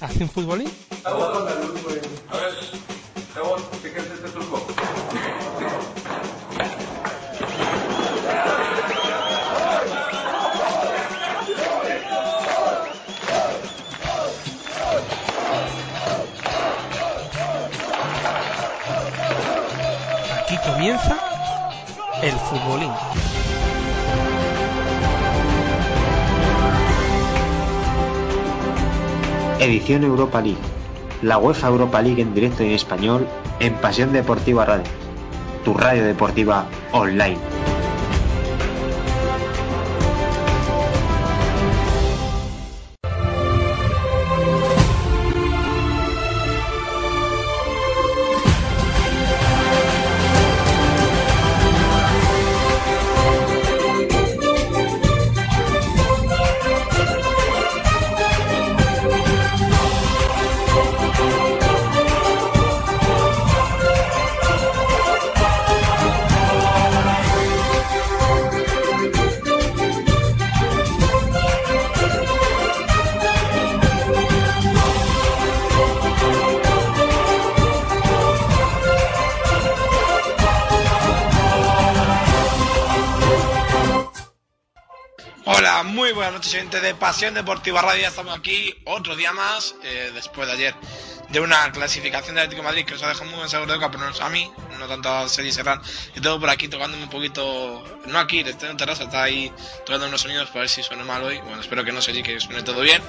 ¿Hace un futbolín? A ver, Jabón, fíjate este truco. Aquí comienza el futbolín. Edición Europa League. La UEFA Europa League en directo y en español en Pasión Deportiva Radio. Tu radio deportiva online. De Pasión Deportiva Radio. Estamos aquí otro día más, eh, después de ayer, de una clasificación del Atlético de Madrid que os ha dejado muy buen sabor de boca, pero no a mí, no tanto a Sergi Serrán. Y tengo por aquí tocándome un poquito, no aquí, estoy en terraza, está ahí tocando unos sonidos para ver si suena mal hoy. Bueno, espero que no Sergi, que suene todo bien.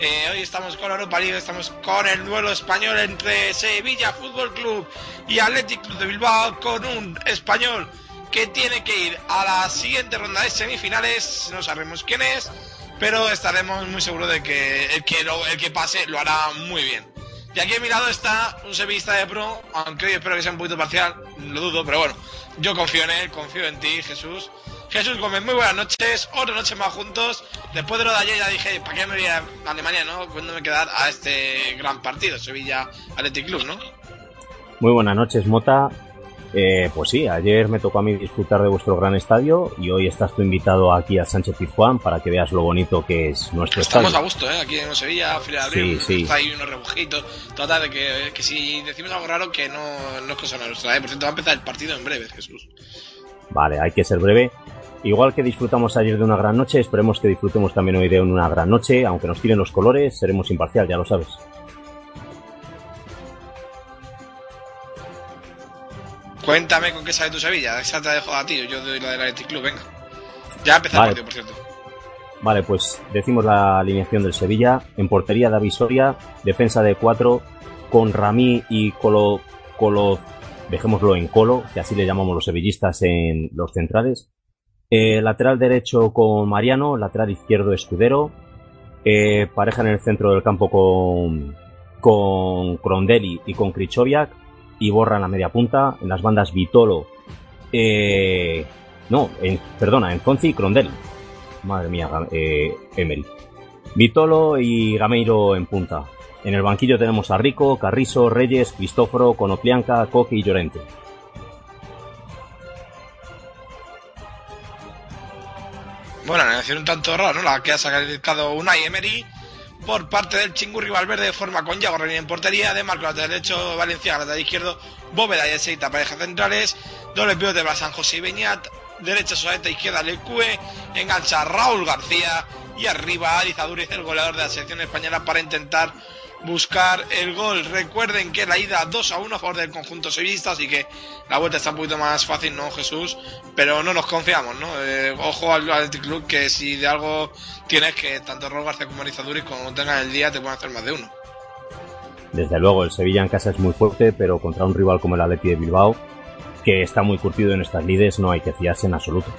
Eh, hoy estamos con Europa League, estamos con el duelo español entre Sevilla Fútbol Club y Athletic Club de Bilbao, con un español que tiene que ir a la siguiente ronda de semifinales. No sabemos quién es, pero estaremos muy seguros de que el que, lo- el que pase lo hará muy bien. Y aquí a mi lado está un sevillista de pro, aunque hoy espero que sea un poquito parcial, lo dudo, pero bueno, yo confío en él, confío en ti, Jesús. Jesús Gómez, muy buenas noches, otra noche más juntos. Después de lo de ayer ya dije, ¿para qué me voy a Alemania, no? ¿Cuándo me quedar a este gran partido, Sevilla Athletic Club, no? Muy buenas noches, Mota. Eh, pues sí, ayer me tocó a mí disfrutar de vuestro gran estadio y hoy estás tú invitado aquí a Sánchez Pizjuán para que veas lo bonito que es nuestro Estamos a estadio. gusto, ¿eh? Aquí en Sevilla, a fila de abril, Sí, sí. está ahí unos rebujitos. Total, de que, que si decimos algo raro, que no, no es cosa nuestra, ¿eh? Por cierto, va a empezar el partido en breve, Jesús. Vale, hay que ser breve. Igual que disfrutamos ayer de una gran noche, esperemos que disfrutemos también hoy de una gran noche. Aunque nos tiren los colores, seremos imparcial, ya lo sabes. Cuéntame con qué sabe tu Sevilla. Esa te la dejo a ti, yo doy la del Athletic Club, venga. Ya ha empezado Vale. el partido, por cierto. Vale, pues decimos la alineación del Sevilla. En portería David Soria, defensa de cuatro con Ramí y Colo, Colo, dejémoslo en Colo, que así le llamamos los sevillistas en los centrales. Eh, lateral derecho con Mariano, lateral izquierdo Escudero. Eh, pareja en el centro del campo con, con Crondelli y con Krichoviak. Y borra en la media punta. En las bandas Vitolo. Eh, no, en- perdona, en Fonzi y Crondelli. Madre mía, eh, Emery. Vitolo y Gameiro en punta. En el banquillo tenemos a Rico, Carrizo, Reyes, Cristóforo, Conoplianca, Coque y Llorente. Bueno, la un tanto rara, ¿no? La que ha sacado Unai Emery por parte del Chingurri Valverde de forma con Yago en portería, de Marco lateral derecho, Valencia lateral izquierdo, Bóveda y Eseita parejas centrales, doble pivote para San José y Beñat, derecha Soeta, izquierda Lecue, engancha Raúl García y arriba Arizaduriz, el goleador de la selección española para intentar buscar el gol. Recuerden que la ida 2 a 1 a favor del conjunto sevillista, así que la vuelta está un poquito más fácil, ¿no, Jesús? Pero no nos confiamos, ¿no? Eh, ojo al Athletic Club que si de algo tienes que tanto Raúl García como Arizaduriz, como tengan el día, te pueden hacer más de uno. Desde luego, el Sevilla en casa es muy fuerte, pero contra un rival como el Atleti de Bilbao, que está muy curtido en estas lides, no hay que fiarse en absoluto.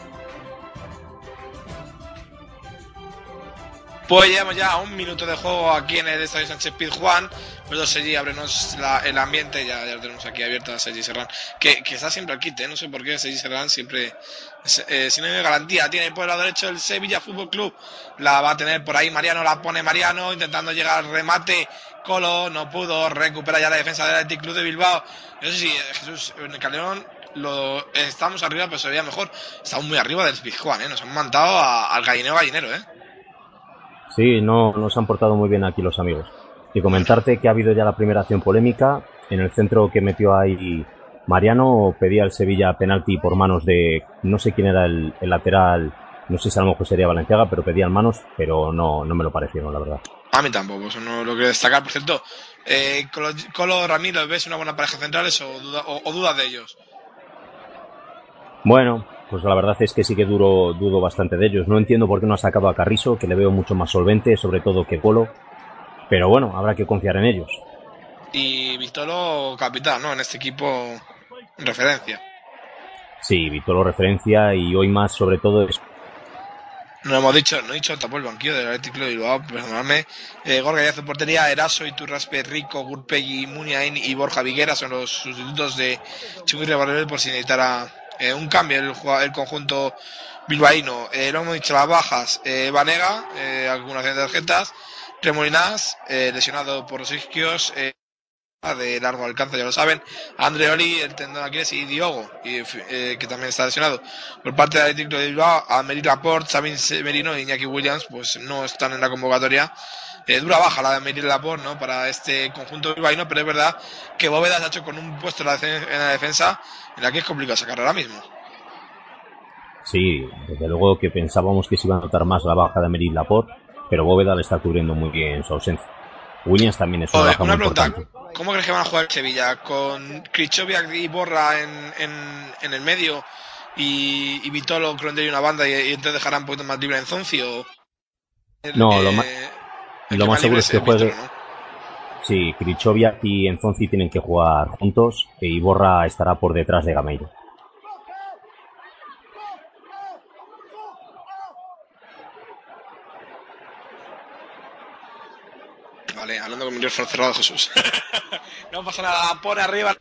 Pues llevamos ya un minuto de juego aquí en el Estadio Sánchez Pizjuán. Pues Sergi, ábrenos la- el ambiente, ya, ya tenemos aquí abierto a Sergi Serrán, que, que está siempre al quite, ¿eh? no sé por qué Sergi Serrán siempre, eh, sin de garantía, tiene por el lado derecho el Sevilla Fútbol Club, la va a tener por ahí Mariano, la pone Mariano, intentando llegar al remate, Colo no pudo, recupera ya la defensa del Athletic Club de Bilbao. No sé si eh, Jesús, en el Calderón lo, estamos arriba, pero se veía mejor, estamos muy arriba del Pizjuán, ¿eh? nos han mandado al gallinero gallinero, ¿eh? Sí, no nos han portado muy bien aquí los amigos. Y comentarte que ha habido ya la primera acción polémica. En el centro que metió ahí Mariano pedía al Sevilla penalti por manos de, no sé quién era el, lateral, no sé si a lo mejor sería Valenciaga, pero pedían manos, pero no, no me lo parecieron, la verdad. A mí tampoco, eso no lo quiero destacar. Por cierto, eh, Colo, Ramírez, ¿ves una buena pareja centrales o, duda, o, dudas de ellos? Bueno, pues la verdad es que sí que duro, dudo bastante de ellos. No entiendo por qué no ha sacado a Carrizo, que le veo mucho más solvente, sobre todo que Colo. Pero bueno, habrá que confiar en ellos. Y Vitolo capitán, ¿no? En este equipo referencia. Sí, Vitolo referencia y hoy más sobre todo es no hemos dicho, no he dicho tapó el banquillo del Atlético de Bilbao, perdonadme. Eh, Gorga hace portería, Eraso, Iturraspe, Rico, Gurpegui, Muniain y Borja Viguera son los sustitutos de Chubirre Barrel por si necesitara eh, un cambio el, el conjunto bilbaíno. Eh, lo hemos dicho las bajas, eh, Vanega, eh, algunas tarjetas, Remolinas, eh, lesionado por los isquios, eh, de largo alcance, ya lo saben. Andreoli, el tendón Aquiles y Diogo, y, eh, que también está lesionado. Por parte del Atlético de Bilbao, a Meri Laporte, Sabin Merino y Iñaki Williams, pues no están en la convocatoria. Eh, dura baja la de Meri Laporte, ¿no? Para este conjunto bilbaíno, pero es verdad que Bóveda se ha hecho con un puesto en la, defensa en la que es complicado sacar ahora mismo. Sí, desde luego que pensábamos que se iba a notar más la baja de Meri Laporte, pero Bóveda le está cubriendo muy bien su ausencia. Williams también es una baja muy importante. ¿Cómo crees que van a jugar Sevilla? ¿Con Krichoviak y Borra en, en, el medio y, y Vitolo, y una banda y, entonces dejarán un poquito más libre en Zonzi? O no, lo, más, lo más seguro es que juegue. Sí, Krichoviak y Enzonzi tienen que jugar juntos y Borra estará por detrás de Gameiro. Vale, hablando con mi micrófono cerrado, Jesús. no pasa nada, por arriba.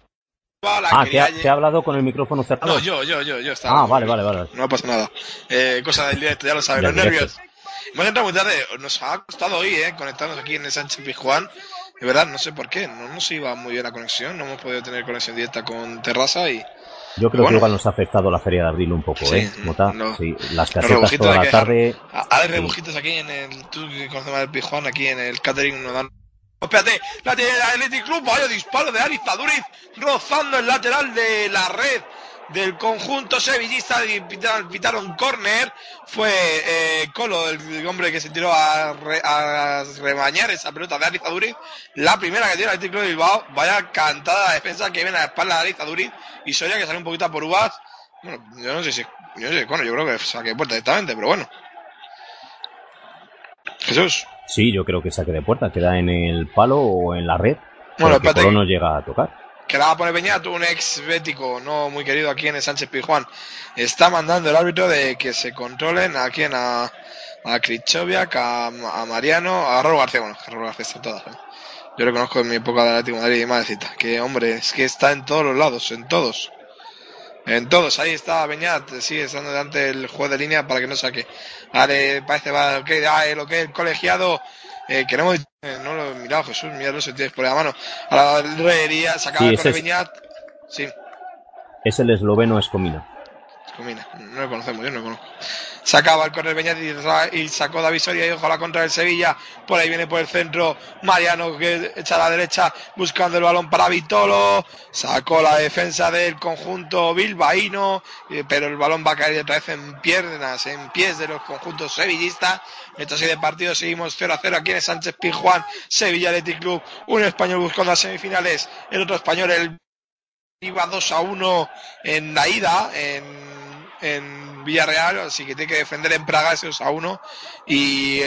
ah, ¿te ha, ha, hablado con el micrófono cerrado? No, yo, yo, yo, yo estaba. Ah, vale, vale, vale. No pasa nada. Eh, cosa del directo, ya lo saben, los nervios. Hemos entrado muy tarde, nos ha costado hoy, eh, conectarnos aquí en el Sánchez Pijuán. De verdad, no sé por qué, no nos iba muy bien la conexión, no hemos podido tener conexión directa con Terraza y. Yo creo que igual nos ha afectado la feria de abril un poco, ¿eh? Mota, sí, las casetas toda la tarde. Hay rebujitos aquí en el. Tú que conoces más el Pijuán, aquí en el catering nos dan Espérate, la del Athletic Club, vaya disparo de Arizaduriz, rozando el lateral de la red del conjunto sevillista, pitaron corner, fue eh, Colo, el hombre que se tiró a, rebañar esa pelota de Arizaduriz, la primera que tiene el Club de Bilbao, vaya cantada la defensa que viene a la espalda de Arizaduriz, y Soria que sale un poquito por uvas, bueno, yo no sé si, yo no sé, bueno, yo creo que saque puerta directamente, pero bueno. Jesús. Sí, yo creo que saque de puerta, queda en el palo o en la red. Bueno, pero no llega a tocar. Que la va a poner Peñat, un ex bético no muy querido aquí en el Sánchez Pijuán. Está mandando el árbitro de que se controlen a quien, a, a Krichoviak, a, Mariano, a Raúl García. Bueno, Raúl García está todas. ¿eh? Yo lo conozco en mi época de Atlético de y madrecita. Que hombre, es que está en todos los lados, en todos. En todos, ahí está Beñat, sigue estando delante el juez de línea para que no saque. Vale, parece va, ok, ah, que el colegiado, eh, queremos, eh, no lo he mirado Jesús, míralo si tienes por la mano. A la reería, sacaba sí, el Beñat, sí. Es el esloveno Escomina. Escomina, no lo conocemos, yo no lo conozco. Sacaba el corner Beñat y, sacó David Soria y a la contra del Sevilla. Por ahí viene por el centro Mariano que echa a la derecha buscando el balón para Vitolo. Sacó la defensa del conjunto bilbaíno, pero el balón va a caer otra vez en piernas, en pies de los conjuntos sevillistas. En esta de partidos seguimos 0 a 0 aquí en Sánchez Pizjuán, Sevilla Athletic Club. Un español buscando las semifinales, el otro español el iba 2 a 1 en la ida, en Villarreal, así que tiene que defender en Praga ese 2 a 1. Y,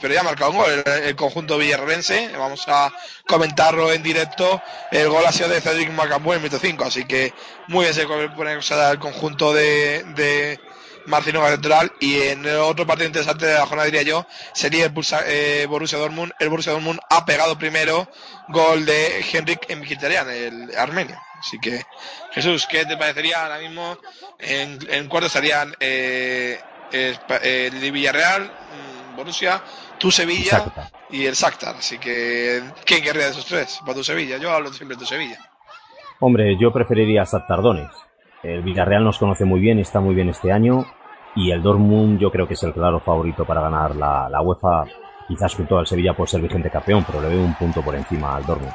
pero ya ha marcado un gol el, conjunto villarrealense. Vamos a comentarlo en directo. El gol ha sido de Cedric Macambu en el 5, así que muy bien se pone el conjunto de, de Marcino Central y en el otro partido interesante de la jornada diría yo sería el eh, Borussia Dortmund el Borussia Dortmund ha pegado primero gol de Henrik Mkhitaryan el armenio Así que, Jesús, ¿qué te parecería ahora mismo? En, en cuarto estarían eh, el Villarreal, mm, Borussia, tu Sevilla y el Shakhtar. Así que, ¿quién querría de esos tres? Para tu Sevilla. Yo hablo siempre de tu Sevilla. Hombre, yo preferiría Shakhtar El Villarreal nos conoce muy bien, está muy bien este año. Y el Dortmund yo creo que es el claro favorito para ganar la, la UEFA quizás todo el Sevilla por ser vigente campeón, pero le veo un punto por encima al Dortmund.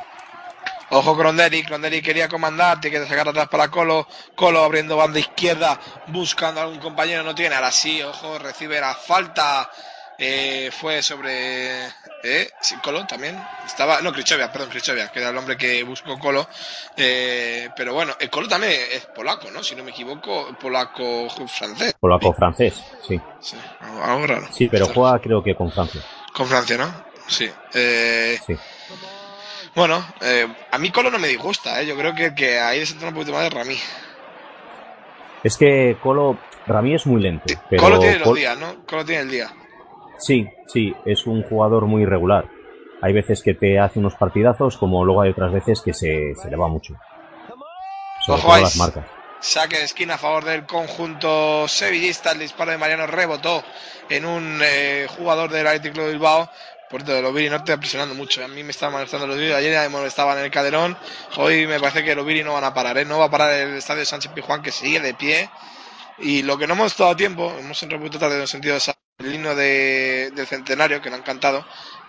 Ojo Crondelli, Crondelli quería comandar, tiene que sacar atrás para Colo, Colo abriendo banda izquierda, buscando a algún compañero, no tiene, ahora sí, ojo, recibe la falta, eh, fue sobre, eh, sí, Colo también, estaba, no, Krichovia, perdón, Krichovia, que era el hombre que buscó Colo, eh, pero bueno, el Colo también es polaco, ¿no? Si no me equivoco, polaco-francés. Polaco-francés, sí. Sí, algo raro. Sí, pero juega creo que con Francia. Con Francia, ¿no? Sí. Eh, Sí. Bueno, eh, a mí Colo no me disgusta, ¿eh? yo creo que, que ahí desentona un poquito más de Rami. Es que Colo, Rami es muy lento, pero Colo tiene los Col- días, ¿no? Colo tiene el día. Sí, sí, es un jugador muy irregular. Hay veces que te hace unos partidazos, como luego hay otras veces que se, se le va mucho. Sobre Ojo todo las marcas. Saque de esquina a favor del conjunto sevillista. El disparo de Mariano rebotó en un eh, jugador del Athletic Club de Bilbao. Por cierto, Loviri no te está presionando mucho. A mí me estaba molestando los vídeos. Ayer ya me molestaban en el caderón. Hoy me parece que Loviri no van a parar. ¿eh? No va a parar el estadio Sánchez Pijuán que sigue de pie. Y lo que no hemos dado tiempo, hemos entrado un poquito tarde en el sentido de esa- el himno de, del centenario que le han cantado.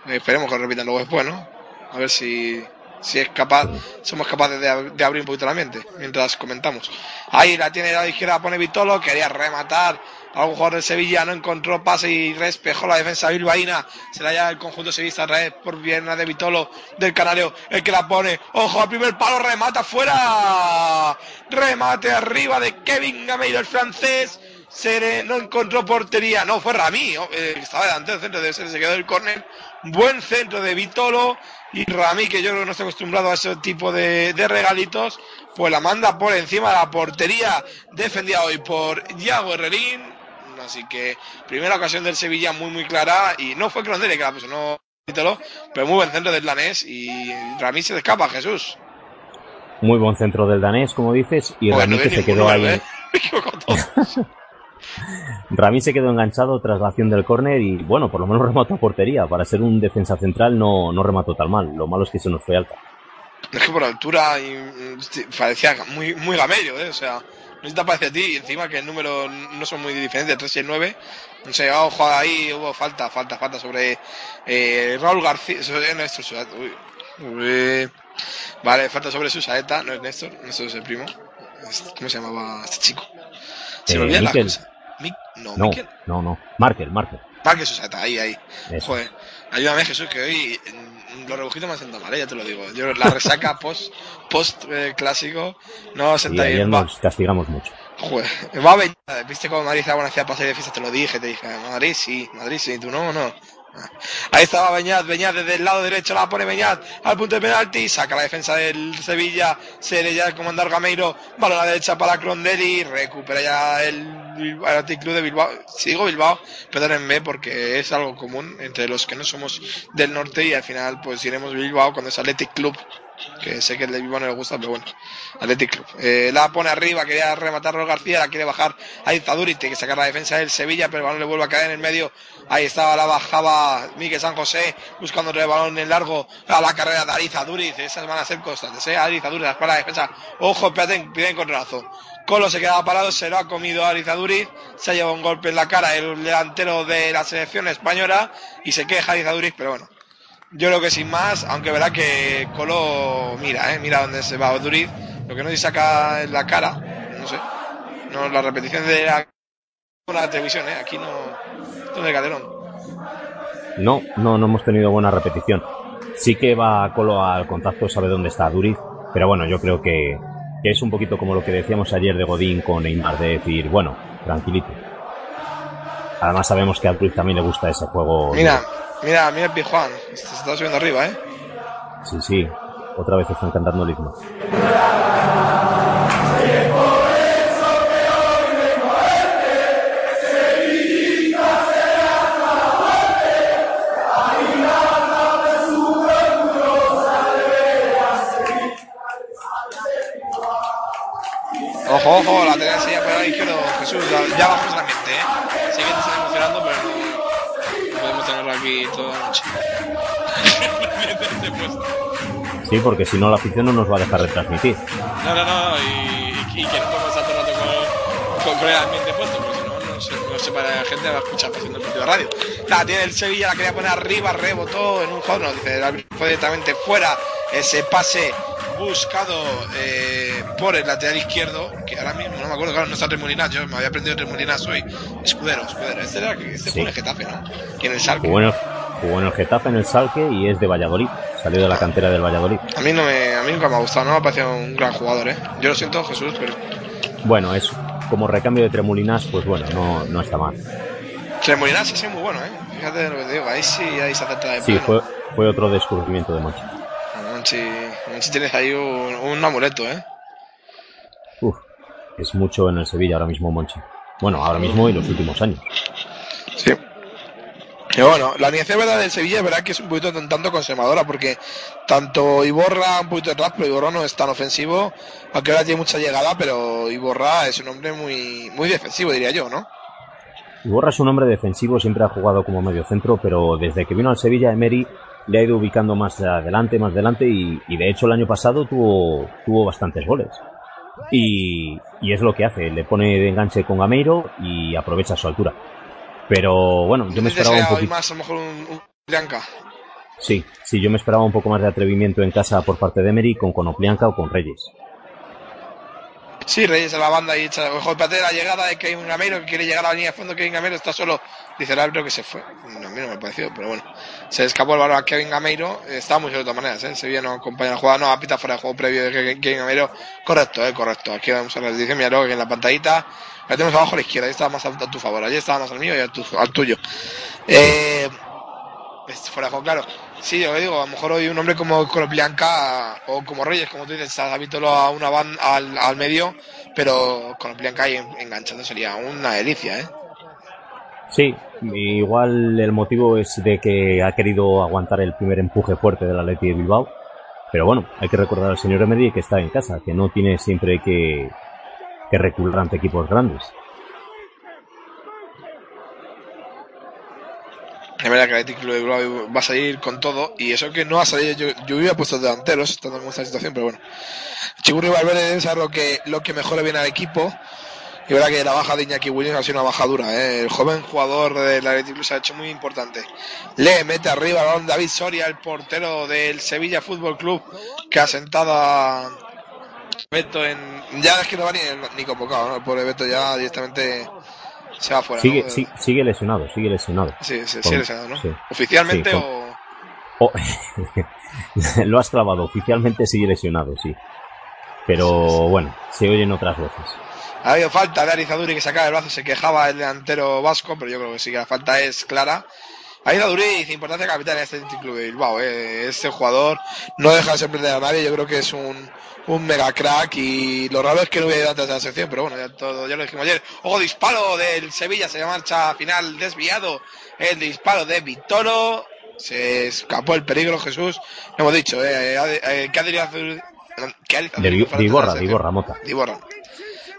Eh, esperemos que lo repitan luego después, ¿no? A ver si, si es capaz, somos capaces de, ab- de abrir un poquito la mente mientras comentamos. Ahí la tiene a la izquierda, pone Vitolo, quería rematar a un jugador del Sevilla, no encontró pase y despejó la defensa bilbaína. Se la lleva el conjunto sevillista a por pierna de Vitolo del Canario, el que la pone. Ojo, al primer palo, remata fuera. Remate arriba de Kevin Gameiro, el francés. Sere no encontró portería, no, fue Rami, oh, eh, estaba delante del centro, debe ser, se quedó el córner. Buen centro de Vitolo y Rami, que yo creo que no está acostumbrado a ese tipo de, de regalitos, pues la manda por encima de la portería, defendida hoy por Iago Herrerín. Así que primera ocasión del Sevilla muy muy clara y no fue Crondelli que la puso, no Vitolo, pero muy buen centro del danés y Rami se le escapa, Jesús. Muy buen centro del danés, como dices, y Joder, Rami no que se quedó ahí. ¿eh? Me. Rami se quedó enganchado tras la acción del córner y, bueno, por lo menos remató a portería. Para ser un defensa central no, no remató tan mal. Lo malo es que se nos fue alta. Es que por altura y, sí, parecía muy, muy gamello, ¿eh? O sea, no te parece a ti, y encima que el número no son muy diferentes, 3 y el 9. No sé, ojo ahí, hubo falta, falta, falta sobre eh, Raúl García, sobre Néstor Susaeta. Uy, uy. Vale, falta sobre Susaeta, no es Néstor, Néstor es el primo. ¿Cómo se llamaba este chico? Se me Eh, olvidan las Mikel. cosas. Mi- no, No, Mikel. no, no. Markel, Markel. Parque Susaeta, ahí, ahí. Eso. Joder, ayúdame Jesús, que hoy los rebujitos me hacen mal, ¿eh? ya te lo digo. Yo la resaca post, post eh, clásico, no bien. Va, nos castigamos mucho. joder, va a venir. ¿Viste cómo Madrid estaba hacía pasar de fiesta? Te lo dije, te dije, Madrid sí, Madrid sí, tú no, no. Ah. Ahí estaba Beñat, Beñat desde el lado derecho la pone Beñat al punto de penalti, saca la defensa del Sevilla, se le ya el comandar Gameiro, balón a la derecha para Crondelli, recupera ya el, Athletic Club de Bilbao, si digo Bilbao, perdónenme porque es algo común entre los que no somos del norte y al final pues iremos Bilbao cuando es Athletic Club, que sé que el de Bilbao no le gusta, pero bueno, Athletic Club. Eh, la pone arriba, quería rematar Raúl García, la quiere bajar a Izaduri, tiene que sacar la defensa del Sevilla, pero el balón le vuelve a caer en el medio. Ahí estaba, la bajaba Miguel San José, buscando el balón en largo a la carrera de Ariza Duriz. Esas van a ser constantes, ¿eh? Ariza Duriz, la defensa. Ojo, espérate, pide encontronazo. Colo se quedaba parado, se lo ha comido Ariza Duriz, se ha llevado un golpe en la cara el delantero de la selección española y se queja Ariza Duriz, pero bueno. Yo creo que sin más, aunque verá que Colo mira, eh, mira dónde se va Duriz. Lo que no se saca en la cara, no sé. No, la repetición de la, televisión, eh. Aquí no. Esto es de Calderón. No, no, no hemos tenido buena repetición. Sí que va Colo al contacto, sabe dónde está Duriz, pero bueno, yo creo que, que es un poquito como lo que decíamos ayer de Godín con Neymar, de decir, bueno, tranquilito. Además sabemos que a Duriz también le gusta ese juego. Mira, mira, mira el Pijuan. Se está subiendo arriba, eh. Sí, sí, otra vez están cantando el himno. Ojo, ojo, la tendencia por ahí izquierdo, Jesús. Ya, ya bajamos aquí toda la noche. Sí, porque si no la afición no nos va a dejar retransmitir. No, no, no, y, y que no podemos estar todo el rato con, con, con el ambiente puesto, porque si no, no sé, no no sepa la gente va a escuchar Pasión Deportiva Radio. La tiene el Sevilla, la quería poner arriba, rebotó en un no, dice, el fue directamente fuera ese pase buscado eh, por el lateral izquierdo, que ahora mismo no me acuerdo, claro, no está Tremolinas, yo me había aprendido Tremolinas hoy. Escudero, Escudero, este era este Sí. fue en el Getafe, ¿no? Y en el Salque. Jugó en, el, jugó en el Getafe, en el Salque y es de Valladolid. Salió de la cantera del Valladolid. A mí no me, a mí nunca me ha gustado, no me ha parecido un gran jugador, ¿eh? Yo lo siento, Jesús, pero Bueno, es como recambio de Tremolinas, pues bueno, no, no está mal. Tremolinas es muy bueno, ¿eh? Fíjate lo que te digo, ahí sí, ahí se acerta de Sí, pleno. fue, fue otro descubrimiento de Monchi tienes ahí un, un amuleto, ¿eh? Uf, es mucho en el Sevilla ahora mismo Monchi. Bueno, ahora mismo y los últimos años. Sí. Y bueno, la alianza verdad del Sevilla es verdad que es un poquito tan- tanto conservadora porque tanto Iborra un poquito detrás, pero Iborra no es tan ofensivo, aunque ahora tiene mucha llegada, pero Iborra es un hombre muy muy defensivo, diría yo, ¿no? Iborra es un hombre defensivo, siempre ha jugado como medio centro, pero desde que vino al Sevilla, Emery le ha ido ubicando más adelante, más adelante, y, y de hecho el año pasado tuvo, tuvo bastantes goles. Y, y es lo que hace, le pone de enganche con Gameiro y aprovecha su altura. Pero bueno, yo me esperaba un poquito. más a lo mejor un. Sí, sí, yo me esperaba un poco más de atrevimiento en casa por parte de Emery con Conoplianca o con Reyes. Sí, Reyes a la banda y echa, ojo, espérate la llegada de Kevin Gamero que quiere llegar a la línea de fondo, Kevin Gamero está solo, dice el árbitro que se fue. No, a mí no me ha parecido, pero bueno. Se escapó el balón a Kevin Gameiro, estaba muy de todas maneras, ¿eh? Sevilla no acompaña la jugada, no, apita fuera de juego previo de Ke- Kevin Gameiro. Correcto, eh, correcto. Aquí vamos a ver, dice Mira que en la pantallita, la tenemos abajo a la izquierda, ahí estaba más a, a tu favor, allí estaba más al mío y al, tu- al tuyo. Eh, es fuera de claro. Sí, yo digo, a lo mejor hoy un hombre como Konoplyanka o como Reyes, como tú dices, habituado a una banda al, medio, pero Konoplyanka ahí en- enganchando sería una delicia, ¿eh? Sí, igual el motivo es de que ha querido aguantar el primer empuje fuerte del Atleti de Bilbao. Pero bueno, hay que recordar al señor Emery que está en casa, que no tiene siempre que, que recular ante equipos grandes. Es verdad que el Athletic Club de Bilbao va a salir con todo y eso que no ha salido, yo, yo hubiera puesto delanteros estando en esta situación, pero bueno. Chigurri Valverde saber lo que, lo que mejor le viene al equipo. Y verdad que la baja de Iñaki Williams ha sido una baja dura, ¿eh? El joven jugador del Athletic Club se ha hecho muy importante. Le mete arriba balón David Soria, el portero del Sevilla Fútbol Club, que ha sentado a Beto en... Ya es que no va ni, ni convocado, ¿no? El pobre Beto ya directamente se va fuera. Sigue, ¿no? sí- sigue lesionado, sigue lesionado. Sí, sí, sí, lesionado, ¿no? sí. Oficialmente Sí, o... Oh, lo has clavado, oficialmente sigue lesionado, sí. Pero bueno, se oyen otras voces. Ha habido falta de Arizaduri que sacaba el brazo, se quejaba el delantero vasco, pero yo creo que sí que la falta es clara. Arizaduri dice importancia capital en este Club de Bilbao. ¿eh? Este jugador no deja de sorprender a nadie, yo creo que es un, un mega crack y lo raro es que no hubiera ido antes de la sección, pero bueno, ya, todo, ya lo dijimos ayer. Ojo, disparo del Sevilla, se marcha final desviado. El disparo de Vitoro, se escapó el peligro, Jesús. Hemos dicho, eh, eh, eh, que Arizaduri... que Arizaduri De, Vi- no fuera de antes Iborra, la de sección. Iborra, Mota. Diborra.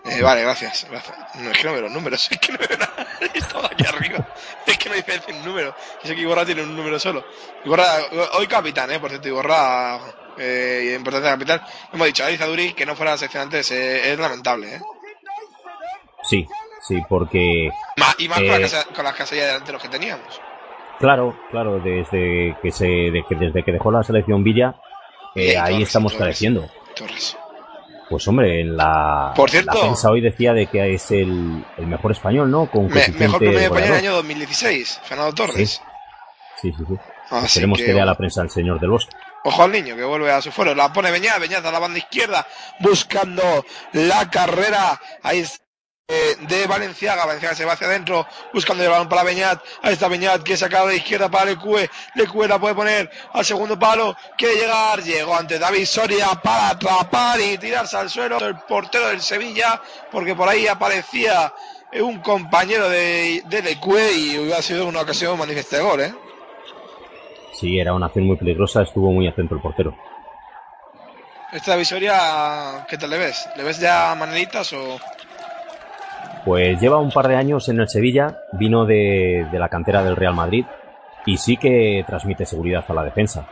Eh, vale, gracias, gracias. No, es que no veo los números, es que no veo nada. Todo aquí arriba. Es que no hay diferencia en número. Yo sé que Iborra tiene un número solo. Iborra, hoy capitán, eh, por cierto, Iborra, eh, importancia capital. Hemos dicho, Ariza Duri, que no fuera la sección antes, eh, es lamentable, eh. Sí, sí, porque y más con, la Eh, casa, con las casillas de delanteros que teníamos. Claro, claro, desde que se, de desde que dejó la selección Villa, eh, ahí Torres, estamos Torres. careciendo. Torres. Pues hombre, en la, Por cierto- la prensa hoy decía de que es el, el mejor español, ¿no? Con Me- mejor promedio de España en el año 2016, Fernando Torres. Sí, sí, sí. Así Esperemos que, que, lea la prensa el señor del Bosque. Ojo al niño que vuelve a su foro. La pone Beñat, Beñat a la banda izquierda, buscando la carrera. Ahí eh, de Valenciaga. Valenciaga se va hacia adentro, buscando el balón para Beñat. Ahí está Beñat que saca de izquierda para Lecue. Lecue la puede poner al segundo palo. Quiere llegar. Llegó ante David Soria para atrapar y tirarse al suelo. El portero del Sevilla, porque por ahí aparecía un compañero de, de y hubiera sido una ocasión manifiesta de gol, ¿eh? Sí, era una acción muy peligrosa, estuvo muy atento el portero. Esta visoria, ¿qué tal le ves? ¿Le ves ya maneritas o...? Pues lleva un par de años en el Sevilla, vino de, de la cantera del Real Madrid y sí que transmite seguridad a la defensa.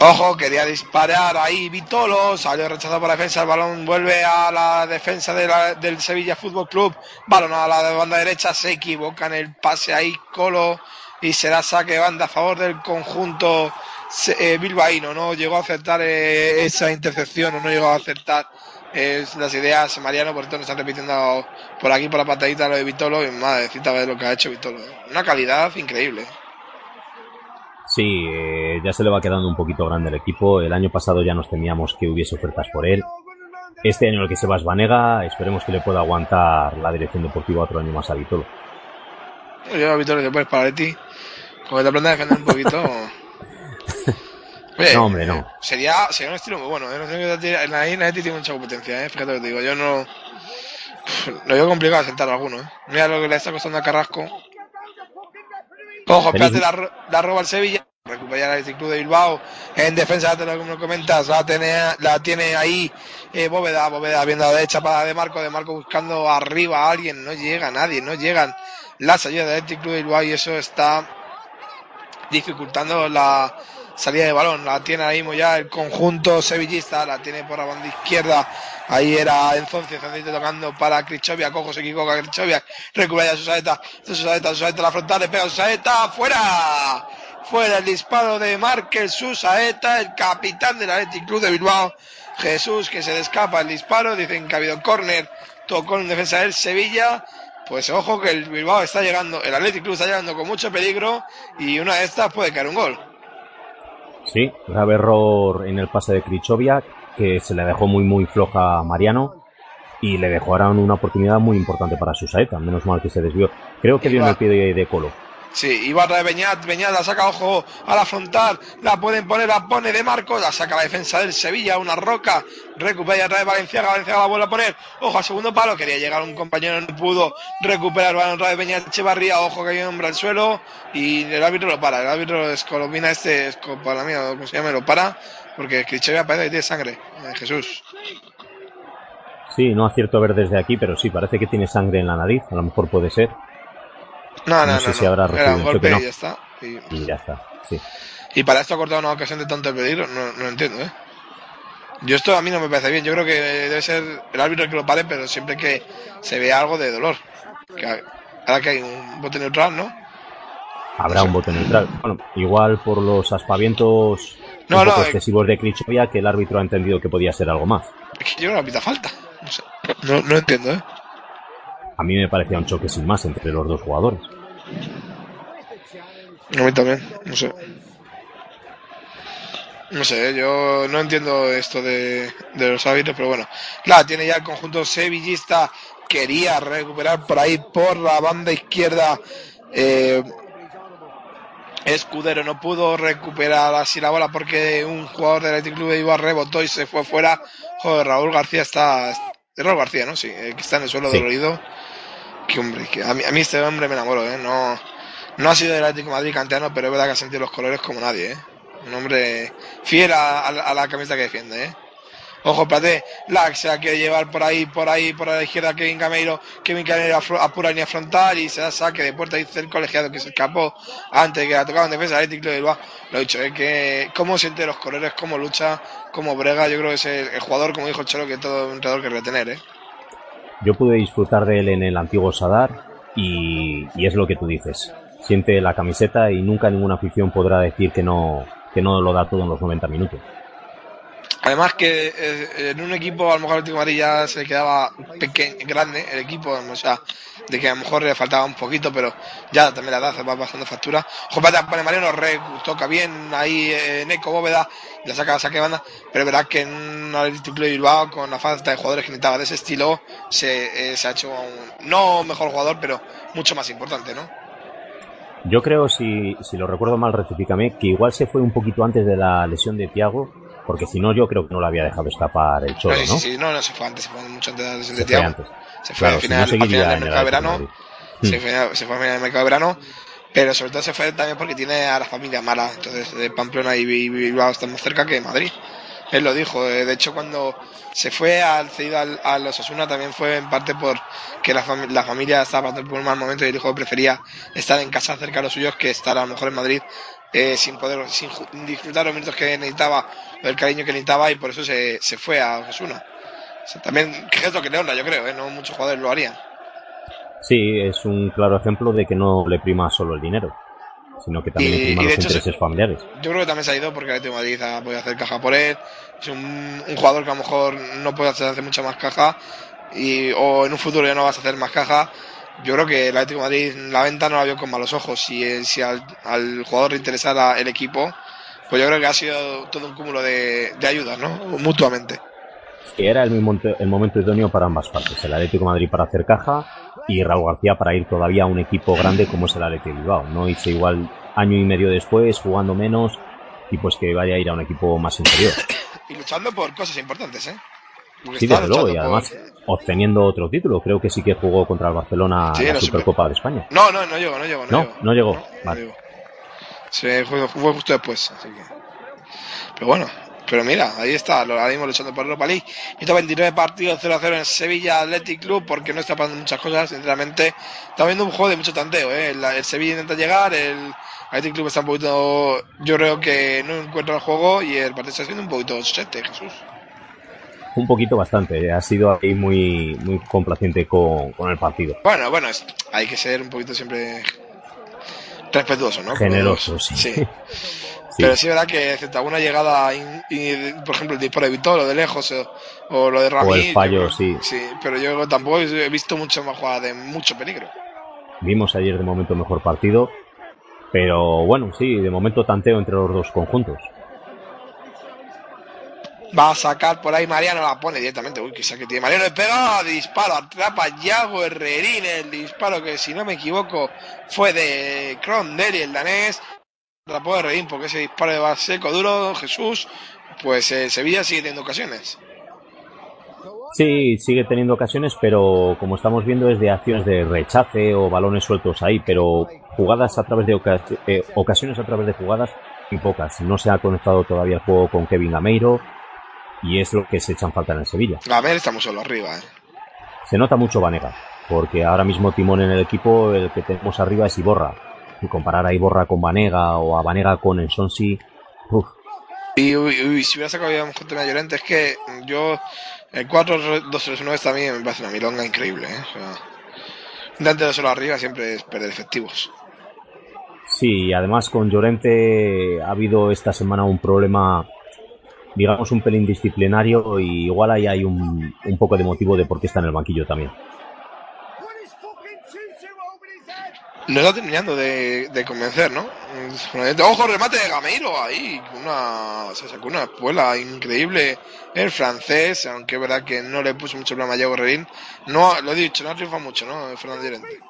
Ojo, quería disparar ahí Vitolo, salió rechazado por la defensa, el balón vuelve a la defensa de la- del Sevilla Fútbol Club, balón a la banda derecha, se equivoca en el pase ahí Colo y será saque de banda a favor del conjunto eh, bilbaíno, no llegó a acertar eh, esa intercepción o no llegó a acertar eh, las ideas Mariano, por esto nos están repitiendo por aquí por la patadita lo de Vitolo y madrecita ver lo que ha hecho Vitolo, una calidad increíble. Sí, eh, ya se le va quedando un poquito grande el equipo. El año pasado ya nos temíamos que hubiese ofertas por él. Este año el que se va es Vanega, esperemos que le pueda aguantar la dirección deportiva otro año más a Vitolo. Yo a Vitolo después para ti. Como te aprendas a defender un poquito. Oye, No, hombre, no. Sería, sería un estilo muy bueno. ¿eh? No sé En la isla tiene mucha competencia, ¿eh? fíjate lo que te digo. Yo no. Lo veo complicado sentar a alguno. ¿eh? Mira lo que le está costando a Carrasco. Ojo, espérate, la, la roba el Sevilla. Recupera el Club de Bilbao. En defensa, te lo como comentas, la tiene, la tiene ahí eh, Bóveda. Bóveda viendo a la derecha para de Marco. De Marco buscando arriba a alguien. No llega nadie, no llegan las ayudas del Club de Bilbao y eso está dificultando la salida de balón. La tiene ahí mismo ya el conjunto sevillista, la tiene por la banda izquierda. Ahí era entonces tocando para Crichovia, cojo se equivoca Crichovia, recupera ya su saeta, su saeta, su saeta, la frontal, le pega su saeta, fuera, fuera el disparo de Márquez, su saeta, el capitán del Athletic Club de Bilbao, Jesús que se le escapa el disparo, dicen que ha habido córner, tocó en defensa del Sevilla, pues ojo que el Bilbao está llegando, el Athletic Club está llegando con mucho peligro y una de estas puede caer un gol. Sí, grave error en el pase de Krichovia, que se le dejó muy muy floja a Mariano y le dejó ahora una oportunidad muy importante para su saeta, menos mal que se desvió. Creo que dio en el pie de, de Colo. Sí, Ibarra de Beñat, Beñat la saca, ojo, a la frontal, la pueden poner, la pone de Marcos, la saca la defensa del Sevilla, una roca, recupera otra vez Valenciaga, Valenciaga la vuelve a poner, ojo, al segundo palo, quería llegar un compañero, no pudo recuperar balón otra vez Beñat Echevarría, ojo que hay un hombre al suelo, y el árbitro lo para, el árbitro escolomina este, escopalamina, como se llama, lo para, porque Crichovia parece que tiene sangre, eh, Jesús. Sí, no acierto a ver desde aquí, pero sí, parece que tiene sangre en la nariz, a lo mejor puede ser. No, no, No sé no, si habrá recibido un un golpe y ya está. Y, Y ya está, sí. y para esto ha cortado una ocasión de tanto el peligro, no, no entiendo, ¿eh? Yo esto a mí no me parece bien, yo creo que debe ser el árbitro el que lo pare, pero siempre que se vea algo de dolor. Que ahora que hay un bote neutral, ¿no? Habrá un bote neutral. Bueno, igual por los aspavientos No, un no, poco eh. excesivos de Krichovia, que el árbitro ha entendido que podía ser algo más. Es que yo no la pita falta. Sé. No, no entiendo, ¿eh? A mí me parecía un choque sin más entre los dos jugadores. A mí también, no sé. No sé, yo no entiendo esto de, de los árbitros, pero bueno. Claro, tiene ya el conjunto sevillista, quería recuperar por ahí, por la banda izquierda. eh, Escudero no pudo recuperar así la bola porque un jugador del Athletic Club de Bilbao rebotó y se fue fuera. Joder, Raúl García está... es Raúl García, ¿no? Sí, eh, que está en el suelo Sí. dolorido. Que hombre, que a mí, a mí este hombre me enamoró, ¿eh? No, no ha sido del Atlético Madrid canteano, pero es verdad que ha sentido los colores como nadie, ¿eh? Un hombre fiel a, la- a la camiseta que defiende, ¿eh? Ojo, espérate, la se la quiere llevar por ahí, por ahí, por la izquierda Kevin Gameiro, Kevin Gameiro apura línea frontal y se da saque de puerta, dice el colegiado que se escapó antes de que la tocaba en defensa del Atlético de Bilbao. Lo he dicho, ¿eh? que cómo siente los colores, cómo lucha, cómo brega, yo creo que es el, el jugador, como dijo el Cholo, que todo entrenador querría tener, ¿eh? Yo pude disfrutar de él en el antiguo Sadar y, y es lo que tú dices. Siente la camiseta y nunca ninguna afición podrá decir que no, que no lo da todo en los 90 minutos. Además que eh, en un equipo a lo mejor el Atlético de Madrid ya se quedaba grande el equipo, o sea, de que a lo mejor le faltaba un poquito, pero ya también la edad se va pasando factura. Ojo, pone Mariano, re, toca bien ahí eh, Neco Bóveda, la saca, saque de banda, pero verdad que en el Atlético de Bilbao, con la falta de jugadores que necesitaba de ese estilo, se, eh, se ha hecho un, no mejor jugador, pero mucho más importante, ¿no? Yo creo, si, si lo recuerdo mal, rectifícame, que igual se fue un poquito antes de la lesión de Tiago, porque si no, yo creo que no lo había dejado escapar el Cholo, sí, ¿no? sí, sí, no, no, se fue antes, se fue mucho antes de Se fue antes. Se fue Claro, al si final, no al final del el mercado de verano. Se fue, se fue a mirar el mercado de verano, pero sobre todo se fue también porque tiene a la familia mala. Entonces, de Pamplona y Bi- Bilbao están más cerca que Madrid. Él lo dijo. eh, De hecho, cuando se fue al cedido al, a los Osasuna también fue en parte por que la, fami- la familia estaba pasando por un mal momento y dijo que prefería estar en casa cerca de los suyos que estar a lo mejor en Madrid eh, sin poder sin disfrutar los minutos que necesitaba, el cariño que necesitaba y por eso se, se fue a Osasuna. también, que es lo que le honra, yo creo, ¿eh? no muchos jugadores lo harían. Sí, es un claro ejemplo de que no le prima solo el dinero, sino que también le prima los intereses familiares. Yo creo que también se ha ido porque el Atlético Madrid ha podido hacer caja por él. Es un, un, jugador que a lo mejor no puede hacer, mucha más caja y, o en un futuro ya no vas a hacer más caja. Yo creo que el Atlético Madrid la venta no la vio con malos ojos. Si, si al, al, jugador le interesara el equipo, pues yo creo que ha sido todo un cúmulo de, de ayudas, ¿no? Mutuamente. Que era el, mismo, el momento idóneo para ambas partes. El Atlético Madrid para hacer caja y Raúl García para ir todavía a un equipo grande como es el Atlético Bilbao. No irse igual año y medio después, jugando menos y pues que vaya a ir a un equipo más inferior. y luchando por cosas importantes, ¿eh? sí, desde luego, y además obteniendo otro título. Creo que sí que jugó contra el Barcelona en la Supercopa de España. No, no, no llegó, no llegó. No, no, no llegó. vale. Se fue, fue, justo después, así que. Pero bueno, pero mira, ahí está, ahora mismo luchando por Europa League. 129 partidos 0-0 en Sevilla Athletic Club, porque no está pasando muchas cosas, sinceramente. Está viendo un juego de mucho tanteo, ¿eh? el, el Sevilla intenta llegar, el Athletic Club está un poquito. Yo creo que no encuentra el juego y el partido está siendo un poquito chete, Jesús. Un poquito bastante, ha sido ahí muy, muy complaciente con, con el partido. Bueno, bueno, es, hay que ser un poquito siempre respetuoso, ¿no? Generoso, sí. sí. sí. Pero sí es verdad que excepto alguna llegada, por ejemplo, el disparo de Vitor, o de lejos, o, o lo de Ramí. O el fallo, sí. Sí, pero yo tampoco he visto mucho más jugada de mucho peligro. Vimos ayer de momento mejor partido, pero bueno, sí, de momento tanteo entre los dos conjuntos. Va a sacar por ahí Mariano, la pone directamente. Uy, que saque tiene Mariano. Pega, disparo, atrapa Yago Herrerín. El disparo que, si no me equivoco, fue de Cronderi, el danés. Atrapó Herrerín porque ese disparo de Baseco duro, Jesús. Pues eh, Sevilla sigue teniendo ocasiones. Sí, sigue teniendo ocasiones, pero como estamos viendo es de acciones de rechace o balones sueltos ahí, pero jugadas a través de ocas eh, ocasiones a través de jugadas y pocas. No se ha conectado todavía el juego con Kevin Gameiro y es lo que se echan falta en el Sevilla. Gameiro está muy solo arriba. ¿eh? Se nota mucho Vanega, porque ahora mismo timón en el equipo el que tenemos arriba es Iborra. Y comparar a Iborra con Vanega o a Vanega con Ensonsi, uff. Y uy, uy, si hubiera sacado ya un gente Llorente, es que yo el 4-2-3-1 también me parece una milonga increíble. ¿eh? O sea, un delantero solo arriba siempre es perder efectivos. Sí, y además con Llorente ha habido esta semana un problema, digamos, un pelín disciplinario y igual ahí hay un, un poco de motivo de por qué está en el banquillo también. No está terminando de, convencer, ¿no? Ojo, remate de Gameiro ahí. Una, se sacó una espuela increíble. El francés, aunque es verdad que no le puso mucho problema a Diego Rerín. No, lo he dicho, no ha triunfado mucho, ¿no? Fernando Llorente.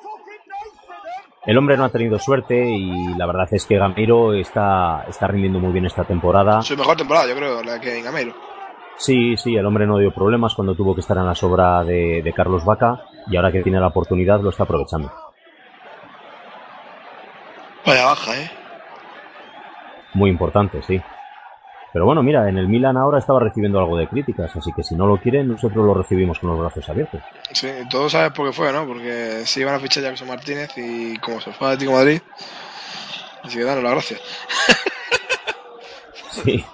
El hombre no ha tenido suerte y la verdad es que Gameiro está, está rindiendo muy bien esta temporada. Su mejor temporada, yo creo, la que en Gameiro. Sí, sí, el hombre no dio problemas cuando tuvo que estar en la sobra de, de Carlos Vaca y ahora que tiene la oportunidad lo está aprovechando. Vaya baja, ¿eh? Muy importante, sí. Pero bueno, mira, en el Milan ahora estaba recibiendo algo de críticas, así que si no lo quieren, nosotros lo recibimos con los brazos abiertos. Sí, todos sabes por qué fue, ¿no? Porque se iban a fichar a Jackson Martínez y como se fue a Atlético Madrid, así que danos la gracia. sí,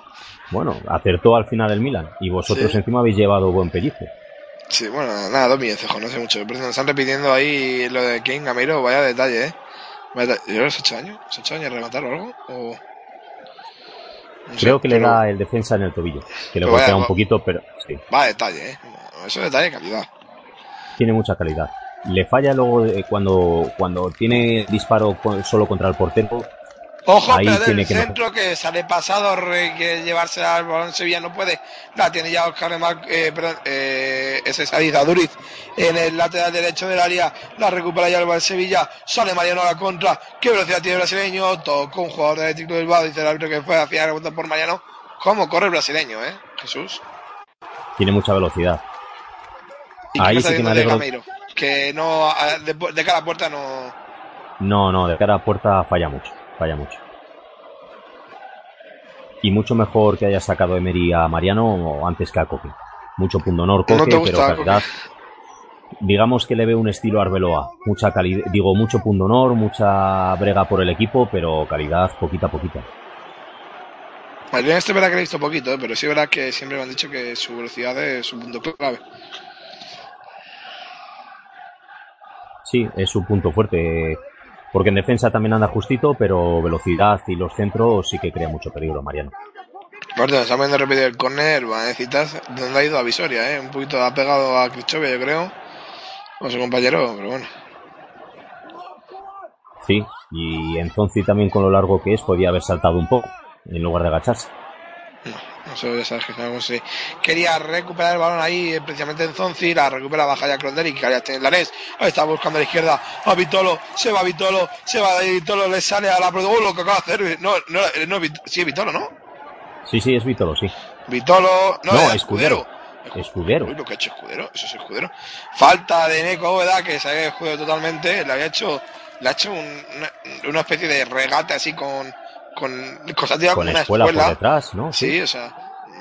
bueno, acertó al final el Milan y vosotros Sí. encima habéis llevado buen pellice. Sí, bueno, nada, dos milloncejo, no sé mucho. Pero nos están repitiendo ahí lo de King Gamiro, vaya detalle, ¿eh? Vaya detalle. ¿Yo 8 años? ¿Es 8 años rematar o algo? O... Creo que le da el defensa en el tobillo, que le golpea vaya, un va- poquito, pero sí, Vaya detalle, ¿eh? Eso es detalle de calidad. tiene mucha calidad. Le falla luego eh, cuando, cuando tiene disparo con- solo contra el portero, Ojo, Ahí pero del que centro que sale pasado, que llevarse al balón Sevilla no puede. La tiene ya Oscar Remar, eh, perdón, eh, ese Aduriz en el lateral derecho del área. La recupera ya el Sevilla. Sale Mariano a la contra. ¿Qué velocidad tiene el brasileño? Tocó un jugador del Atlético del Bilbao. Dice el árbitro que fue hacia rebota por Mariano. ¿Cómo corre el brasileño, eh? Jesús. tiene mucha velocidad. ¿Y Ahí sí que me alegro. Gameiro? Que no, a- de, de cara a puerta no. No, no, de cara a puerta falla mucho, falla mucho. Y mucho mejor que haya sacado Emery a Mariano antes que a Coque. Mucho punto honor No Coque, pero calidad. digamos que le ve un estilo Arbeloa. Mucha calidad, digo, mucho punto honor, mucha brega por el equipo, pero calidad poquita a poquita. Bueno, este verá que he visto poquito, ¿eh? pero sí verá que siempre me han dicho que su velocidad es su punto clave. Sí, es su punto fuerte. Porque en defensa también anda justito, pero velocidad y los centros sí que crea mucho peligro, Mariano. Aparte, está viendo repite el corner, va a necesitar donde ha ido a Visoria, ¿eh? Un poquito ha pegado a Krichovia, yo creo, con su compañero, pero bueno. Sí, y en Zonzi también con lo largo que es podía haber saltado un poco en lugar de agacharse. Eso ya sabes que sé. Quería recuperar el balón ahí, eh, precisamente en Zonzi, la recupera baja ya Clonderi, que ya tiene la NES. Ahí está buscando a la izquierda a Vitolo, se va Vitolo, se va Vitolo, le sale a la oh, lo que acaba de hacer. No, no, no, sí, Vitolo, ¿no? Sí, sí, es Vitolo, sí. Vitolo, no, No, es escudero. escudero. Uy, lo que ha hecho escudero, eso es escudero. Falta de Neko Bóveda, que se había escudero totalmente, le había hecho, le ha hecho un- una, una especie de regate así con, con tiradas Con como una escuela, escuela. por detrás, ¿no? Sí, o sea,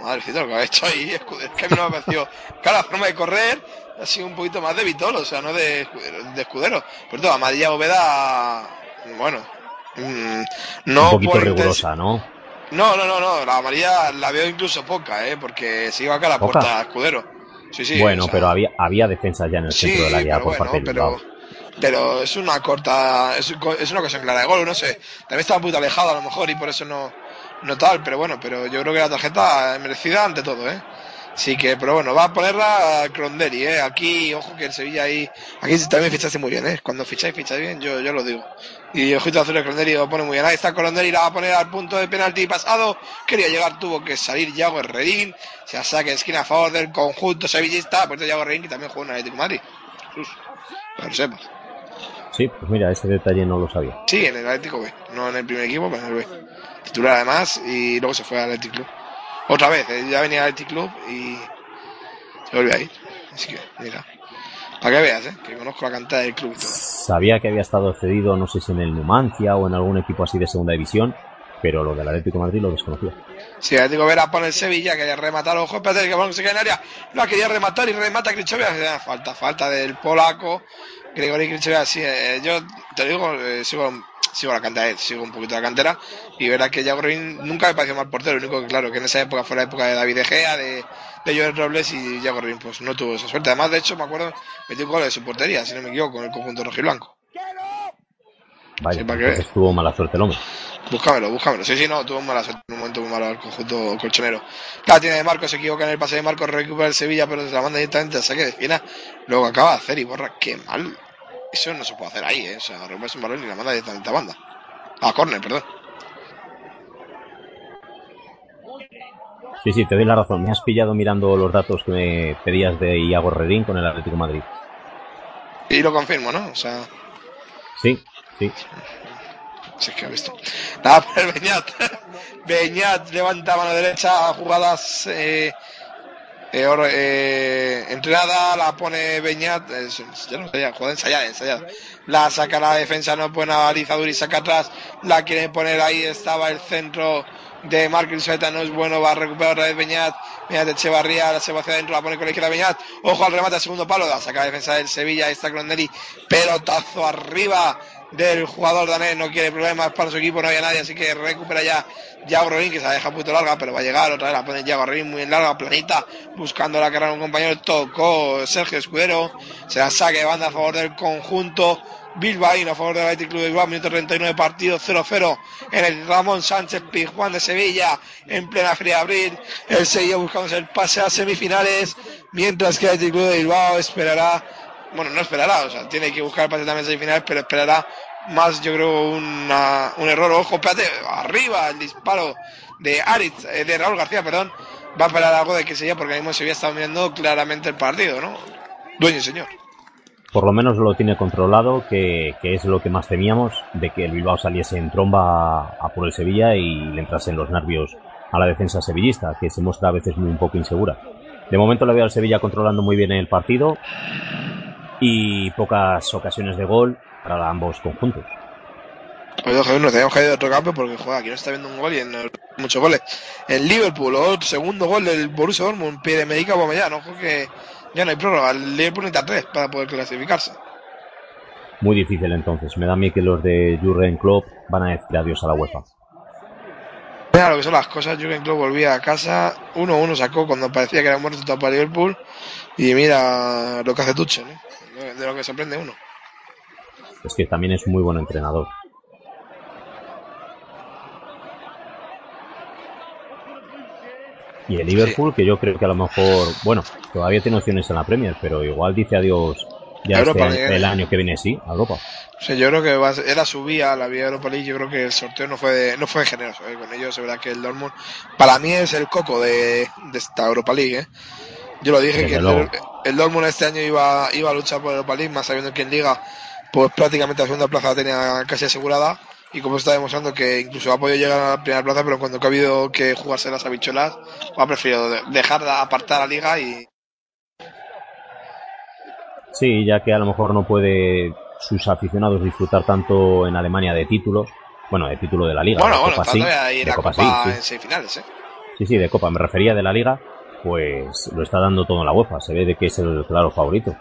madrecita lo que ha hecho ahí, escudero. Es que a mí no me ha parecido. Claro, la forma de correr ha sido un poquito más de Vitolo, o sea, no de escudero. De escudero. Por todo, Amadilla Bóveda, bueno, mm, no un poquito por rigurosa, ¿no? no, no, no, no, la amarilla la veo incluso poca, ¿eh? Porque se iba acá a la ¿Poca? puerta escudero. Sí, sí. bueno, o sea, pero había, había defensa ya en el sí, centro del área por bueno, parte del pero, pero es una corta, es, es una ocasión clara de gol, no sé. También estaba un poquito alejado a lo mejor y por eso no, no tal, pero bueno, pero yo creo que la tarjeta es merecida ante todo, ¿eh? Sí que, pero bueno, va a ponerla a Cronderi, ¿eh? Aquí, ojo que el Sevilla ahí, aquí también fichaste muy bien, ¿eh? Cuando ficháis, ficháis bien, yo, yo lo digo. Y ojito azul de Cronderi lo pone muy bien. Ahí está Cronderi, la va a poner al punto de penalti pasado. Quería llegar, tuvo que salir Yago Herrerín. Se saque esquina a favor del conjunto sevillista. Por cierto, Yago Herrerín que también juega en Atlético Madrid. Jesús, lo sepas. Sí, pues mira, ese detalle no lo sabía. Sí, en el Atlético B, no en el primer equipo, pero en el B. Titular además y luego se fue al Athletic Club. Otra vez, eh, ya venía al Athletic Club y se volvió a ir. Así que, mira. Para que veas, eh, que conozco la cantidad del club y todo. Sabía que había estado cedido, no sé si en el Numancia o en algún equipo así de segunda división, pero lo del Atlético de Madrid lo desconocía. Si el Atlético Vera pone el Sevilla, quería rematar, ojo, espérate que balón se queda en área, la quería rematar y remata Krichovia, Eh, falta, falta del polaco, Grigori Krichovia, sí, eh, yo te digo, eh, sigo, sigo la cantera, eh, sigo un poquito la cantera, y verás que Yago Rin nunca me pareció mal portero, lo único que claro, que en esa época fue la época de David De Gea, de, de Joel Robles y Yago Rin, pues no tuvo esa suerte, además de hecho me acuerdo, metió un gol de su portería, si no me equivoco, con el conjunto rojiblanco. Vaya, Sí, para que entonces veas. tuvo mala suerte el hombre. Búscamelo, búscamelo. Sí, sí, no, tuvo mala suerte en un momento muy malo el conjunto colchonero. La tiene de Marcos, se equivoca en el pase de Marcos, recupera el Sevilla, pero se la manda directamente a saque de esquina. Luego acaba de hacer y borra. Qué mal. Eso no se puede hacer ahí, ¿eh? O sea, robarse un balón y la manda directamente a banda. A córner, perdón. Sí, sí, te doy la razón. Me has pillado mirando los datos que me pedías de Iago Redín con el Atlético de Madrid. Y lo confirmo, ¿no? O sea, Sí, sí. Si es que ha visto. Nada, por el Beñat. Beñat levanta mano derecha, jugadas eh, eh, eh, entrenada, la pone Beñat, eh, ya no sé, jugada ensayada, ensayada. La saca la defensa, no pone a Alizaduri, saca atrás, la quiere poner ahí, estaba el centro de Marquín Sueta, no es bueno, va a recuperar otra vez Beñat, Beñat Echevarría, la se va hacia adentro, la pone con la izquierda Beñat, ojo al remate segundo palo, la saca la defensa del Sevilla, ahí está Clonelli, pelotazo arriba del jugador danés, no quiere problemas para su equipo, no había nadie, así que recupera ya Yago Rorín, que se la deja poquito larga, pero va a llegar otra vez, la pone Yago Rorín muy larga, planita, buscando la carrera de un compañero, tocó Sergio Escudero, se la saque de banda a favor del conjunto Bilbaíno a favor del Athletic Club de Bilbao, minuto 39 partido 0-0 en el Ramón Sánchez Pizjuán de Sevilla en plena feria de abril, el Sevilla buscándose el pase a semifinales, mientras que el Athletic Club de Bilbao esperará bueno, no esperará, o sea, tiene que buscar pase también semifinales, pero esperará más, yo creo, un error. Ojo, espérate, arriba el disparo de Aritz, eh, de Raúl García, perdón, va a esperar algo de que sea, porque ahora mismo se había estado mirando claramente el partido, ¿no? Dueño señor. Por lo menos lo tiene controlado, que, es lo que más temíamos, de que el Bilbao saliese en tromba a, a por el Sevilla y le entrasen los nervios a la defensa sevillista, que se muestra a veces muy un poco insegura. De momento le veo al Sevilla controlando muy bien el partido y pocas ocasiones de gol para ambos conjuntos. Pues ojo, nos tenemos que ir de otro campo porque joder, aquí no está viendo un gol y en el- muchos goles. En Liverpool, otro segundo gol del Borussia Dortmund, pie de Medica Aubameyang, ojo que Ya no hay prórroga, el Liverpool necesita tres para poder clasificarse. Muy difícil entonces. Me da a mí que los de Jurgen Klopp van a decir adiós a la UEFA. Mira lo que son las cosas, Jurgen Klopp volvía a casa, 1-1 sacó cuando parecía que era muerto todo para Liverpool y mira lo que hace Tuchel, ¿eh? De lo que sorprende uno. Es que también es muy buen entrenador. Y el Liverpool, que yo creo que a lo mejor, bueno, todavía tiene opciones en la Premier, pero igual dice adiós ya Europa este, League. el año que viene, sí, a Europa. O sea, yo creo que va a ser- era su vía, la vía Europa League. Yo creo que el sorteo no fue de- no fue generoso ¿eh? con ellos. Es verdad que el Dortmund, para mí, es el coco de, de esta Europa League. ¿eh? Yo lo dije Desde que el, el Dortmund este año iba, iba a luchar por Europa League, más sabiendo que en Liga, pues prácticamente la segunda plaza la tenía casi asegurada. Y como está demostrando que incluso ha podido llegar a la primera plaza, pero cuando ha habido que jugarse las habichuelas, ha preferido de- dejar de apartar a Liga y Sí, ya que a lo mejor no puede sus aficionados disfrutar tanto en Alemania de títulos. Bueno, de título de la Liga. bueno, de bueno, Copa sí, de la Copa Copa sí, en semifinales, ¿eh? Sí, sí, de Copa. Me refería de la Liga, pues lo está dando todo en la UEFA. Se ve de que es el claro favorito.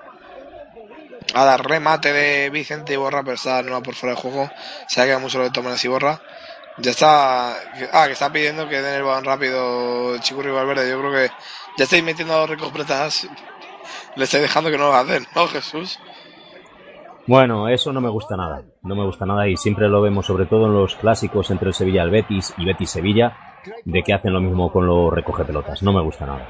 a dar remate de Vicente Iborra, pero está no por fuera de juego. Se ha quedado solo de Tomás Iborra. Ya está. Ah, que está pidiendo que den el balón rápido Chicurri Valverde. Yo creo que ya estáis metiendo recompretas. Le estáis dejando que no lo hacen, ¿no, Jesús? Bueno, eso no me gusta nada. No me gusta nada y siempre lo vemos, sobre todo en los clásicos entre el Sevilla y el Betis y Betis-Sevilla, de que hacen lo mismo con los recoge pelotas. No me gusta nada.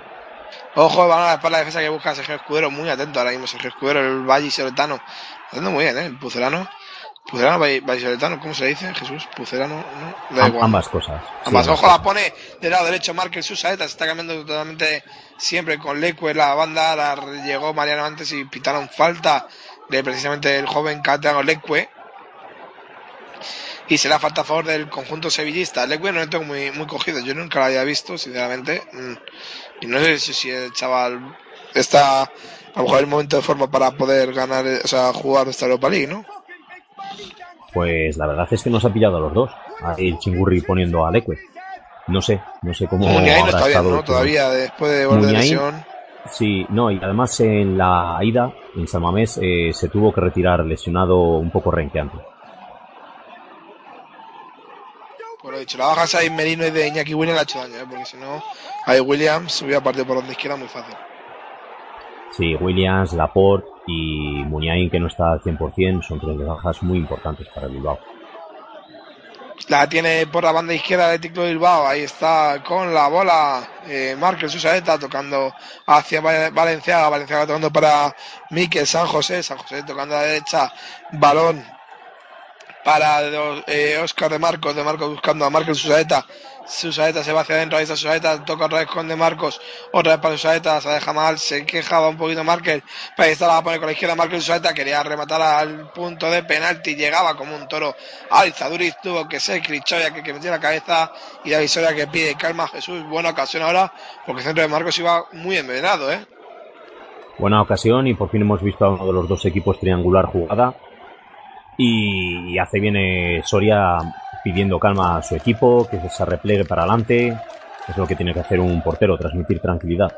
Ojo, van a la espalda de defensa que busca Sergio Escudero. Muy atento ahora mismo, Sergio Escudero, el Valle Soletano. Haciendo muy bien, ¿eh? El Pucelano. Pucelano, Valle Soletano, ¿cómo se dice, Jesús? Pucelano, ¿no? Da igual. ambas cosas. Ambas, ojo, la pone del lado derecho Markel Susaeta, se está cambiando totalmente siempre con Leque la banda, la llegó Mariano antes y pitaron falta de precisamente el joven Cateago Leque. Y será falta a favor del conjunto sevillista. Leque no lo tengo muy, muy cogido, yo nunca lo había visto, sinceramente. Mm. Y no sé si, si el chaval está a lo mejor el momento de forma para poder ganar, eh, o sea, jugar esta Europa League, ¿no? Pues la verdad es que nos ha pillado a los dos. El chingurri poniendo a Leque. No sé, no sé cómo Muniain no está bien. ¿no? Todavía después de volver de lesión. Sí, no, y además en la ida, en San Mamés, eh, se tuvo que retirar lesionado un poco renqueante. Por lo dicho, la baja esa de Merino y de Iñaki Williams le ha hecho daño, ¿eh? porque si no, ahí Williams hubiera partido por donde izquierda muy fácil. Sí, Williams, Laporte y Muniain, que no está al 100%, son tres bajas muy importantes para Bilbao. La tiene por la banda izquierda de Ticlo Bilbao, ahí está con la bola eh, Susaeta tocando hacia Va- Valenciaga, Valenciaga tocando para Miquel San José, San José tocando a la derecha, balón para eh, Oscar de Marcos, de Marcos buscando a Márquez Susaeta, Susaeta se va hacia adentro, ahí está Susaeta, toca otra vez con de Marcos, otra vez para Susaeta, se deja mal, se quejaba un poquito Márquez, pero ahí está la va a poner con la izquierda Márquez Susaeta, quería rematar al punto de penalti, llegaba como un toro al Zaduriz, tuvo que ser Crichoya que, que metió la cabeza y la visoria que pide calma Jesús, buena ocasión ahora, porque el centro de Marcos iba muy envenenado, ¿eh? Buena ocasión y por fin hemos visto a uno de los dos equipos triangular jugada. Y, y hace bien eh, Soria pidiendo calma a su equipo, que se replegue para adelante. Es lo que tiene que hacer un portero, transmitir tranquilidad.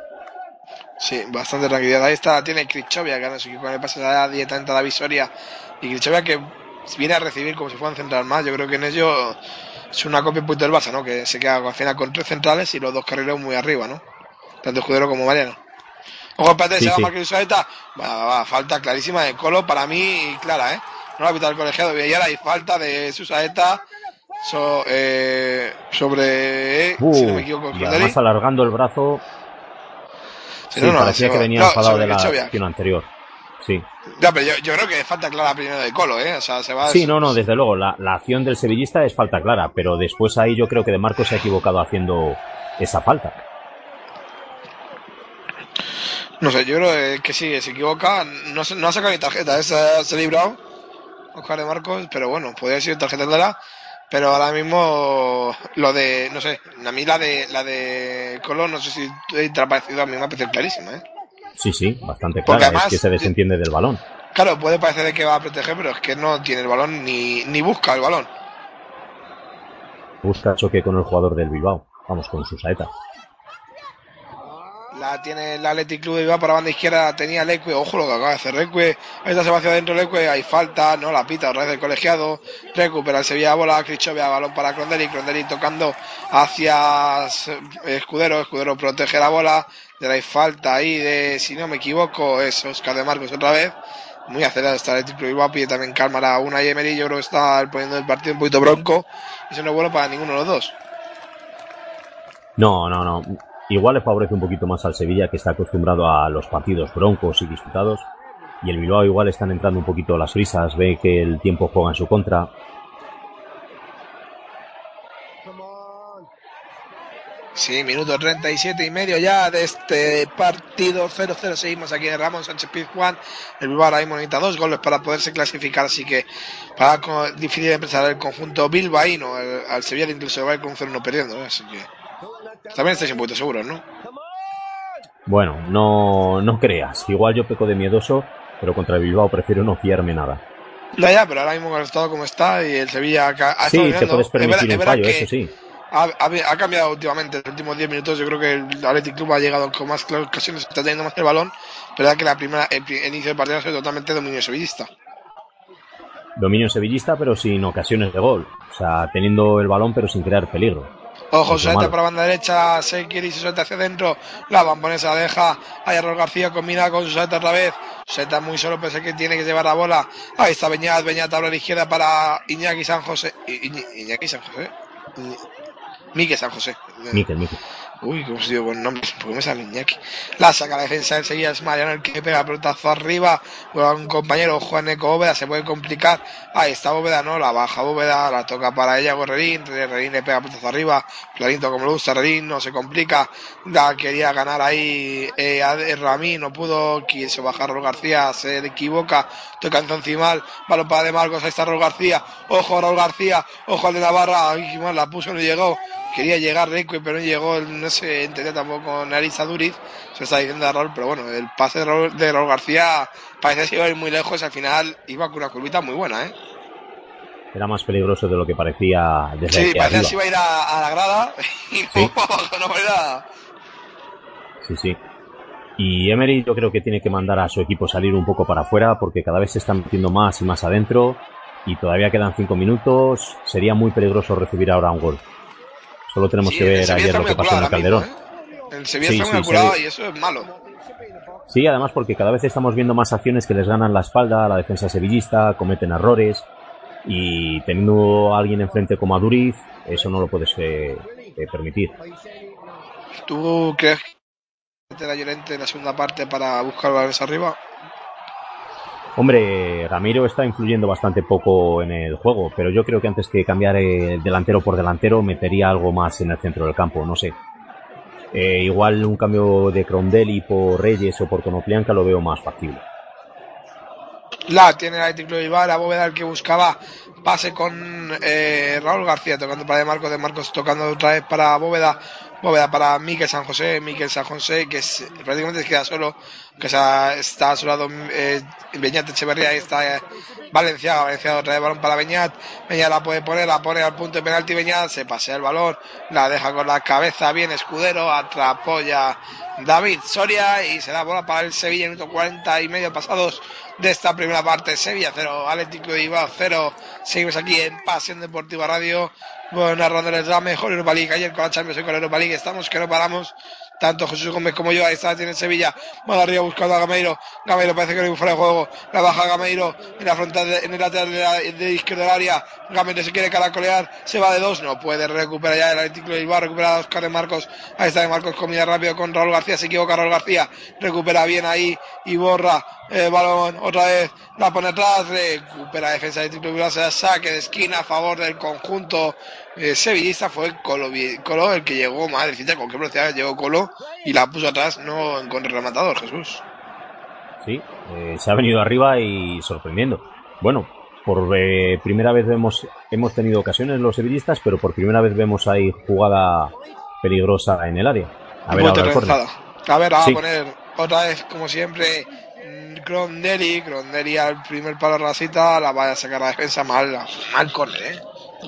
Sí, bastante tranquilidad. Ahí está, tiene Krichovia, que gana su equipo con el pase da directamente a la visoria. Y Krichovia que viene a recibir como si fuera un central más. Yo creo que en ello es una copia un poquito del Barça, ¿no? Que se queda al final con tres centrales y los dos carrileros muy arriba, ¿no? Tanto Escudero como Mariano. Ojo, espérate, Sí, se va sí. Va, va, va, falta clarísima de Colo para mí clara, ¿eh? No la ha pitado el colegiado. Y ahora hay falta de Susaeta so- eh, sobre, Uh, si no me equivoco, y además alargando el brazo, Sí, sí, no, no, parecía que venía enfadado de la acción anterior. Sí. Ya, pero yo, yo creo que falta clara primero de Colo, ¿eh? O sea, se va. Sí, no, no, desde luego. La, la acción del sevillista es falta clara, pero después ahí yo creo que De Marcos se ha equivocado haciendo esa falta. No sé, yo creo que sí, se equivoca. No, no ha sacado ni tarjeta, ¿eh? se ha librado. Oscar de Marcos, pero bueno, podría haber sido tarjeta clara. Pero ahora mismo lo de, no sé, a mí la de la de Colo, no sé si te ha parecido, a mí me ha parecido clarísima, ¿eh? Sí, sí, bastante clara. además- es que se desentiende del balón. Claro, puede parecer de que va a proteger, pero es que no tiene el balón ni, ni busca el balón. Busca choque con el jugador del Bilbao. Vamos, con su saeta. La tiene el Athletic Club de Bilbao para banda izquierda. Tenía Leque. Ojo lo que acaba de hacer Leque. Está se va hacia adentro Leque. Hay falta. No la pita. Otra vez el colegiado. Recupera el Sevilla bola. Crichovia balón para Crondeli. Crondeli tocando hacia Escudero. Escudero protege la bola. De la falta ahí de, si no me equivoco, es Oscar de Marcos otra vez. Muy acelerado está el Club Bilbao. Pide también calma una y. Yo creo que está poniendo el partido un poquito bronco. Y eso no es bueno para ninguno de los dos. No, no, no. Igual le favorece un poquito más al Sevilla, que está acostumbrado a los partidos broncos y disputados. Y el Bilbao igual están entrando un poquito las risas, ve que el tiempo juega en su contra. Sí, minuto 37 y medio ya de este partido 0-0. Seguimos aquí en Ramón Sánchez Pizjuán. El Bilbao ahora mismo necesita dos goles para poderse clasificar, así que para difícil empezar el conjunto bilbaíno. al Sevilla incluso va con 0-1 perdiendo, ¿eh? así que también estáis un poquito seguros, ¿no? Bueno, no, no creas. Igual yo peco de miedoso, pero contra el Bilbao prefiero no fiarme nada. Ya, ya, pero ahora mismo el estado como está y el Sevilla ha, Sí, te puedes permitir un fallo, eso sí. Ha, cambiado últimamente, en los últimos 10 minutos yo creo que el Athletic Club ha llegado con más ocasiones, está teniendo más el balón, pero es que la primera, el, inicio del partido ha sido totalmente dominio sevillista. Dominio sevillista, pero sin ocasiones de gol. O sea, teniendo el balón, pero sin crear peligro. Ojo, suelta para banda derecha, se quiere y se suelta hacia adentro. La bambonesa deja. Arroz García combina con su suelta otra vez. Suelta muy solo, pese que tiene que llevar la bola. Ahí está Beñat, Beñat a la izquierda para Iñaki San José. Iñaki San José. Miguel San José. Miquel, Miquel. Uy, cómo se dio buen nombre, porque me sale Iñaki. La saca la defensa enseguida es Mariano el que pega pelotazo arriba. un compañero Juan Eco Bóveda, se puede complicar. Ahí está Bóveda, no, la baja Bóveda, la toca para ella Gorrerín. Rerín le pega pelotazo arriba. Clarito como le gusta, Rerín no se complica. La quería ganar ahí eh, Ramí, no pudo. Quiso bajar Raúl García, se equivoca. Toca entonces mal. Balón para de Marcos, ahí está Raúl García. Ojo Raúl García, ojo al de Navarra. Ay, mal, la puso, no llegó quería llegar Reque, pero no llegó, no se entendía tampoco con Arisa Duriz, se está diciendo de Raúl, pero bueno, el pase de Raúl, García parece que iba a ir muy lejos, al final iba con una curvita muy buena, ¿eh? Era más peligroso de lo que parecía desde Sí, parecía que iba a ir a, la grada y ¿Sí? no, no Sí, sí. Y Emery yo creo que tiene que mandar a su equipo salir un poco para afuera porque cada vez se están metiendo más y más adentro y todavía quedan cinco minutos. Sería muy peligroso recibir ahora un gol. Solo tenemos que ver ayer lo que pasó en el Calderón. ¿eh? El Sevilla está muy y eso es malo. Sí, además porque cada vez estamos viendo más acciones que les ganan la espalda a la defensa sevillista, cometen errores y teniendo a alguien enfrente como a Duriz, eso no lo puedes eh, eh, permitir. ¿Tú crees que la Llorente en la segunda parte para buscar balones arriba? Hombre, Ramiro está influyendo bastante poco en el juego, pero yo creo que antes que cambiar el delantero por delantero metería algo más en el centro del campo, no sé. Eh, igual un cambio de Crondelli por Reyes o por Conoplianca lo veo más factible. La tiene la Club Bilbao, la bóveda el que buscaba pase con eh, Raúl García tocando para de Marcos, de Marcos tocando otra vez para Bóveda, Bóveda para Miquel San José, Miquel San José que prácticamente se queda solo, que está a su lado eh, Beñat Echeverría, ahí está eh, Valencia, Valencia otra vez balón para Beñat, Beñat la puede poner, la pone al punto de penalti Beñat, se pasea el balón, la deja con la cabeza bien Escudero, atrapó ya David Soria y se da bola para el Sevilla, minuto 40 y medio pasados de esta primera parte. Sevilla 0, Atlético de Bilbao 0. Seguimos aquí en Pasión Deportiva Radio. Bueno, narrándoles la mejor Europa League. Ayer con la Champions y con la Europa League estamos que no paramos. Tanto Jesús Gómez como yo, ahí está, tiene Sevilla, más arriba buscando a Gameiro, Gameiro parece que no fuera de juego, la baja Gameiro en la frontal, en el lateral de, la, izquierda del área, Gameiro se quiere caracolear, se va de dos, no puede recuperar ya el Atlético de Bilbao, recupera a Oscar de Marcos, ahí está de Marcos, comida rápido con Raúl García, se equivoca Raúl García, recupera bien ahí y borra el balón otra vez, la pone atrás, recupera defensa de Bilbao, se da saque de esquina a favor del conjunto eh, sevillista fue Colo, Colo, el que llegó, madrecita, con qué velocidad llegó Colo y la puso atrás, no en rematador, Jesús. Sí, eh, se ha venido arriba y sorprendiendo. Bueno, por eh, primera vez vemos, hemos tenido ocasiones los sevillistas, pero por primera vez vemos ahí jugada peligrosa en el área. A ver, ahora el A ver, a poner otra vez, como siempre, Grondelli, Grondelli al primer palo racita, la vaya a sacar la defensa mal, mal corre, eh.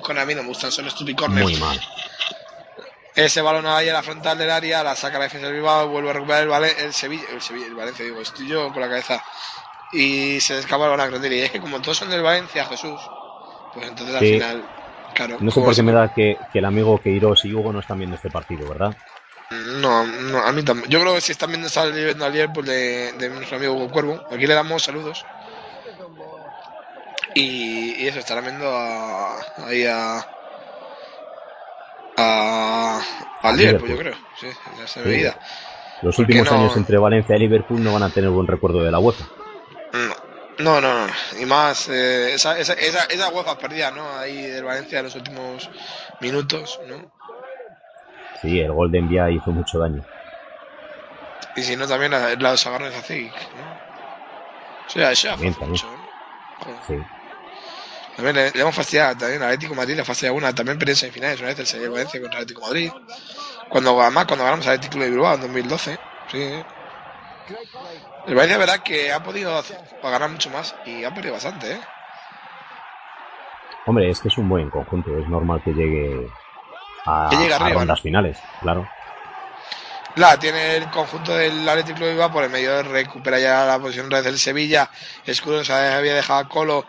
Con a mí no me gustan, son stupid Muy mal. Ese balón ahí a la frontal del área, la saca la defensa del Bilbao, vuelve a recuperar el, Vale el Sevilla, el Sevilla, el Valencia, digo, estoy yo con la cabeza. Y se escapa el balón a. Y es que como todos son del Valencia, Jesús, pues entonces al final, claro. No sé por qué me da que, que el amigo Queiroz y Hugo no están viendo este partido, ¿verdad? No, no, a mí también. Yo creo que si están viendo al Liverpool de, de nuestro amigo Hugo Cuervo, aquí le damos saludos. Y, y eso, estarán viendo a, ahí a. a. al Liverpool, yo creo. Sí, ya se Sí. veía. Los ¿Por qué últimos no? años entre Valencia y Liverpool no van a tener buen recuerdo de la UEFA. No, no, no. Y más, eh, esa, esa, esa, esa UEFA perdida, ¿no? Ahí del Valencia en los últimos minutos, ¿no? Sí, el gol de Envía hizo mucho daño. Y si no, también la, la de los agarrones a. O sea, eso También, mucho. Sí. También le, le hemos fastidiado también Atlético Madrid, le ha fastidiado una, también perdió en semifinales una vez el Sevilla Valencia contra Atlético Madrid. Cuando, además, cuando ganamos al Atlético de Bilbao en 2012, sí. El Valencia, verdad, que ha podido hacer- ganar mucho más y ha perdido bastante, ¿eh? Hombre, es que es un buen conjunto. Es normal que llegue a, Que finales, claro. La tiene el conjunto del Atlético de Bilbao por el medio recupera ya la posición vez del Sevilla. Escudo se había dejado a Colo,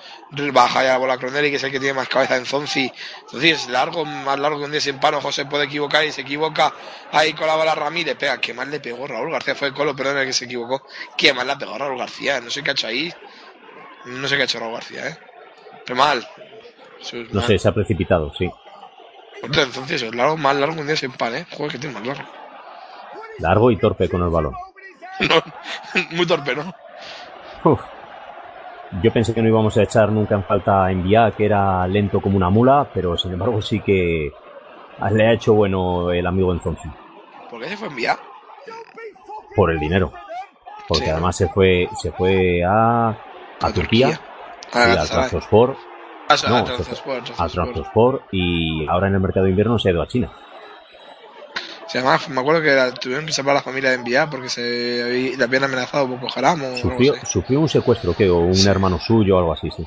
baja ya la bola Cronelli, que es el que tiene más cabeza en Zonzi. Entonces, largo, más largo que un día sin pano, José puede equivocar y se equivoca. Ahí con la bola Ramírez, pega, que más le pegó Raúl García, fue Colo, perdón, el que se equivocó. ¿Quién más le pegó Raúl García? No sé qué ha hecho ahí. No sé qué ha hecho Raúl García, eh. Pero mal. Es No mal. sé, se ha precipitado, sí. Entonces, es largo, más largo un día sin pan, eh. Joder, que tiene más largo. Largo y torpe con el balón. No, muy torpe, ¿no? Uf. Yo pensé que no íbamos a echar nunca en falta a que era lento como una mula, pero sin embargo sí que le ha hecho bueno el amigo Enzonzi. ¿Por qué se fue enviar? Por el dinero. Porque Sí. además se fue, se fue a, a, A Turquía, Turquía. sí, Ah, al. Trabzonspor, Ah, sí, No, a. Trabzonspor y ahora en el mercado de invierno se ha ido a China. Sí, además, me acuerdo que la- tuvieron que separar a la familia de enviar porque se la habían amenazado Boko Haram o Sufrió, sufrió un secuestro, que o un Sí. hermano suyo o algo así, sí.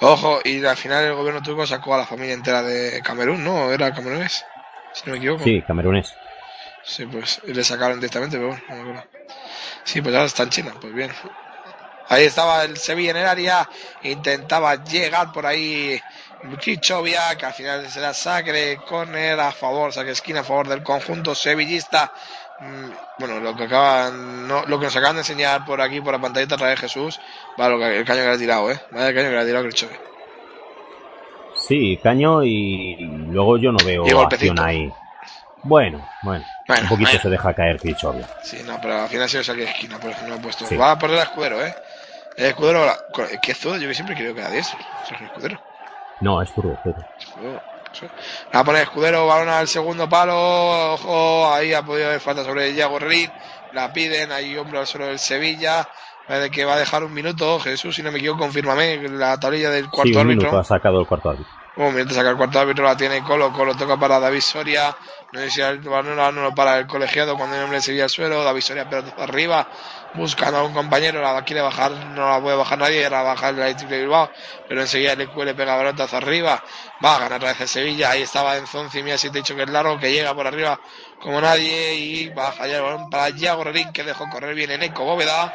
Ojo, y al final el gobierno turco sacó a la familia entera de Camerún, ¿no? Era camerunés, si no me equivoco. Sí, camerunés. Sí, pues le sacaron directamente, pero bueno, no me acuerdo. Sí, pues ahora está en China, pues bien. Ahí estaba el Sevilla en el área, intentaba llegar por ahí Kichovia, que al final se la saque, córner a favor, saque esquina a favor del conjunto sevillista. Mm, Bueno, lo que acaban, no, lo que nos acaban de enseñar por aquí, por la pantallita a través de Jesús, va lo que, el caño que le ha tirado, eh. Vaya caño que le ha tirado Kichovia. Sí, caño y luego yo no veo acción ahí. Bueno, bueno, Bueno, un poquito bueno. se deja caer Clichovia. Sí, no, pero al final ha sido saque esquina, por eso no he puesto. Sí. Va a poner el escudero, eh. El escudero, la- ¿qué zurdo? Yo siempre creo que. Eso es el escudero. No, es zurdo, zurdo. Va a poner escudero, balón al segundo palo. Ojo, ahí ha podido haber falta sobre Yago Rin. La piden, ahí hombro al suelo del Sevilla. Parece que va a dejar un minuto. Jesús, si no me equivoco, confírmame la tablilla del cuarto Sí, un árbitro. minuto ha sacado el cuarto árbitro. Un minuto saca el cuarto árbitro, la tiene Colo, Colo toca para David Soria, no sé si el balón no lo para el colegiado cuando el hombre seguía al suelo, David Soria pero arriba, buscando a un compañero, la quiere bajar, no la puede bajar nadie, la baja el Atlético de Bilbao, pero enseguida el le pega balotazo arriba, va a ganar otra vez Sevilla, ahí estaba Enzonzi, mira si te he dicho que es largo, que llega por arriba como nadie y baja ya el balón para Yago que dejó correr bien en Eco Bóveda,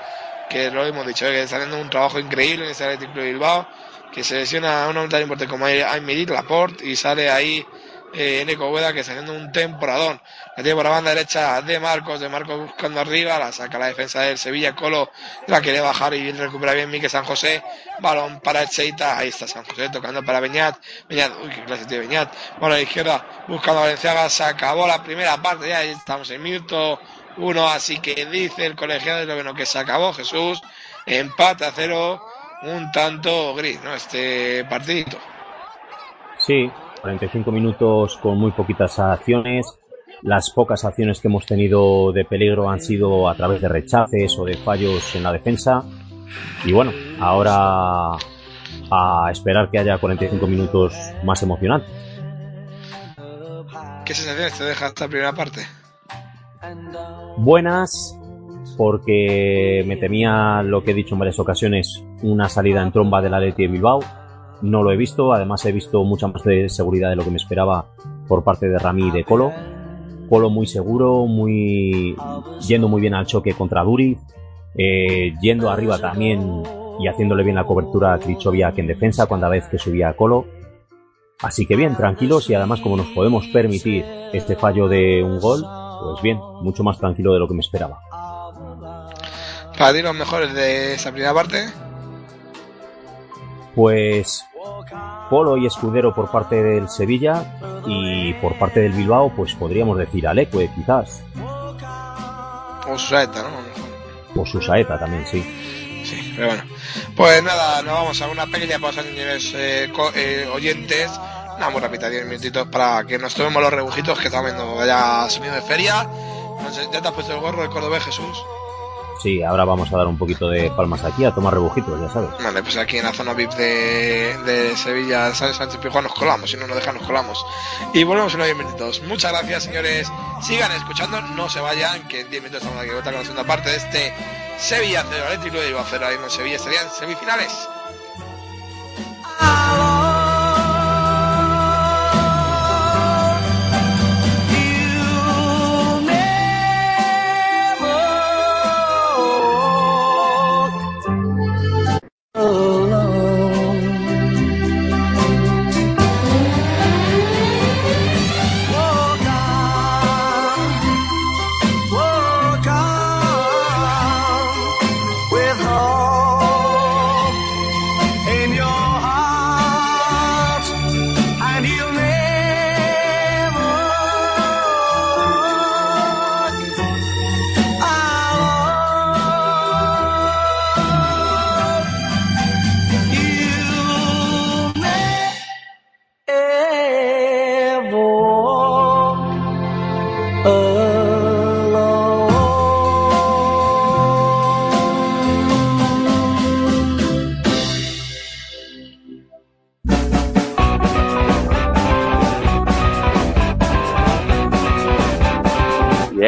que lo hemos dicho, que está haciendo un trabajo increíble en ese Atlético de Bilbao, que se lesiona a una tan importante como Aymeric Laporte y sale ahí eh, Neko Bóveda que está haciendo un temporadón. La tiene por la banda derecha de Marcos, de Marcos buscando arriba, la saca la defensa del Sevilla, Colo la quiere bajar y recupera bien Mique San José, balón para Cheita, ahí está San José tocando para Beñat, Beñat, uy qué clase tiene Beñat, bola a la izquierda, buscando a Valenciaga, se acabó la primera parte, ya estamos en minuto uno, así que dice el colegiado de lo bueno que se acabó Jesús, empate a cero, un tanto gris, ¿no? Este partidito. Sí, 45 minutos con muy poquitas acciones. Las pocas acciones que hemos tenido de peligro han sido a través de rechaces o de fallos en la defensa. Y bueno, ahora a esperar que haya 45 minutos más emocionantes. ¿Qué sensaciones te deja esta primera parte? Buenas, porque me temía lo que he dicho en varias ocasiones, una salida en tromba del Atleti de Bilbao. No lo he visto, además he visto mucha más de seguridad de lo que me esperaba por parte de Rami y de Colo. Colo muy seguro, muy yendo muy bien al choque contra Duriz, eh, yendo arriba también y haciéndole bien la cobertura a que en defensa cuando vez que subía a Colo. Así que bien, tranquilos y además como nos podemos permitir este fallo de un gol, pues bien, mucho más tranquilo de lo que me esperaba. Para ti los mejores de esa primera parte. Pues Polo y Escudero por parte del Sevilla y por parte del Bilbao, pues podríamos decir Alecue, quizás. O Susaeta, ¿no? O Susaeta también, sí. Sí, pero bueno. Pues nada, nos vamos a una pequeña pausa, señores eh, eh, oyentes. Nada, muy rápida, 10 minutitos para que nos tomemos los rebujitos que estamos viendo vaya sonido de feria. ¿Ya te has puesto el gorro de cordobés, Jesús? Sí, ahora vamos a dar un poquito de palmas aquí a tomar rebujitos, ya sabes. Vale, pues aquí en la zona VIP de, de Sevilla, Sánchez Pijuán nos colamos, si no nos dejan nos colamos. Y volvemos en unos 10 minutos. Muchas gracias, señores. Sigan escuchando, no se vayan, que en 10 minutos estamos aquí de vuelta con la segunda parte de este Sevilla 0 Atlético y va a hacer ahí en Sevilla, serían semifinales.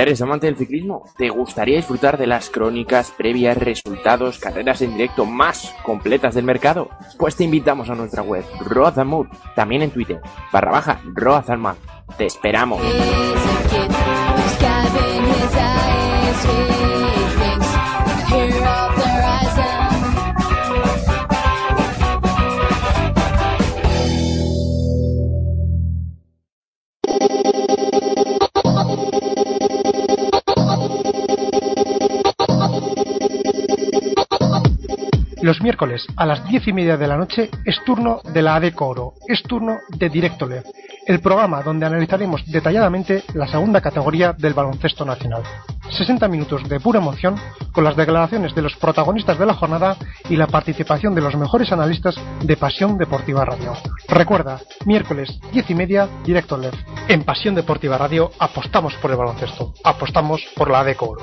¿Eres amante del ciclismo? ¿Te gustaría disfrutar de las crónicas, previas, resultados, carreras en directo más completas del mercado? Pues te invitamos a nuestra web, Road también en Twitter, barra baja, Road Te esperamos. Miércoles a las diez y media de la noche es turno de la ADECO Oro, es turno de Directo Lev, el programa donde analizaremos detalladamente la segunda categoría del baloncesto nacional. 60 minutos de pura emoción con las declaraciones de los protagonistas de la jornada y la participación de los mejores analistas de Pasión Deportiva Radio. Recuerda, miércoles diez y media, Directo Lev. En Pasión Deportiva Radio apostamos por el baloncesto, apostamos por la ADECO Oro.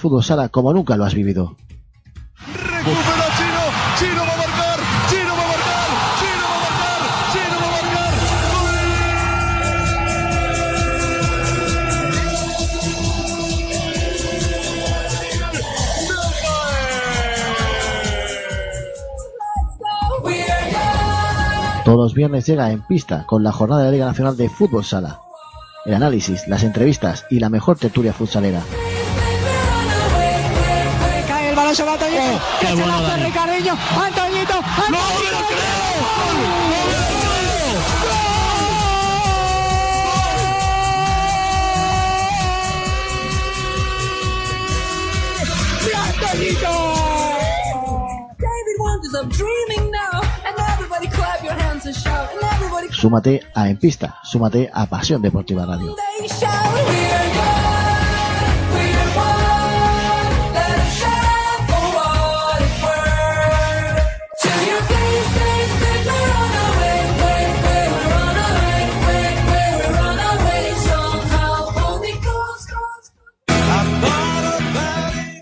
Fútbol sala como nunca lo has vivido. Recupera Chino, Chino va a marcar, Chino va a marcar, Chino va a marcar, Chino va a marcar. Todos los viernes llega en pista con la jornada de la Liga Nacional de Fútbol Sala. El análisis, las entrevistas y la mejor tertulia futsalera. Qué Se bueno, Dani. Ricardiño. Antoñito. Antoñito. ¡Sí, Antoñito! David Wonders, I'm dreaming now, and everybody clap your hands and shout, and everybody Súmate a En Pista, súmate a Pasión Deportiva Radio.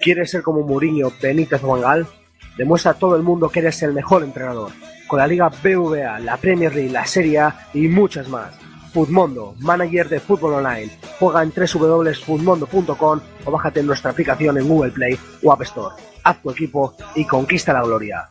¿Quieres ser como Mourinho, Benítez o Van Gaal? Demuestra a todo el mundo que eres el mejor entrenador. Con la Liga BVA, la Premier League, la Serie A y muchas más. Futmundo, manager de fútbol online. Juega en www.futmundo.com o bájate nuestra aplicación en Google Play o App Store. Haz tu equipo y conquista la gloria.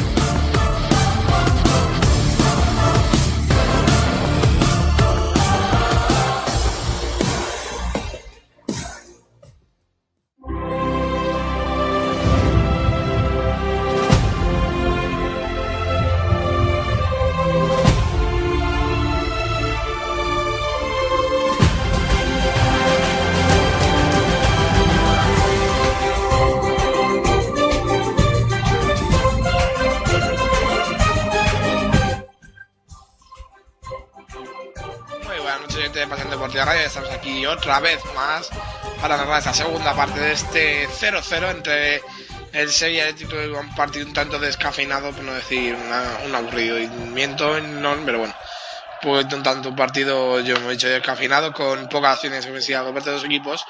Otra vez más para narrar esta segunda parte de este 0-0 entre el Sevilla y un partido un tanto descafeinado, por no decir una- un aburrimiento, no, pero bueno. Pues un tanto un partido, yo me he dicho, descafeinado, con pocas acciones ofensivas por parte de los equipos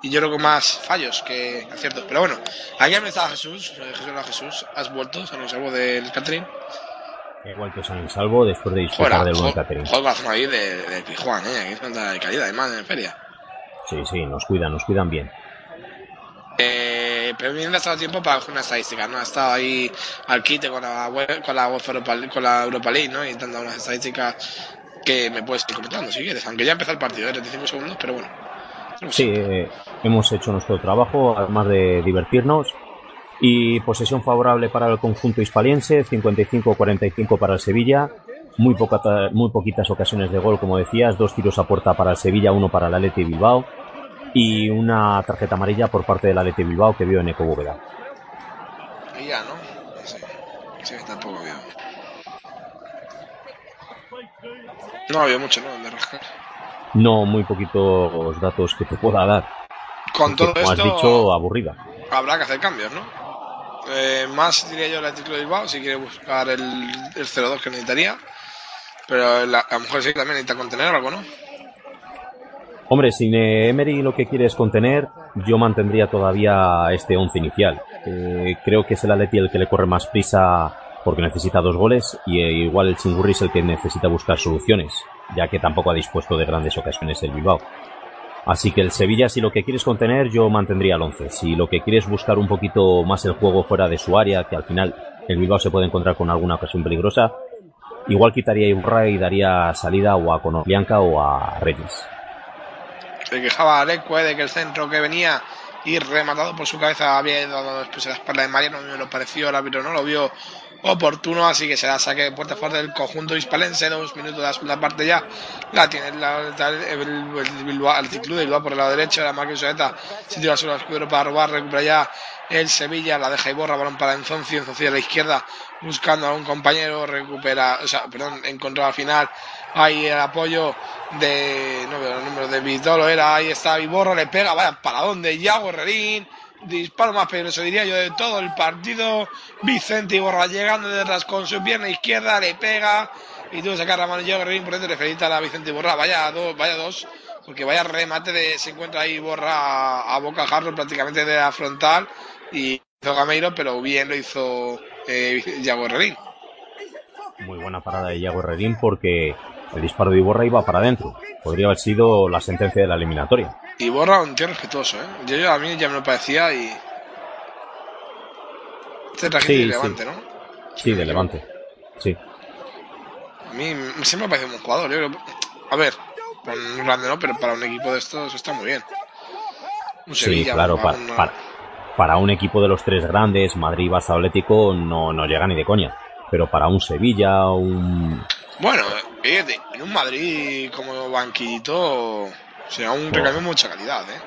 y yo creo que más fallos que aciertos. Pero bueno, aquí me está Jesús, Jesús, Jesús, has vuelto, se nos salvo del catering. Vuelto sano y salvo después de disfrutar Joder, del buen catering. joder, zona ahí de, de Pijuán, eh, aquí es de calidad, además, en feria. Sí, sí, nos cuidan, nos cuidan bien. Eh, pero me ha estado tiempo para una estadística, ¿no? Ha estado ahí al quite con la web, con la Europa, con la Europa League, ¿no? Y te han dado unas estadísticas que me puedes ir comentando si quieres, aunque ya empezó el partido, ¿eh? 35 segundos, pero bueno. Sí, eh, hemos hecho nuestro trabajo, además de divertirnos. Y posesión favorable para el conjunto hispaliense, 55-45 para el Sevilla. Muy, poca, muy poquitas ocasiones de gol, como decías. Dos tiros a puerta para el Sevilla, uno para el Atleti Bilbao. Y una tarjeta amarilla por parte del Atleti Bilbao que vio en Eco Bóveda. Y ya, ¿no? Sí, sí, tampoco había. No había mucho, ¿no? Donde rascar. No muy poquitos datos que te pueda dar. Con todo Como has esto, dicho, aburrida. habrá que hacer cambios, ¿no? Eh, más diría yo el Atlético de Bilbao si quiere buscar el, el 0-2 que necesitaría. Pero la- a lo mejor sí también necesita contener algo, ¿no? Hombre, si eh, Emery lo que quiere es contener, yo mantendría todavía este once inicial. Eh, creo que es el Atleti el que le corre más prisa porque necesita dos goles y eh, igual el Chingurri es el que necesita buscar soluciones, ya que tampoco ha dispuesto de grandes ocasiones el Bilbao. Así que el Sevilla, si lo que quieres contener, yo mantendría el 11. Si lo que quieres buscar un poquito más el juego fuera de su área, que al final el Bilbao se puede encontrar con alguna ocasión peligrosa, igual quitaría a y daría salida o a Conoplianca o a Reyes. Se quejaba Alecue de que el centro que venía y rematado por su cabeza había después a la espalda de Mariano, me lo pareció, el no lo vio oportuno, así que será saque de puerta fuerte del conjunto hispalense, dos minutos de la parte ya, la tiene el, el, el Ciclú de Bilbao por el lado derecho, la marca Usaeta se tira sobre el escudero para robar, recupera ya el Sevilla, la deja y borra, balón para Enzoncio, Enzoncio a la izquierda, buscando a un compañero, recupera, o sea, perdón, encontró al final, ahí el apoyo de, no veo el número de Vitolo, era, ahí está Viborro, le pega, vaya paradón de Yago Herrerín, disparo más peligroso diría yo de todo el partido, Vicente Iborra llegando detrás con su pierna izquierda, le pega, y tuvo que sacar la mano Yago Herrerín, por dentro le felicita a Vicente Iborra, vaya dos, vaya dos, porque vaya remate de, se encuentra ahí Iborra a, boca jarro prácticamente de la frontal, y hizo Gameiro, pero bien lo hizo eh, Yago. Muy buena parada de Iago Herrerín porque el disparo de Iborra iba para adentro. Podría haber sido la sentencia de la eliminatoria. Y borra un tío respetuoso, ¿eh? Yo, yo- a mí ya me lo parecía y. Este trajiste Sí, de Levante, sí. ¿no? Sí, de Levante. Sí. A mí siempre me parece un buen jugador. Yo creo- A ver, un grande no, pero para un equipo de estos está muy bien. Un Sí, claro, para, un- para, para un equipo de los tres grandes, Madrid, Barça, Atlético, no, no llega ni de coña. Pero para un Sevilla, un... Bueno, fíjate, en un Madrid como banquillito será un recambio de mucha calidad, ¿eh?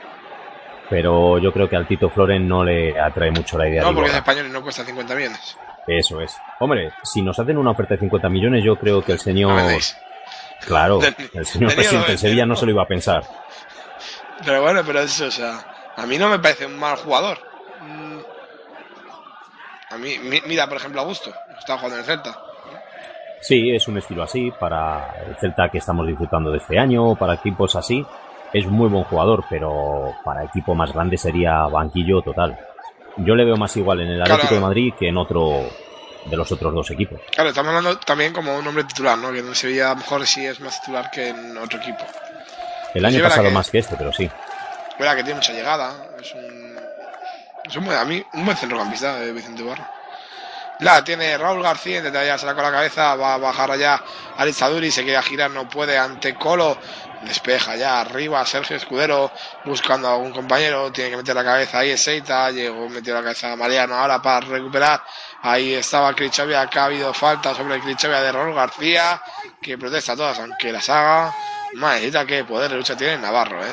Pero yo creo que al Tito Floren no le atrae mucho la idea No, de porque es español y no cuesta 50 millones. Eso es. Hombre, si nos hacen una oferta de 50 millones, yo creo que el señor... No. Claro, el señor presidente del Sevilla no se lo iba a pensar. Pero bueno, pero eso, o sea, a mí no me parece un mal jugador. Mm. A mí, mi- mira, por ejemplo, Augusto, está jugando en el Celta. Sí, es un estilo así para el Celta que estamos disfrutando de este año, para equipos así. Es muy buen jugador, pero para equipo más grande sería banquillo total. Yo le veo más igual en el Claro. Atlético de Madrid que en otro de los otros dos equipos. Claro, estamos hablando también como un hombre titular, ¿no? Que en Sevilla a lo mejor sí es más titular que en otro equipo. El año Sí, verdad pasado que- más que este, pero sí. Verdad que tiene mucha llegada, es un, es un buen, a mí, un buen centrocampista de Vicente Barro. La tiene Raúl García, intenta hallarse con la cabeza, va a bajar allá a se quiere girar, no puede, ante Colo, despeja ya arriba Sergio Escudero, buscando a algún compañero, tiene que meter la cabeza ahí, Seita, llegó, metió la cabeza a Mariano ahora para recuperar, ahí estaba Crichovia, acá ha habido falta sobre Crichovia de Raúl García, que protesta a todas, aunque las haga, madrecita, qué poder de lucha tiene Navarro, eh.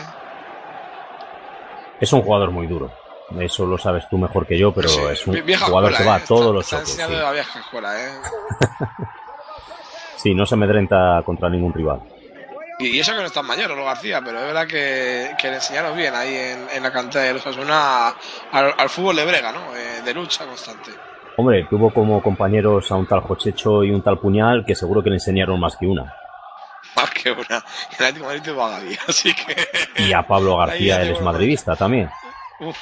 Es un jugador muy duro. Eso lo sabes tú mejor que yo, pero Sí, es un jugador escuela, que va eh. a todos Está- los está enseñando Sí. la vieja escuela, eh. Sí, no se amedrenta contra ningún rival. Y, eso que no es tan mayor, Olo García, pero es verdad que, que le enseñaron bien ahí en, en la cantera de los Osasuna al, al fútbol de brega, ¿no? Eh, de lucha constante. Hombre, tuvo como compañeros a un tal Jochecho y un tal Puñal que seguro que le enseñaron más que una. Más que una. El Atlético de Madrid tuvo a Gaby, así que. Y a Pablo García, él es madridista también. Uf,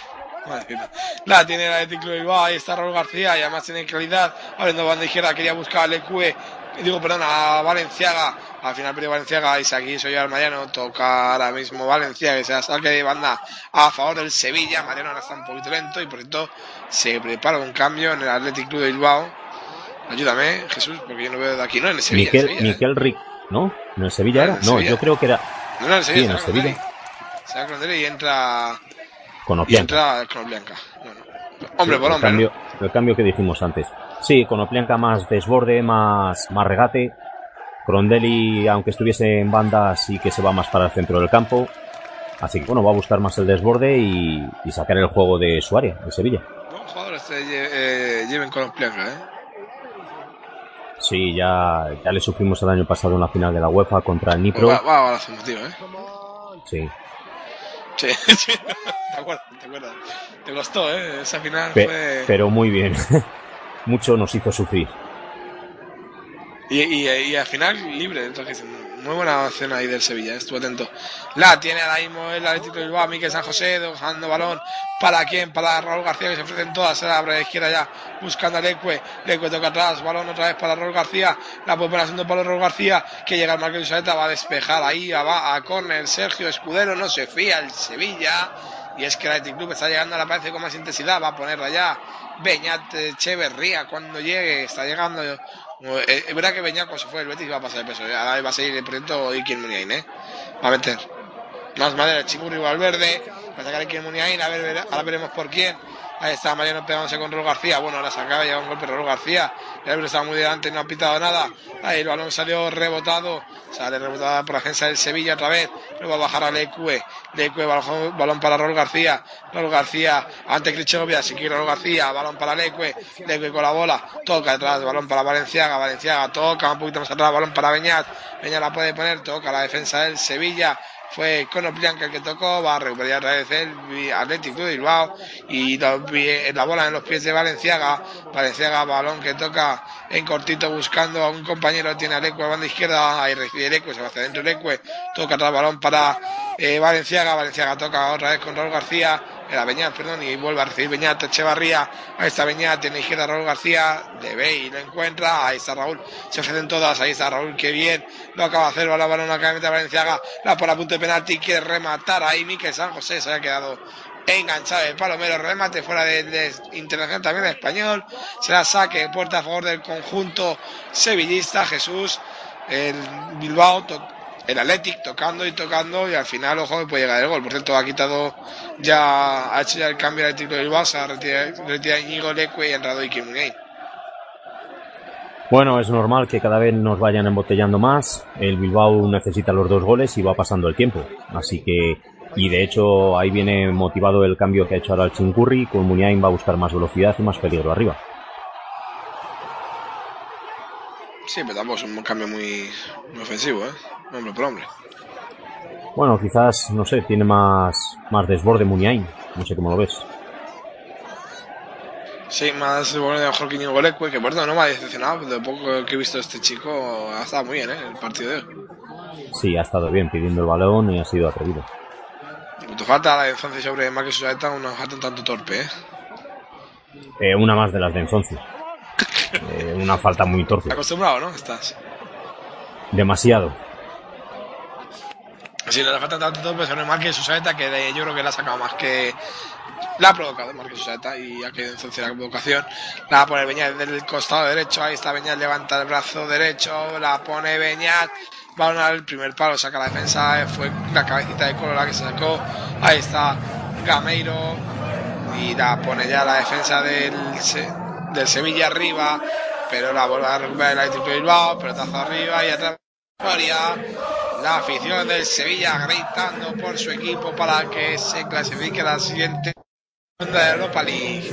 Nada, tiene el Atlético de Bilbao, ahí está Raúl García y además tiene calidad. Abriendo banda izquierda, quería buscar al EQE, digo, perdón, a Valenciaga. Al final perdió Valenciaga y aquí soy al Mariano. Toca ahora mismo Valenciaga, que se la saque de banda a favor del Sevilla. Mariano ahora está un poquito lento y por cierto se prepara un cambio en el Athletic Club de Bilbao. Ayúdame, Jesús, porque yo no veo de aquí, no en el Sevilla. en Miquel, Sevilla, ¿eh? Miquel Rick, ¿no? ¿No en Sevilla Ah, era? No, Sevilla. yo creo que era. No, no, en el Sí, Sevilla. en el se va Sevilla. Se Andrei y entra. Con Y Oplianca. entra con Blanca. Hombre Sí, por el hombre, cambio, el cambio que dijimos antes. Sí, con Oplianca más desborde, más, más regate. Crondelli, aunque estuviese en banda, sí que se va más para el centro del campo. Así que bueno, va a buscar más el desborde y, y sacar el juego de su área, de Sevilla. ¿no? Buen jugador este eh, lleven con Blanca, ¿eh? Sí, ya, ya le sufrimos el año pasado en la final de la UEFA contra el Nipro. Va, va, va, motivo, ¿eh? Sí. Sí, sí. ¿Te acuerdas? ¿Te acuerdas? Te costó, ¿eh? Esa final Pe- fue. pero muy bien. Mucho nos hizo sufrir. Y, y, y al final libre, entonces muy buena acción ahí del Sevilla, estuvo atento. La tiene ahora mismo el Atlético de Bilbao, Miquel San José, dejando balón. Para quién, para Raúl García, que se ofrecen todas, se la abre a la izquierda ya, buscando a Lecue, Lecue toca atrás, balón otra vez para Raúl García, la puede poner haciendo para Raúl García, que llega al Marqués Usaeta, va a despejar ahí, va a córner, Sergio Escudero, no se fía el Sevilla, y es que el Athletic Club está llegando, la parece con más intensidad, va a ponerla ya Beñat Echeverría cuando llegue, está llegando. Eh, Es verdad que Beñat cuando se fue el Betis va a pasar el peso, ahora va a seguir el proyecto Iker Muniain, ¿eh? Va a meter. Más madera, Chigurri Valverde, va a sacar Iker Muniain, a ver, ahora veremos por quién. Ahí está Mariano pegándose con Raúl García. Bueno, ahora se acaba de llevar un golpe Raúl García. El árbitro estaba muy delante, no ha pitado nada. Ahí el balón salió rebotado. Sale rebotado por la defensa del Sevilla otra vez. Luego va a bajar a Lecue. Lecue, balón, balón para Raúl García. Raúl García ante Crichovia. Si quiere Raúl García. Balón para Lecue. Lecue con la bola. Toca atrás. Balón para Valenciaga. Valenciaga toca un poquito más atrás. Balón para Beñat. Beñat la puede poner. Toca la defensa del Sevilla fue Conoplianca el que tocó, va a recuperar otra vez el Atlético de Bilbao y la bola en los pies de Valenciaga, Valenciaga balón que toca en cortito buscando a un compañero, tiene a Lecue a banda izquierda, ahí recibe Lecue, se va hacia adentro Lecue, toca atrás balón para eh, Valenciaga, Valenciaga toca otra vez con Raúl García, era Beñat, perdón, y vuelve a recibir Beñat, Echevarría, ahí está Beñat, tiene izquierda Raúl García, de ve y lo encuentra, ahí está Raúl, se ofrecen todas, ahí está Raúl, que bien, lo acaba de hacer, va la balón acaba de Valenciaga, la por a punto de penalti, quiere rematar ahí, Miquel San José se había quedado enganchado el palomero, remate fuera de, de internacional también de español, será saque, puerta a favor del conjunto sevillista, Jesús, el Bilbao, el Athletic tocando y tocando. Y al final ojo puede llegar el gol. Por cierto, ha quitado ya, ha hecho ya el cambio de se ha retirado, retira Íñigo Leque y ha entrado Iker Muniain. Bueno, es normal que cada vez nos vayan embotellando más. El Bilbao necesita los dos goles y va pasando el tiempo. Así que, y de hecho ahí viene motivado el cambio que ha hecho ahora el Chingurri. Con Muniain va a buscar más velocidad y más peligro arriba. Sí, pero tampoco es un cambio muy, muy ofensivo, ¿eh? Hombre por hombre. Bueno, quizás, no sé, tiene más, más desborde Muniain. No sé cómo lo ves. Sí, más bueno de mejor que Íñigo que cierto no me ha decepcionado, de poco que he visto de este chico ha estado muy bien, ¿eh? El partido de hoy. Sí, ha estado bien pidiendo el balón y ha sido atrevido. Tu falta la defensa sobre Marcus Suárez, una falta un tanto torpe, ¿eh? Eh, una más de las de Enzonzi. Eh, una falta muy torpe. Acostumbrado, ¿no? Estás. Demasiado. Sí, le falta tanto sobre Marcus Suárez que de- yo creo que la ha sacado más que. La ha provocado Marcus Suárez y ha quedado entonces la provocación. La va a poner Beñat del costado derecho. Ahí está Beñat, levanta el brazo derecho. La pone Beñat. Va al primer palo, saca la defensa. Fue la cabecita de Colo la que se sacó. Ahí está Gameiro. Y la pone ya la defensa del, del Sevilla arriba. Pero la vuelve a recuperar el Atlético Bilbao. Pelotazo arriba y atrás. La afición del Sevilla gritando por su equipo para que se clasifique a la siguiente ronda de Europa League.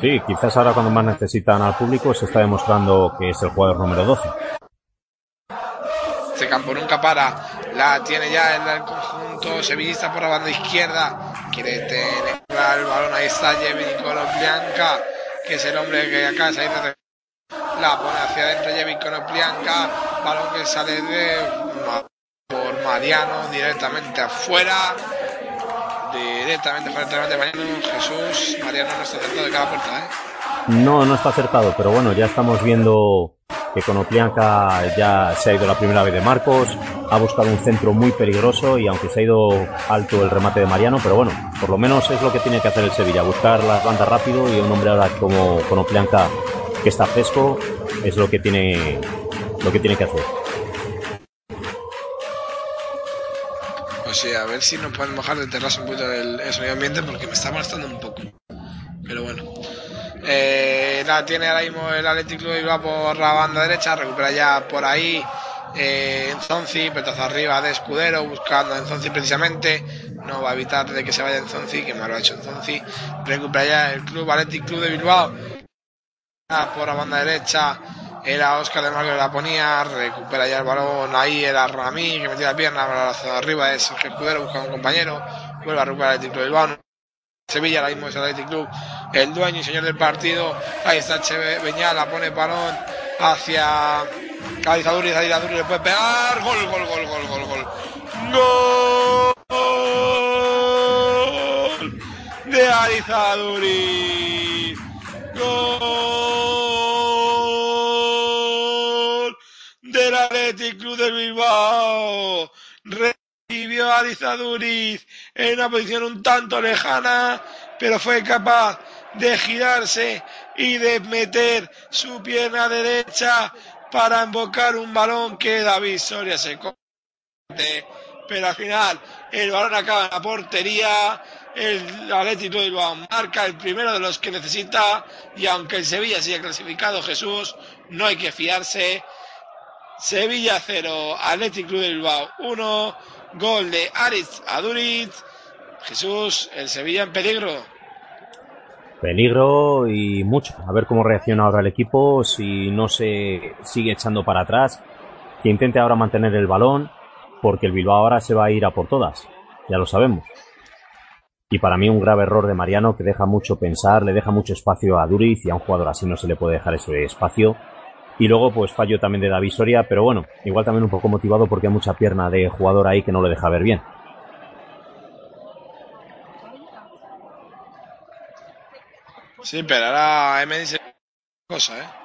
Sí, quizás ahora cuando más necesitan al público se está demostrando que es el jugador número 12. Este campo nunca para. La tiene ya el, el conjunto sevillista por la banda izquierda. Quiere tener el balón. Ahí está Jevin Konoplianka, que es el hombre que acá se dice. La pone hacia adentro Jevin Konoplianka. Balón que sale de por Mariano directamente afuera. Directamente fuera de Mariano. Jesús. Mariano no está acertado de cada puerta, ¿eh? No, no está acertado, pero bueno, ya estamos viendo que Konoplianka ya se ha ido la primera vez de Marcos, ha buscado un centro muy peligroso y aunque se ha ido alto el remate de Mariano, pero bueno, por lo menos es lo que tiene que hacer el Sevilla, buscar las bandas rápido y un hombre ahora como Konoplianka que está fresco es lo que tiene lo que tiene que hacer. Pues sí, a ver si nos pueden bajar de terraza un poquito el, sonido ambiente porque me está molestando un poco. Pero bueno. Eh, la tiene ahora mismo el Athletic Club de Bilbao por la banda derecha, recupera ya por ahí eh, Enzonzi, petazo arriba de Escudero, buscando a Enzonzi precisamente, no va a evitar de que se vaya Enzonzi, que mal lo ha hecho Enzonzi, recupera ya el Club Athletic Club de Bilbao, por la banda derecha, era Oscar de Marco que la ponía, recupera ya el balón, ahí era Ramí que metía la pierna, hacia arriba es Sergio Escudero, busca a un compañero, vuelve a recuperar el de Bilbao, Sevilla ahora mismo es el Athletic Club el dueño y señor del partido. Ahí está Eche Beñat, la pone balón hacia Adizaduriz, Adizaduriz le puede pegar. Gol, gol, gol, gol, gol, gol. Gol de Adizaduriz. Gol Athletic Club de Bilbao. Recibió a Adizaduriz en una posición un tanto lejana, pero fue capaz de girarse y de meter su pierna derecha para embocar un balón que David Soria se corte. Pero al final el balón acaba en la portería. El Atlético de Bilbao marca el primero de los que necesita y aunque el Sevilla siga clasificado Jesús, no hay que fiarse. Sevilla 0, Atlético Club de Bilbao 1, gol de Aritz Aduriz. Jesús, el Sevilla en peligro. Peligro y mucho. A ver cómo reacciona ahora el equipo, si no se sigue echando para atrás, que intente ahora mantener el balón, porque el Bilbao ahora se va a ir a por todas, ya lo sabemos. Y para mí un grave error de Mariano que deja mucho pensar, le deja mucho espacio a Duriz y a un jugador así no se le puede dejar ese espacio. Y luego pues fallo también de David Soria, pero bueno, igual también un poco motivado porque hay mucha pierna de jugador ahí que no le deja ver bien. Sí, pero ahora M dice cosa, ¿eh?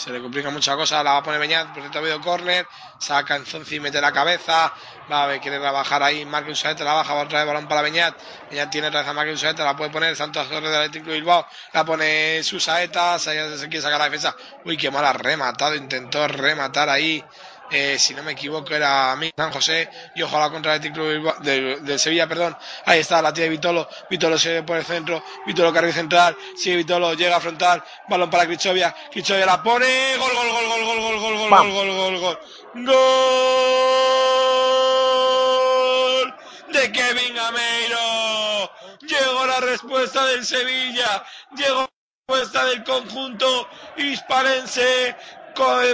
Se le complica mucha cosa, la va a poner Beñat, por cierto ha habido córner, saca Enzonzi y mete la cabeza, va a ver, quiere bajar ahí, Marque Usaeta, la baja, va otra vez balón para Beñat, Beñat tiene otra vez a Marque Usaeta, la puede poner Santos Torres del Atlético de Bilbao, la pone Susaeta, se, quiere sacar la defensa, uy, qué mal ha rematado, intentó rematar ahí, eh, si no me equivoco era mí, San José, y ojalá contra el Atlético de del Sevilla, perdón, ahí está la tía de Vitolo, Vitolo se ve por el centro, Vitolo carril central, sigue Vitolo, llega a frontal, balón para Crichovia, Crichovia la pone, gol, gol, gol, gol, gol, gol, gol, gol, gol, gol, gol, gol, gol de Kevin Gameiro, llegó la respuesta del Sevilla, llegó la respuesta del conjunto hispalense,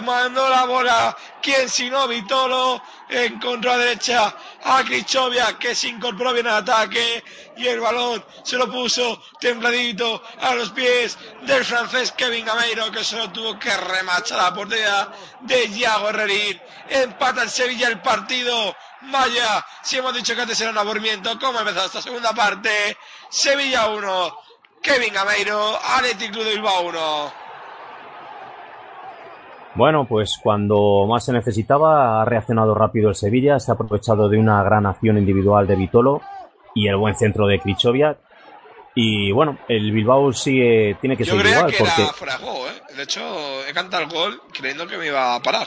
mandó la bola, quien si no Vitolo, encontró a derecha a Crichovia que se incorporó bien al ataque y el balón se lo puso templadito a los pies del francés Kevin Gameiro que solo tuvo que remachar la portería de Iago Herrerín. Empata el Sevilla el partido. Vaya, si hemos dicho que antes era un aburrimiento, ¿cómo ha empezado esta segunda parte? Sevilla 1, Kevin Gameiro, Athletic Club de Bilbao 1. Bueno, pues cuando más se necesitaba ha reaccionado rápido el Sevilla, se ha aprovechado de una gran acción individual de Vitolo y el buen centro de Krichovia. Y bueno, el Bilbao sigue, tiene que Yo seguir igual que porque era fuera de juego, ¿eh? De hecho, he cantado el gol creyendo que me iba a parar.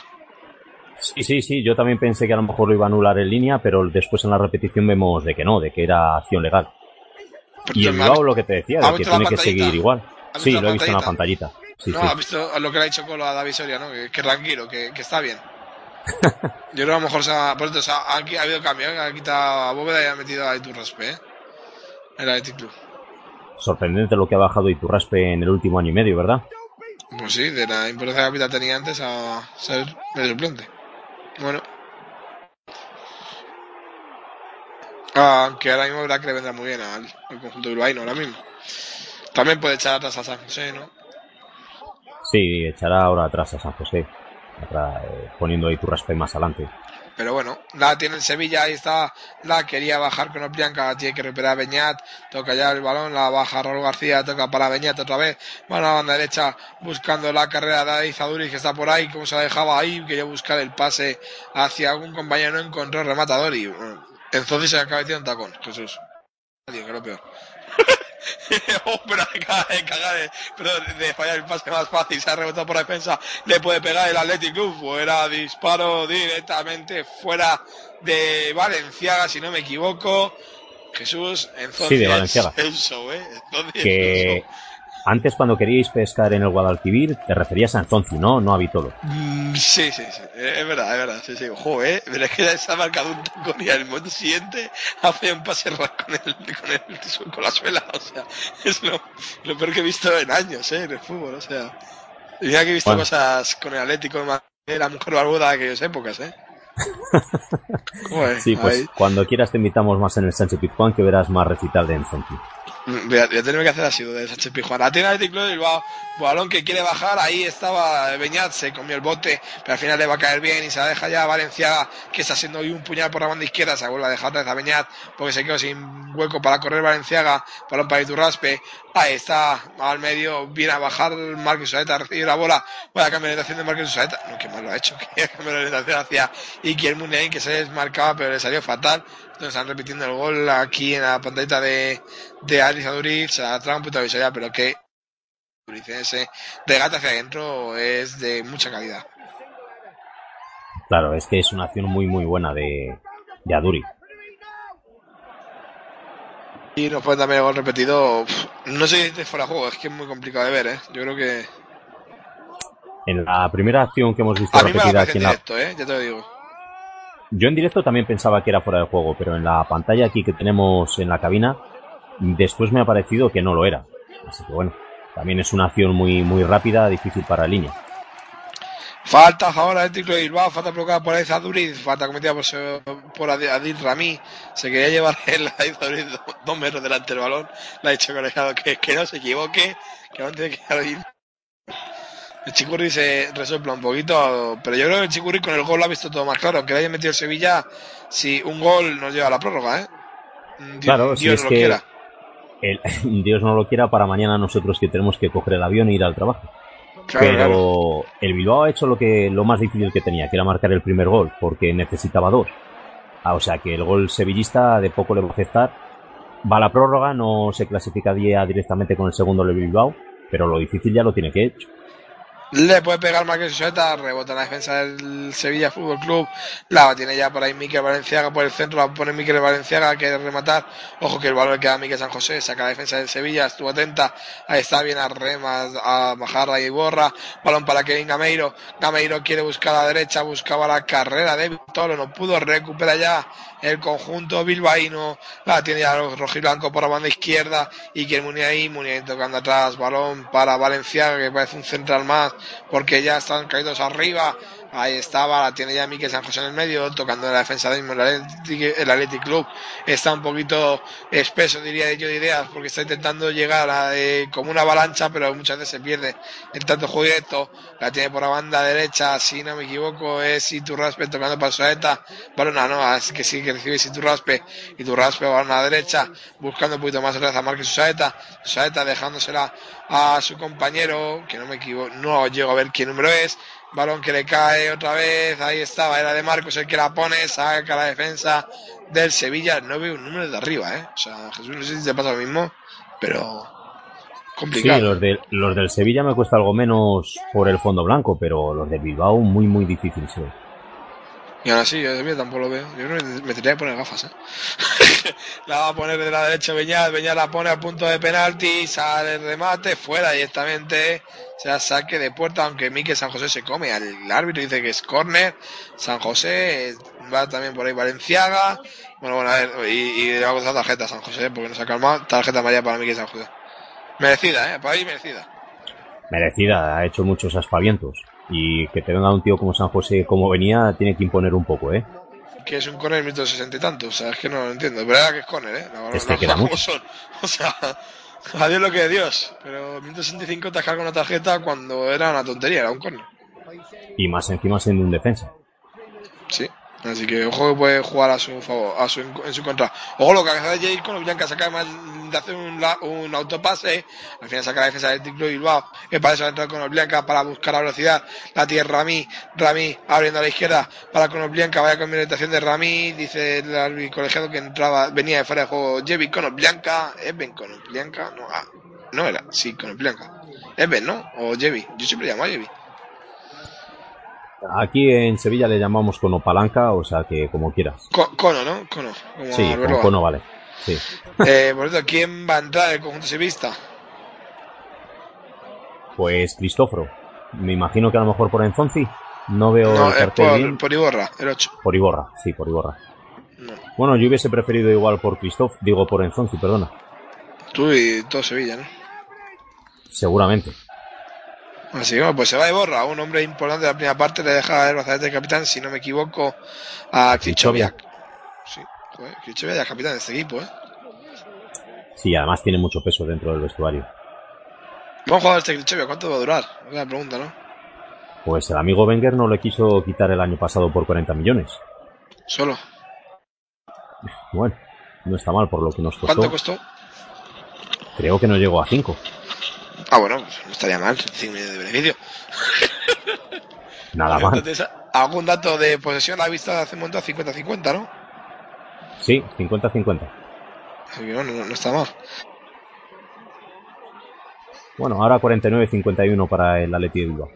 sí, sí, sí, yo también pensé que a lo mejor lo iba a anular en línea, pero después en la repetición vemos de que no, de que era acción legal. Y el ¿me ha Bilbao lo que te decía, de que tiene que seguir igual. ¿Has Sí, lo he visto en la pantallita? Sí, no, sí. has visto lo que le ha dicho Colo a David Soria, ¿no? Que, que tranquilo, que, que está bien. Yo creo que a lo mejor se ha, por esto, se ha, aquí ha habido cambio, ¿eh? ha quitado a Bóveda y ha metido a Iturraspe, ¿eh? El Athletic Club. Sorprendente lo que ha bajado Iturraspe en el último año y medio, ¿verdad? Pues sí, de la importancia que capital tenía antes a ser el suplente. Bueno. Aunque ahora mismo verdad que le vendrá muy bien al, al conjunto bilbaíno ahora mismo. También puede echar atrás a San José, ¿no? Sí, echará ahora atrás a San José, atrás, eh, poniendo a Iturraspe más adelante. Pero bueno, la tiene el Sevilla, ahí está, la quería bajar con Oplianca, tiene que recuperar a Beñat, toca ya el balón, la baja Raúl García, toca para Beñat otra vez, van a la banda derecha buscando la carrera de Izaduri que está por ahí, como se la dejaba ahí, quería buscar el pase hacia algún compañero, no encontró rematador y bueno, entonces se acaba metiendo un tacón, Jesús. Adiós, que es lo peor. oh, pero de cagar, pero de fallar el pase más fácil, se ha rebotado por defensa, le puede pegar el Athletic Club, fuera disparo directamente fuera de Valenciaga, si no me equivoco. Jesús, entonces Sí, de Valenciaga. Eso, eh, entonces, Que eso. Antes cuando queríais pescar en el Guadalquivir te referías a Enzonzi, ¿no? No a Vitolo. Mm, Sí, sí, sí, eh, es verdad, es verdad, sí, sí, ojo, eh, pero es que se ha marcado un tacón y al momento siguiente hace un pase con el, con el, con la suela, o sea, es lo, lo peor que he visto en años, eh, en el fútbol, o sea, mira que he visto Bueno. cosas con el Atlético de la mujer barbuda de aquellas épocas, eh. Joder, Sí, pues ahí. cuando quieras te invitamos más en el Sánchez Pizjuán que verás más recital de Enzonzi. Voy a, voy a tener que hacer así de Sánchez Pizjuán. La tiene Atlético de Bilbao. Balón que quiere bajar. Ahí estaba Beñat. Se comió el bote. Pero al final le va a caer bien. Y se la deja ya Valenciaga. Que está haciendo hoy un puñal por la banda izquierda. Se vuelve a dejar vez a Beñat. Porque se quedó sin hueco para correr Valenciaga. Balón para Iturraspe. Ahí está. Al medio. Viene a bajar Marcos Saeta. Recibe la bola. Vaya cambio de orientación de Marcos Saeta. No, qué mal lo ha hecho. Que cambio de orientación hacia Iker Muniain. Que se desmarcaba. Pero le salió fatal. Entonces están repitiendo el gol aquí en la pantallita de, de Alice Aduriz, un poquito de visualidad, pero que Aduriz ese regate hacia adentro es de mucha calidad. Claro, es que es una acción muy, muy buena de, de Aduri. Y nos pueden también el gol repetido. No sé si este fuera de juego, es que es muy complicado de ver, ¿eh? Yo creo que. En la primera acción que hemos visto A mí me la repetida aquí en en la, directo, ¿eh? Ya te lo digo. Yo en directo también pensaba que era fuera de juego, pero en la pantalla aquí que tenemos en la cabina, después me ha parecido que no lo era. Así que bueno, también es una acción muy, muy rápida, difícil para la línea. Falta ahora el Atlético de Bilbao, falta provocada por Duriz, falta cometida por, por Adi- Adil Rami. Se quería llevar el Aiza Duriz do- dos metros delante del balón. Le ha dicho colegiado que, que no se equivoque, que aún tiene que. El Chicurri se resopla un poquito, pero yo creo que el Chicurri con el gol lo ha visto todo más claro. Aunque le haya metido el Sevilla, si un gol nos lleva a la prórroga, ¿eh? Dios, Claro, si Dios es no lo que quiera. el- Dios no lo quiera para mañana nosotros que tenemos que coger el avión e ir al trabajo. Claro, Pero claro. el Bilbao ha hecho lo que lo más difícil que tenía, que era marcar el primer gol, porque necesitaba dos. Ah, o sea que el gol sevillista de poco le va a afectar. Va a la prórroga, no se clasificaría directamente con el segundo del Bilbao, pero lo difícil ya lo tiene que hecho. Le puede pegar Marqués Sueta, rebota en la defensa del Sevilla Fútbol Club. La tiene ya por ahí Miquel Valenciaga por el centro, la pone Miquel Valenciaga, que rematar. Ojo que el balón queda a Miquel San José, saca la defensa del Sevilla, estuvo atenta. Ahí está bien a remas, a Majarra y Borra. Balón para Kevin Gameiro. Gameiro quiere buscar a la derecha, buscaba la carrera de Vitolo, no pudo, recupera ya el conjunto bilbaíno. La tiene ya los rojiblanco por la banda izquierda. Y que Muniain, Muniain tocando atrás, balón para Valenciaga, que parece un central más, porque ya están caídos arriba. Ahí estaba, la tiene ya Miquel San José en el medio, tocando la defensa de mismo el Athletic, el Club. Está un poquito espeso, diría yo, de ideas, porque está intentando llegar a, eh, como una avalancha, pero muchas veces se pierde en tanto juego directo. La tiene por la banda derecha, si no me equivoco, es Iturraspe tocando para Saeta. Balón a no, así que sí que recibe Iturraspe. Iturraspe, balón a la derecha, buscando un poquito más atrás a Marcos Saeta. Saeta dejándosela a su compañero, que no me equivoco, no llego a ver qué número es. Balón que le cae otra vez, ahí estaba, era de Marcos el que la pone, saca la defensa del Sevilla. No veo un número de arriba, ¿eh? O sea, Jesús, no sé si te pasa lo mismo, pero complicado. Sí, los, de, los del Sevilla me cuesta algo menos por el fondo blanco, pero los del Bilbao muy, muy difícil. Sí. Y ahora sí, yo de tampoco lo veo. Yo creo que me tendría que poner gafas, ¿eh? la va a poner de la derecha Beñat, Beñat la pone al punto de penalti, sale el remate, fuera directamente, se da saque de puerta, aunque Mique San José se come al árbitro, dice que es córner, San José, eh, va también por ahí Valenciaga, bueno, bueno, a ver, y, y le va a costar tarjeta a San José, porque no se ha calmado, tarjeta amarilla para Mique San José. Merecida, eh, para ahí merecida. Merecida, ha hecho muchos aspavientos. Y que te venga un tío como San José como venía, tiene que imponer un poco, ¿eh? Que es un minuto sesenta y tanto, o sea, es que no lo entiendo, pero era que es córner, eh, la, Es que las queda mucho. son. O sea, a Dios lo que es Dios, pero minuto 65 te cargado una tarjeta cuando era una tontería, era un córner. Y más encima siendo un defensa. Sí. Así que ojo que puede jugar a su favor, a su, en su contra. Ojo lo que hace Jay con Blanca saca más de hacer un, un autopase, al final saca la defensa del Ticlo Bilbao, que para eso va a entrar con Blanca para buscar la velocidad, la tiene Rami, Rami abriendo a la izquierda para con Blanca, vaya con orientación de Rami, dice el colegiado que entraba, venía de fuera de juego Jevi con Blanca, Eben con Blanca, no, ah, no era, sí, con Blanca, Eben, ¿no? O Jevi, yo siempre llamo a Jevi. Aquí en Sevilla le llamamos cono palanca, o sea que como quieras. Co- cono, ¿no? Cono. Como Sí, cono vale. Sí. Eh, por cierto, ¿quién va a entrar el conjunto sevista? Pues Cristóforo. Me imagino que a lo mejor por Enzonzi. No veo No, el cartel bien. por, Iborra, el 8. Por Iborra, sí, por Iborra. Bueno, yo hubiese preferido igual por Cristóf, digo por Enzonzi, perdona. Tú y todo Sevilla, ¿no? Seguramente. Así que bueno, pues se va Iborra, un hombre importante de la primera parte, le deja el brazalete de capitán, si no me equivoco, a Krichoviak. Sí, joder, ya es capitán de este equipo, ¿eh? Sí, además tiene mucho peso dentro del vestuario. ¿Cómo juega este Krichevia? ¿Cuánto va a durar? Es una pregunta, ¿no? Pues el amigo Wenger no le quiso quitar el año pasado por 40 millones. Solo. Bueno, no está mal por lo que nos costó. ¿Cuánto costó? Creo que no llegó a 5. Ah, bueno, pues no estaría mal, 5 millones de beneficio. Nada mal. Entonces, algún dato de posesión a la vista de hace un momento a 50-50, ¿no? Sí, 50-50. Así que no, no, no está mal. Bueno, ahora 49-51 para el Atleti de Bilbao.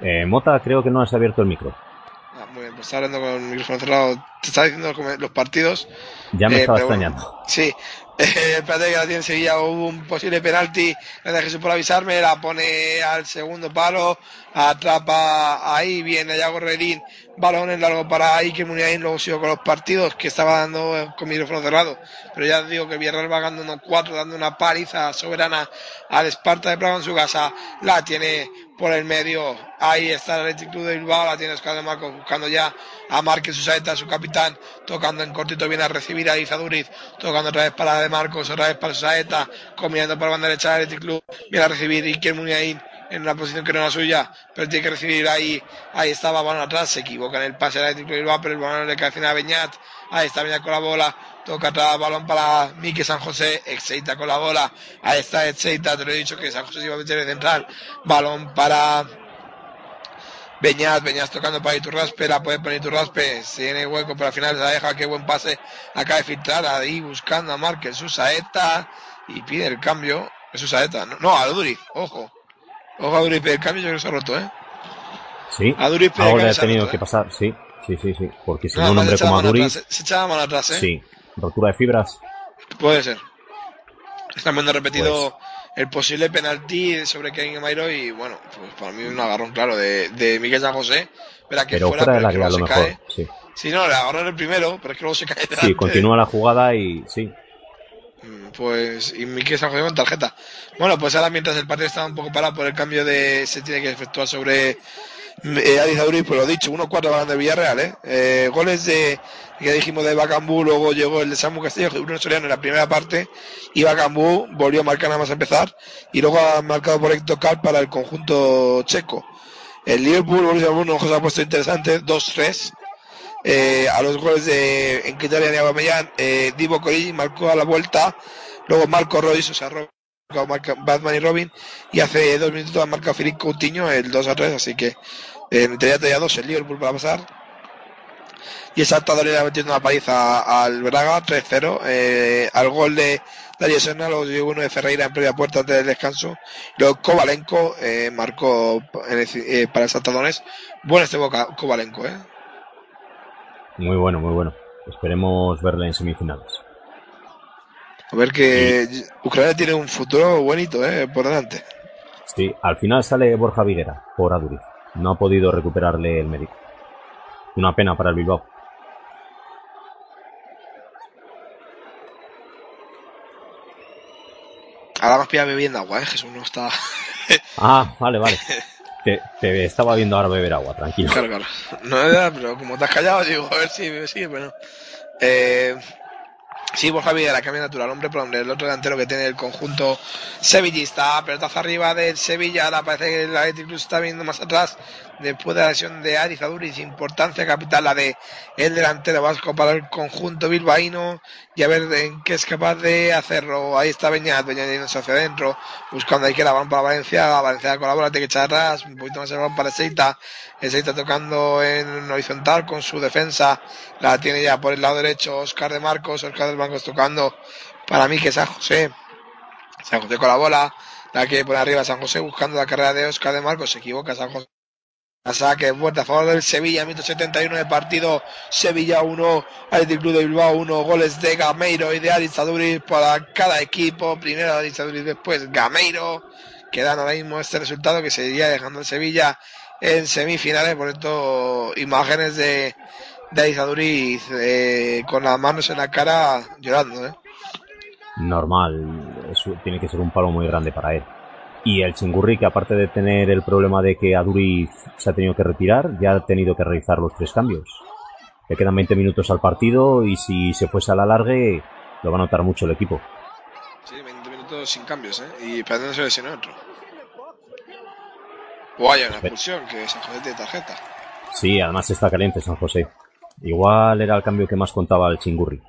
Eh, Mota, creo que no has abierto el micro. Está hablando con el micrófono cerrado. Te estaba diciendo los partidos. Ya me Eh, estaba pero bueno, extrañando. Sí, eh, espérate que la tiene en Sevilla, hubo un posible penalti, gracias Jesús por avisarme, la pone al segundo palo, atrapa ahí, viene Yago Redín, balón en largo para Iker Muniain, luego sigo con los partidos que estaba dando eh, con micrófono cerrado, pero ya digo que Villarreal va ganando unos cuatro, dando una paliza soberana al Esparta de Praga en su casa, la tiene por el medio, ahí está el Athletic de Bilbao, la tiene Oscar de Marcos buscando ya a Márquez Susaeta, su capitán, tocando en cortito, viene a recibir a Izaduriz, tocando otra vez para la de Marcos, otra vez para Susaeta, combinando por la banda derecha del Athletic Club, viene a recibir Iker Muniain en una posición que no era suya, pero tiene que recibir ahí, ahí estaba, balón atrás, se equivoca en el pase de Bilbao, pero el balón le cae a Beñat, ahí está Beñat con la bola, toca atrás, balón para Mike San José, Exeita con la bola, ahí está Exeita, te lo he dicho que San José iba a meter de central, balón para Beñat, Beñat tocando para Iturraspe, la puede poner Iturraspe, se tiene hueco, pero al final se la deja, qué buen pase, acaba de filtrar ahí buscando a Márquez, su saeta, y pide el cambio, es su saeta, no, no, a Duriz, ojo, ojo a Duriz, pide el cambio, yo creo que se ha roto, eh. Sí, A que le ha tenido roto, que ¿eh? pasar, sí, sí, sí, sí. Porque si Nada no, un hombre como atrás, se echaba mano atrás, eh. sí, rotura de fibras, Puede ser. Están viendo repetido Pues. el posible penalti sobre Kevin Mairo y bueno, pues para mí un agarrón claro de, de Miguel San José. Verá que pero fuera, fuera pero del que área a lo mejor, cae. sí. Sí, no, le agarró el primero, pero es que luego se cae delante. Sí, continúa la jugada y sí, Pues, y Miguel San José con tarjeta. Bueno, pues ahora mientras el partido estaba un poco parado por el cambio de, se tiene que efectuar sobre eh, Auriz, pues lo dicho, 1-4 ganando el Villarreal, ¿eh? Eh, Goles de, que dijimos de Bacambú, luego llegó el de Samu Castillo, Bruno Soriano en la primera parte, y Bacambú volvió a marcar nada más a empezar, y luego ha marcado por Héctor Cal para el conjunto checo. El Liverpool, Borussia Dortmund, se ha puesto interesante, 2-3. Eh, a los goles de Enquitaria y Aubameyang, eh, Divo Corigi marcó a la vuelta, luego Marco Royce, o sea, Batman y Robin, y hace dos minutos ha marcado Filipe Coutinho el 2 a 3, así que eh, tenía ya dos el Liverpool para pasar. Y el Saltador le ha metiendo una paliza al Braga 3-0, eh, al gol de Darío Serna, luego llegó uno de Ferreira en previa puerta antes del descanso. Luego Kovalenko eh, marcó eh, para el Saltadones. Bueno este Boca, Kovalenko, ¿eh? muy bueno, muy bueno. Esperemos verle en semifinales. A ver que Ucrania tiene un futuro bonito, ¿eh? Por delante. Sí, al final sale Borja Viguera por Aduriz. No ha podido recuperarle el médico. Una pena para el Bilbao. Ahora más pilla bebiendo agua, ¿eh? Jesús no está... Ah, vale, vale. Te, te estaba viendo ahora beber agua, tranquilo. Claro, claro. No pero como te has callado, digo, a ver si me sigue, pero no. Eh, sí, Borja Vidal, cambio natural, hombre por hombre. El otro delantero que tiene el conjunto sevillista, pelotazo arriba del Sevilla. Parece que el se está viendo más atrás después de la lesión de Ariz Aduriz. Importancia capital la de el delantero vasco para el conjunto bilbaíno y a ver en qué es capaz de hacerlo. Ahí está Beñat, Beñat yéndose hacia adentro, buscando ahí que la balón para Valencia. Valencia con la bola, tiene que echar atrás, un poquito más el balón para Seita. Seita tocando en horizontal con su defensa. La tiene ya por el lado derecho Oscar de Marcos. Oscar de Marcos tocando para mí que San José. San José con la bola. La que por arriba San José buscando la carrera de Oscar de Marcos. Se equivoca San José. A saque, vuelta a favor del Sevilla, minuto 71 de partido, Sevilla 1, Athletic Club de Bilbao 1, goles de Gameiro y de Arizaduris para cada equipo, primero Arizaduris, después Gameiro, que dan ahora mismo este resultado que seguiría dejando el Sevilla en semifinales, por esto imágenes de, de eh, con las manos en la cara llorando, ¿eh? Normal, eso tiene que ser un palo muy grande para él. Y el Chingurri, que aparte de tener el problema de que Aduriz se ha tenido que retirar, ya ha tenido que realizar los tres cambios. Le quedan 20 minutos al partido y si se fuese a la largue, lo va a notar mucho el equipo. Sí, 20 minutos sin cambios, ¿eh? Y esperando se lesione otro. O haya una expulsión, que San José tiene tarjeta. Sí, además está caliente San José. Igual era el cambio que más contaba el Chingurri.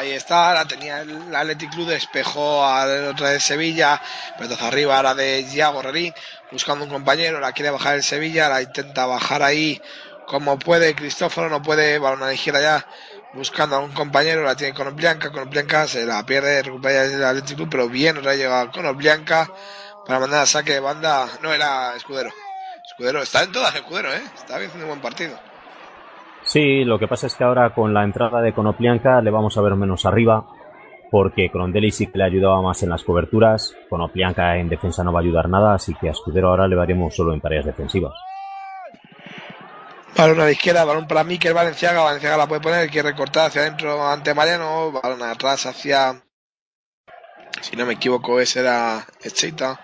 Ahí está, la tenía el Athletic Club, despejó al otra de Sevilla, pero arriba ahora de Iago Rerín, buscando un compañero, la quiere bajar el Sevilla, la intenta bajar ahí como puede, Cristóforo no puede, balón a la ya, buscando a un compañero, la tiene con Oblianca, con Oblianca se la pierde, recupera el Athletic Club, pero bien, vez llega con Oblianca para mandar a saque de banda, no era Escudero. Escudero, está en todas Escudero, eh, está haciendo un buen partido. Sí, lo que pasa es que ahora con la entrada de Konoplianka le vamos a ver menos arriba, porque Crondelli sí que le ayudaba más en las coberturas, Konoplianka en defensa no va a ayudar nada, así que a Escudero ahora le veremos solo en tareas defensivas. Balón a la izquierda, balón para Mikel Valenciaga, Valenciaga la puede poner, quiere recortar hacia adentro ante Mariano, balón atrás hacia, si no me equivoco, ese era Echeita,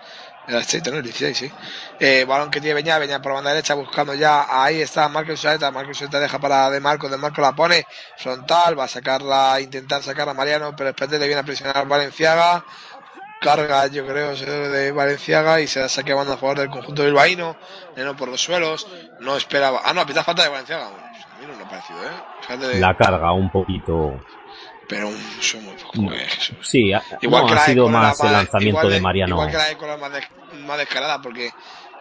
era Echeita, no, el 16, sí. Eh, balón que tiene Beñá, Beñá por la banda derecha buscando ya, ahí está Marcos Suárez, Marcos Suárez deja para De Marco, De Marco la pone frontal, va a sacarla, intentar sacar a Mariano, pero después le viene a presionar Valenciaga, carga yo creo de Valenciaga y se da saque a banda a favor del conjunto bilbaíno, Neno por los suelos, no esperaba, ah no, pita falta de Valenciaga, Bueno, pues a mí no me ha parecido, eh, Fíjate La carga un poquito. pero un, son muy poco, eh, Jesús. Sí, Igual no, que ha la sido más el lanzamiento de Mariano. Igual que la de más descarada, porque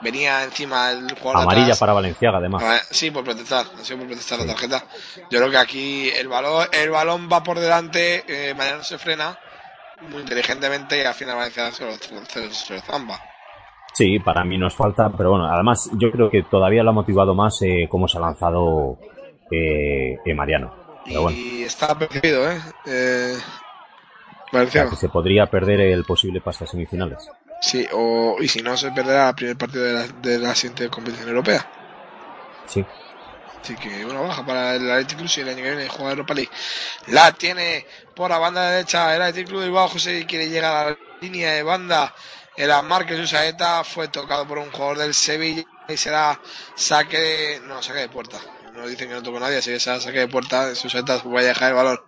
venía encima el jugador de Amarilla atrás. para Valenciaga, además. Ah, Sí, por protestar, ha sido por protestar la tarjeta. Yo creo que aquí el balón, el balón va por delante, eh, Mariano se frena muy inteligentemente y al final Valencia se lo, se, se lo zamba. Sí, para mí nos falta, pero bueno, además yo creo que todavía lo ha motivado más eh, cómo se ha lanzado eh, Mariano. Pero bueno, Y está percibido, ¿eh? eh o sea, Valenciaga. que se podría perder el posible pase a semifinales. Sí, o, y si no, se perderá el primer partido de la, de la siguiente competición europea. Sí. Así que una baja para el Athletic Club si el año que viene juega Europa League. La tiene por la banda derecha el Athletic Club Bilbao. José quiere llegar a la línea de banda. El Márquez Usaeta fue tocado por un jugador del Sevilla y será saque. No, saque de puerta. No dicen que no tocó nadie, así que será saque de puerta. Usaeta va a dejar el balón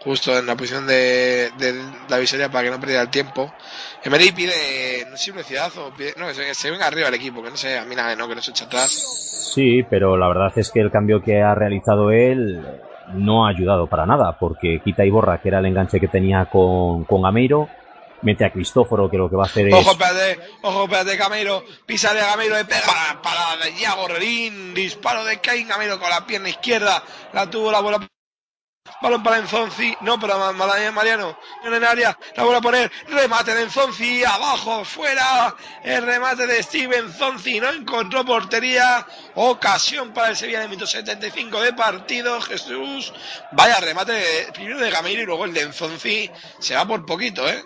justo en la posición de, de la visoria para que no perdiera el tiempo. Emery pide, no sé velocidad o no, se, se venga arriba el equipo, que no sé, a mí nada, no, que no se echa atrás. Sí, pero la verdad es que el cambio que ha realizado él no ha ayudado para nada, porque quita y borra, que era el enganche que tenía con, con Gameiro, mete a Cristóforo, que lo que va a hacer es... Ojo, espérate, ojo, espérate, Gameiro, pisa de Gameiro, le pega para de Iago Rerín, disparo de Kane, Gameiro con la pierna izquierda, la tuvo la bola. Balón para Enzonzi, no, Ma- Mariano, en el área, la vuelve a poner, remate de Enzonzi, abajo, fuera, el remate de Steven Zonzi, no encontró portería, ocasión para el Sevilla en el minuto 75 de partido, Jesús, vaya remate de- primero de Gameiro y luego el de Enzonzi, se va por poquito, eh.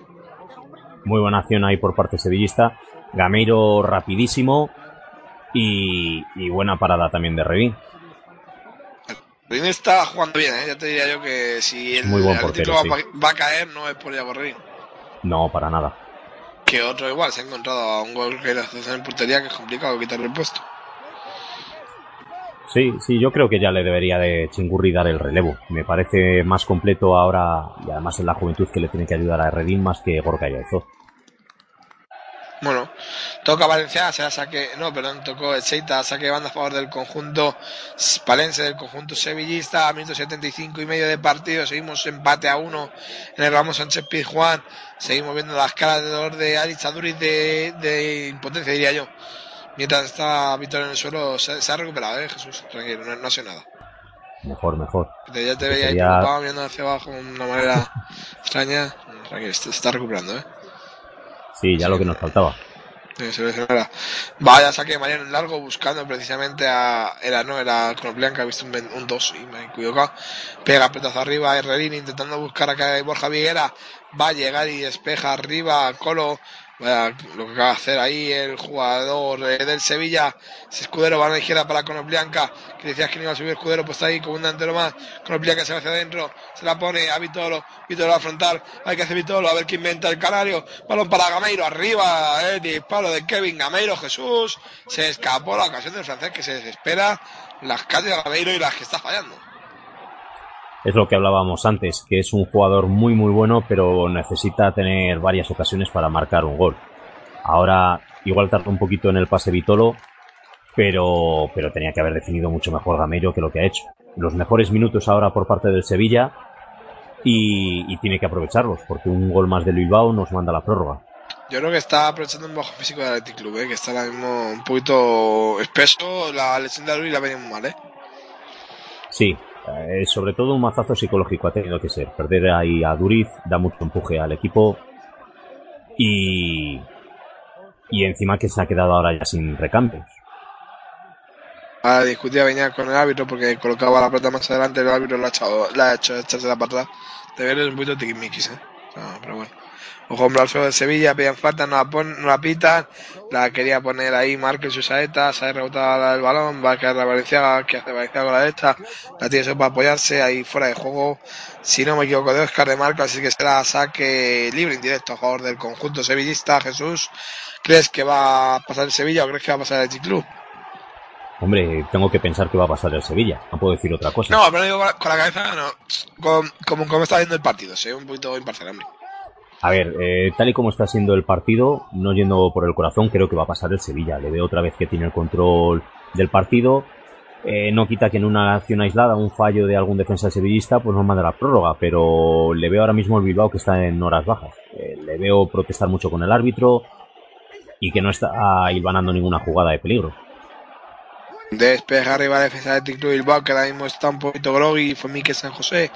Muy buena acción ahí por parte sevillista. Gameiro rapidísimo y, y buena parada también de Revín. Revín está jugando bien, ¿eh? ya te diría yo que si el Muy buen portero, va, va a caer no es por Iago Revín. No, para nada. Que otro igual se ha encontrado a un gol que le hace en portería que es complicado quitarle el puesto. Sí, sí, yo creo que ya le debería de Chingurri dar el relevo. Me parece más completo ahora y además en la juventud que le tiene que ayudar a Revín más que Gorka Yaezó. Bueno, toca Valencia, se da saque, no, perdón, tocó Echeita, saque banda a favor del conjunto palense, del conjunto sevillista, a minuto 75 y medio de partido, seguimos empate a uno en el Ramos Sánchez Pizjuán, seguimos viendo las caras de dolor de Aduriz de, de impotencia, diría yo. Mientras está Víctor en el suelo, se, se ha recuperado, eh, Jesús, tranquilo, no, no hace nada. Mejor, mejor. Ya te veía ahí sería- preocupado mirando hacia abajo de una manera extraña. Tranquilo, se está recuperando, eh. Sí, ya lo que nos faltaba. Vaya saque Mariano largo buscando precisamente a. Era, no, era Blanca, he visto un 2 un dos y me he equivocado. Pega petazo arriba a intentando buscar a Borja Viguera. Va a llegar y despeja arriba Colo Lo que acaba de hacer ahí el jugador eh, del Sevilla. Ese escudero va a la izquierda para Conoplianca. Que decías que no iba a subir escudero, pues está ahí como un delantero más. Conoplianca se va hacia adentro. Se la pone a Vitolo. Vitolo va a afrontar. Hay que hacer Vitolo. A ver qué inventa el canario. Balón para Gameiro. Arriba. El disparo de Kevin Gameiro. Jesús. Se escapó la ocasión del francés que se desespera. Las calles de Gameiro y las que está fallando. Es lo que hablábamos antes, que es un jugador muy muy bueno, pero necesita tener varias ocasiones para marcar un gol. Ahora igual tarda un poquito en el pase Vitolo, pero, pero tenía que haber definido mucho mejor Gameiro que lo que ha hecho. Los mejores minutos ahora por parte del Sevilla y, y tiene que aprovecharlos, porque un gol más del Bilbao nos manda la prórroga. Yo creo que está aprovechando un bajo físico del Athletic Club, ¿eh? que está ahora mismo un poquito espeso. La lesión de Luis la venía muy mal, ¿eh? Sí, eh, sobre todo un mazazo psicológico ha tenido que ser. Perder ahí a Duriz da mucho empuje al equipo y, y encima que se ha quedado ahora ya sin recambios. Ahora discutía venía con el árbitro porque colocaba la pelota más adelante, el árbitro le ha, echado, le ha hecho echarse la para atrás. De ver es un poquito tiquismiquis, ¿eh? Sea, pero bueno. Ojo, hombre, al suelo de Sevilla, pedían falta, no la, pon, no la pitan. La quería poner ahí Márquez su saeta, se ha rebotado el balón, va a quedar la Valenciaga, que hace Valenciaga con la derecha. La tiene eso para apoyarse, ahí fuera de juego. Si no me equivoco, de Oscar de Marco, así que será saque libre indirecto a favor del conjunto sevillista. Jesús, ¿crees que va a pasar el Sevilla o crees que va a pasar el G-Club? Hombre, tengo que pensar que va a pasar el Sevilla. No puedo decir otra cosa. No, pero digo con la, con cabeza, no. Con, como, como está viendo el partido, soy un poquito imparcial, hombre. A ver, eh, tal y como está siendo el partido, no yendo por el corazón, creo que va a pasar el Sevilla. Le veo otra vez que tiene el control del partido. Eh, no quita que en una acción aislada, un fallo de algún defensa sevillista, pues nos manda la prórroga, pero le veo ahora mismo el Bilbao que está en horas bajas. Eh, le veo protestar mucho con el árbitro y que no está hilvanando ninguna jugada de peligro. Despeja arriba la defensa de Ticlub Bilbao, que ahora mismo está un poquito groggy, fue Mique San José,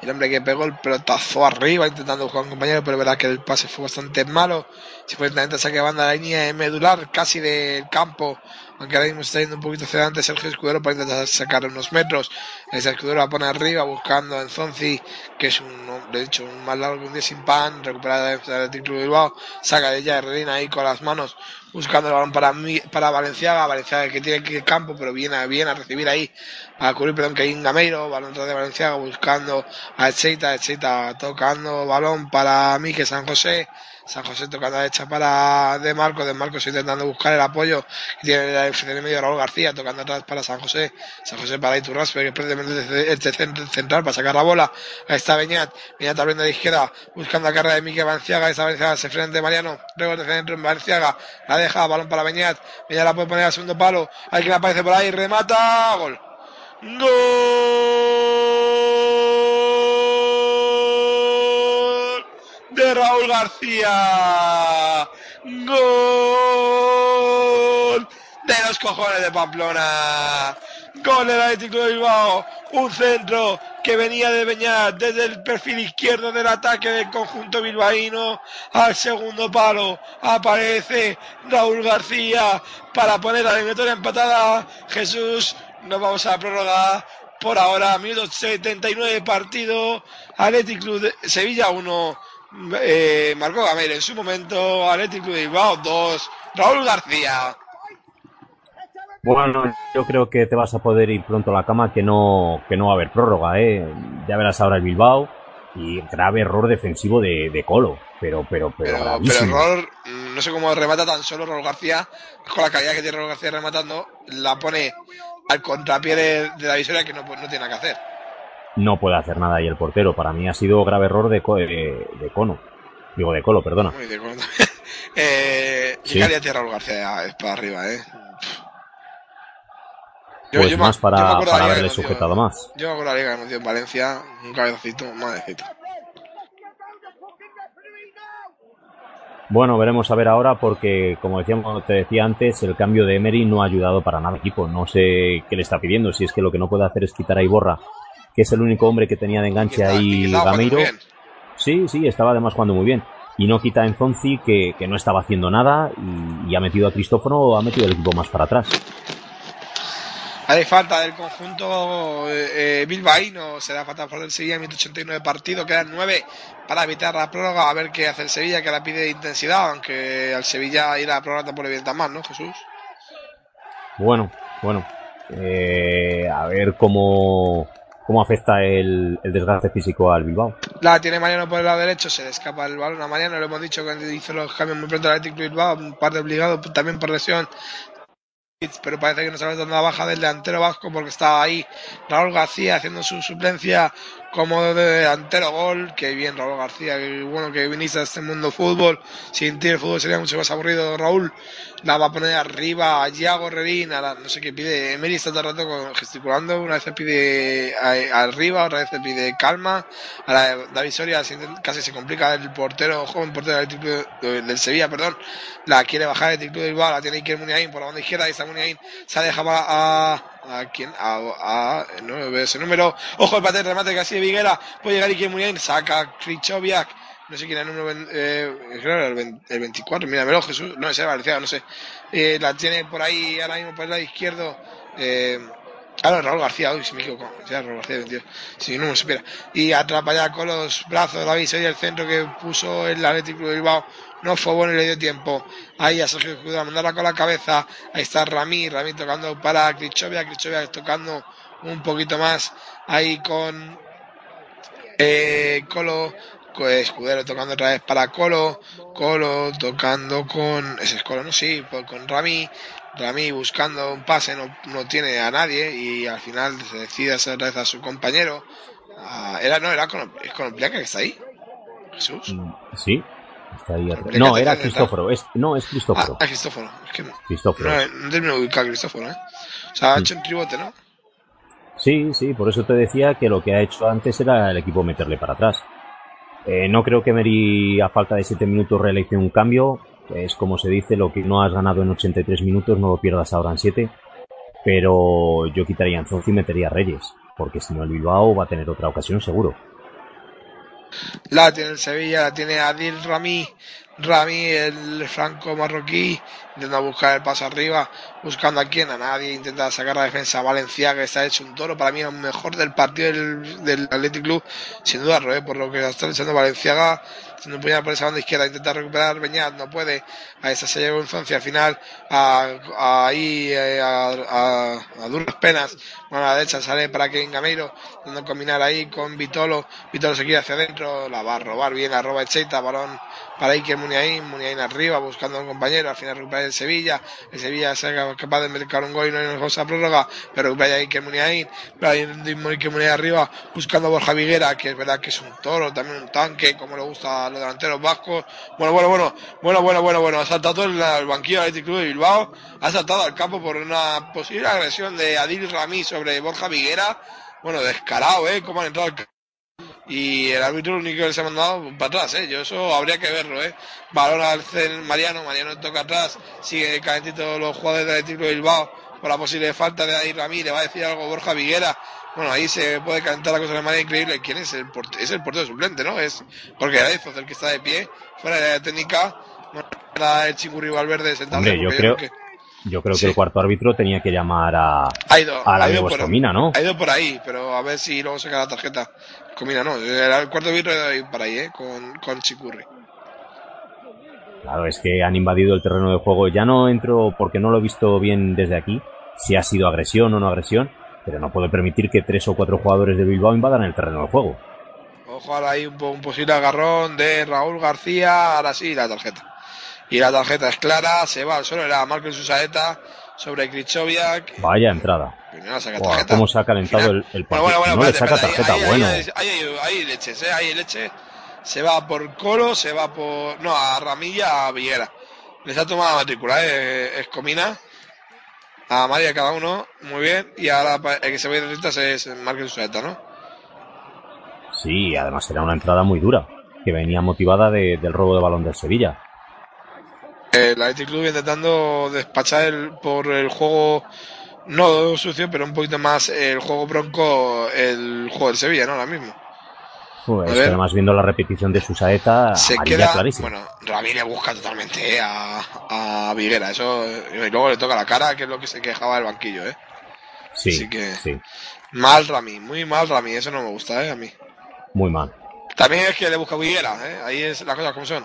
el hombre que pegó el pelotazo arriba intentando buscar a un compañero, pero verá que el pase fue bastante malo. Si fue intentando saque de banda la línea medular casi del campo, aunque ahora mismo está yendo un poquito hacia adelante Sergio Escudero para intentar sacar unos metros. Ese Escudero la pone arriba buscando a Enzonzi, que es un, de hecho, un más largo que un día sin pan, recuperada la defensa del Ticlub Bilbao, saca de ella Herrera ahí con las manos buscando el balón para mí, para Valenciaga, Valenciaga que tiene que ir campo, pero viene, viene a recibir ahí, a cubrir, perdón, que hay un Gameiro, balón de Valenciaga, buscando a Echeita, Echeita tocando balón para Mique San José, San José tocando a derecha para De Marcos, De Marcos intentando buscar el apoyo, que tiene la medio Raúl García, tocando atrás para San José, San José para Iturraspe, que este centro- central para sacar la bola, ahí está Beñat, Beñat abriendo de izquierda, buscando la carrera de Mique Valenciaga, esa Valenciaga se frente de Mariano, rebote centro en Valenciaga, la deja, balón para Beñat, Beñat la puede poner al segundo palo, hay quien aparece por ahí, remata, gol. Gol de Raúl García. Gol de los cojones de Pamplona. Gol del Atlético de Bilbao. Un centro que venía de Beñat desde el perfil izquierdo del ataque del conjunto bilbaíno al segundo palo. Aparece Raúl García para poner la eliminatoria empatada. Jesús, nos vamos a la prórroga. Por ahora, minuto 79 de partido. Athletic Club de Sevilla 1. Eh, Marco Gamero en su momento. Athletic Club de Bilbao 2. Raúl García. Bueno, yo creo que te vas a poder ir pronto a la cama, que no, que no va a haber prórroga, ¿eh? Ya verás ahora el Bilbao y grave error defensivo de, de Colo, pero, pero, pero, Pero, pero error, no sé cómo remata tan solo Raúl García, con la calidad que tiene Raúl García rematando, la pone al contrapié de, de la visoria que no, no tiene nada que hacer. No puede hacer nada ahí el portero. Para mí ha sido grave error de, Co- de, de Cono. Digo, de Colo, perdona. Muy de acuerdo. eh, Sí. ¿Qué calidad tiene Raúl García? Es para arriba, eh. Pues más para, yo para haberle sujetado más. Yo me acuerdo la liga que en Valencia, un cabezacito, madrecito. Bueno, veremos a ver ahora porque, como decíamos, te decía antes, el cambio de Emery no ha ayudado para nada al equipo. No sé qué le está pidiendo, si es que lo que no puede hacer es quitar a Iborra, que es el único hombre que tenía de enganche ahí Gameiro. Sí, sí, estaba además jugando muy bien. Y no quita a Enzonzi, que, que no estaba haciendo nada, y, y ha metido a Cristóforo, ha metido el equipo más para atrás. Hay falta del conjunto eh, eh, bilbaíno, será falta por el Sevilla, 189 partido, quedan 9 para evitar la prórroga, a ver qué hace el Sevilla, que la pide intensidad, aunque al Sevilla ir a la prórroga por evitar más, ¿no, Jesús? Bueno, bueno. Eh, a ver cómo, cómo afecta el, el desgaste físico al Bilbao. La tiene Mariano por el lado derecho, se le escapa el balón a Mariano, lo hemos dicho que hizo los cambios muy pronto el Atlético Bilbao, un par de obligados también por lesión, pero parece que no sabe dónde la baja del delantero vasco porque estaba ahí Raúl García haciendo su suplencia como de delantero gol, que bien Raúl García, que bueno que viniste a este mundo fútbol, sin ti el fútbol sería mucho más aburrido, Raúl la va a poner arriba a Yago Rerín, a la- no sé qué pide, Emery está todo el rato con- gesticulando, una vez pide a- arriba, otra vez pide calma, ahora David Soria casi se complica el portero, joven portero del, del Sevilla, perdón, la quiere bajar el Atlético de Bilbao, la tiene Iker Muniain por la banda izquierda, y está Muniain, se ha dejado a, a quién, a, a no ese número, ojo el paté, remate casi de Viguera, puede llegar Iker Muniain, saca Krichoviak, no sé quién era el número, eh, era el, el 24, míramelo Jesús, no ese Valenciaga, no sé, eh, la tiene por ahí ahora mismo por el lado izquierdo, eh, Ah, Raúl García, uy, si me equivoco. Ya, Raúl García, 22. Si no me supiera. Y atrapa ya con los brazos de David y el centro que puso el Atlético de Bilbao. No fue bueno y le dio tiempo. Ahí a Sergio Judá, mandarla con la cabeza. Ahí está Ramí, Ramí tocando para Krichovia, Krichovia tocando un poquito más. Ahí con eh, Colo, co- Escudero tocando otra vez para Colo, Colo tocando con, ese es Colo, no, sí, pues con Rami, Rami buscando un pase, no, no tiene a nadie y al final se decide hacer otra vez a su compañero. Ah, era, no, era con, es con que está ahí. Jesús. Mm, Sí, está No, era. Cristóforo. Es, no, es Cristóforo. Ah, Cristóforo. Es que no, Cristóforo. no termino de ubicar Cristóforo, ¿eh? O sea, ha Mm. hecho un tribote, ¿no? Sí, sí, por eso te decía que lo que ha hecho antes era el equipo meterle para atrás. Eh, no creo que Meri, a falta de 7 minutos, realice un cambio. Es como se dice, lo que no has ganado en 83 minutos no lo pierdas ahora en 7. Pero yo quitaría a y metería a Reyes, porque si no el Bilbao va a tener otra ocasión seguro. La tiene el Sevilla, la tiene Adil Rami, Rami, el franco marroquí, intenta buscar el paso arriba, buscando a quién, a nadie, intenta sacar la defensa. Valencia, que está hecho un toro, para mí es mejor del partido del, del Athletic Club, sin duda, Roé, por lo que está echando Valenciaga, siendo puñada por esa banda izquierda, intenta recuperar Beñat, no puede, a esa se lleva Infancia al final, a, ahí eh, a, a- duras penas, bueno, a la derecha sale para Kevin Gameiro, intentando combinar ahí con Vitolo, Vitolo se quiere hacia adentro, la va a robar bien, la roba Echeita, balón para Iker Muniain, Muniain arriba buscando a un compañero, al final recupera el Sevilla, el Sevilla se capaz de marcar un gol y no hay cosa prórroga, pero recupera Iker Muniain, pero Iker Muniain arriba buscando a Borja Viguera, que es verdad que es un toro, también un tanque, como le gusta a los delanteros vascos, bueno, bueno, bueno, bueno, bueno, bueno, bueno, ha saltado el, el banquillo del Club de Bilbao, ha saltado al campo por una posible agresión de Adil Rami sobre Borja Viguera, bueno, descarado, eh, cómo han entrado al. Y el árbitro lo único que se ha mandado para atrás, ¿eh? Yo eso habría que verlo, ¿eh? Balón al Mariano, Mariano toca atrás, sigue calentito los jugadores del Atlético de Bilbao por la posible falta de Adir Ramí, le va a decir algo Borja Viguera. Bueno, ahí se puede calentar la cosa de manera increíble. ¿Quién es el portero? Es el portero suplente, ¿no? Es porque era Ezoz el que está de pie, fuera de la técnica. Bueno, era el Chingurri Valverde sentado. Yo creo, yo creo que el cuarto árbitro tenía que llamar a, Ha ido, a la ha ido por, ¿no? ha ido por ahí, pero a ver si luego saca la tarjeta. Comina no, era el cuarto ha ido por ahí, ¿eh? Con, con Chicurri. Claro, es que han invadido el terreno de juego. Ya no entro porque no lo he visto bien desde aquí, si ha sido agresión o no agresión, pero no puedo permitir que tres o cuatro jugadores de Bilbao invadan el terreno de juego. Ojo, ahora hay un posible agarrón de Raúl García. Ahora sí, la tarjeta. Y la tarjeta es clara, se va al suelo, era Marcos Susaeta sobre Krichoviak. Vaya entrada. Primero saca cómo se ha calentado el, el partido. Bueno, bueno, bueno, no le saca tarjeta, ahí, bueno. ahí, ahí, leches, ¿eh? Ahí leches. Se va por Colo, se va por... No, a Ramilla, a Viguera. Les ha tomado la matrícula, ¿eh? Escomina. A María cada uno, muy bien. Y ahora el que se va a ir de es Marcos Susaeta, ¿no? Sí, además era una entrada muy dura, que venía motivada de- del robo de balón del Sevilla. El Athletic Club intentando despachar el, por el juego no sucio, pero un poquito más el juego bronco, el juego del Sevilla, ¿no? Ahora mismo. Pues A que ver. además viendo la repetición de su saeta, Se queda, clarísima. bueno, Ramírez le busca totalmente eh, a, a Viguera, eso, y luego le toca la cara, que es lo que se quejaba del banquillo, ¿eh? Sí, Así que sí, mal Rami, muy mal Rami, eso no me gusta, ¿eh? A mí. muy mal. También es que le busca Viguera, ¿eh? Ahí es las cosas como son.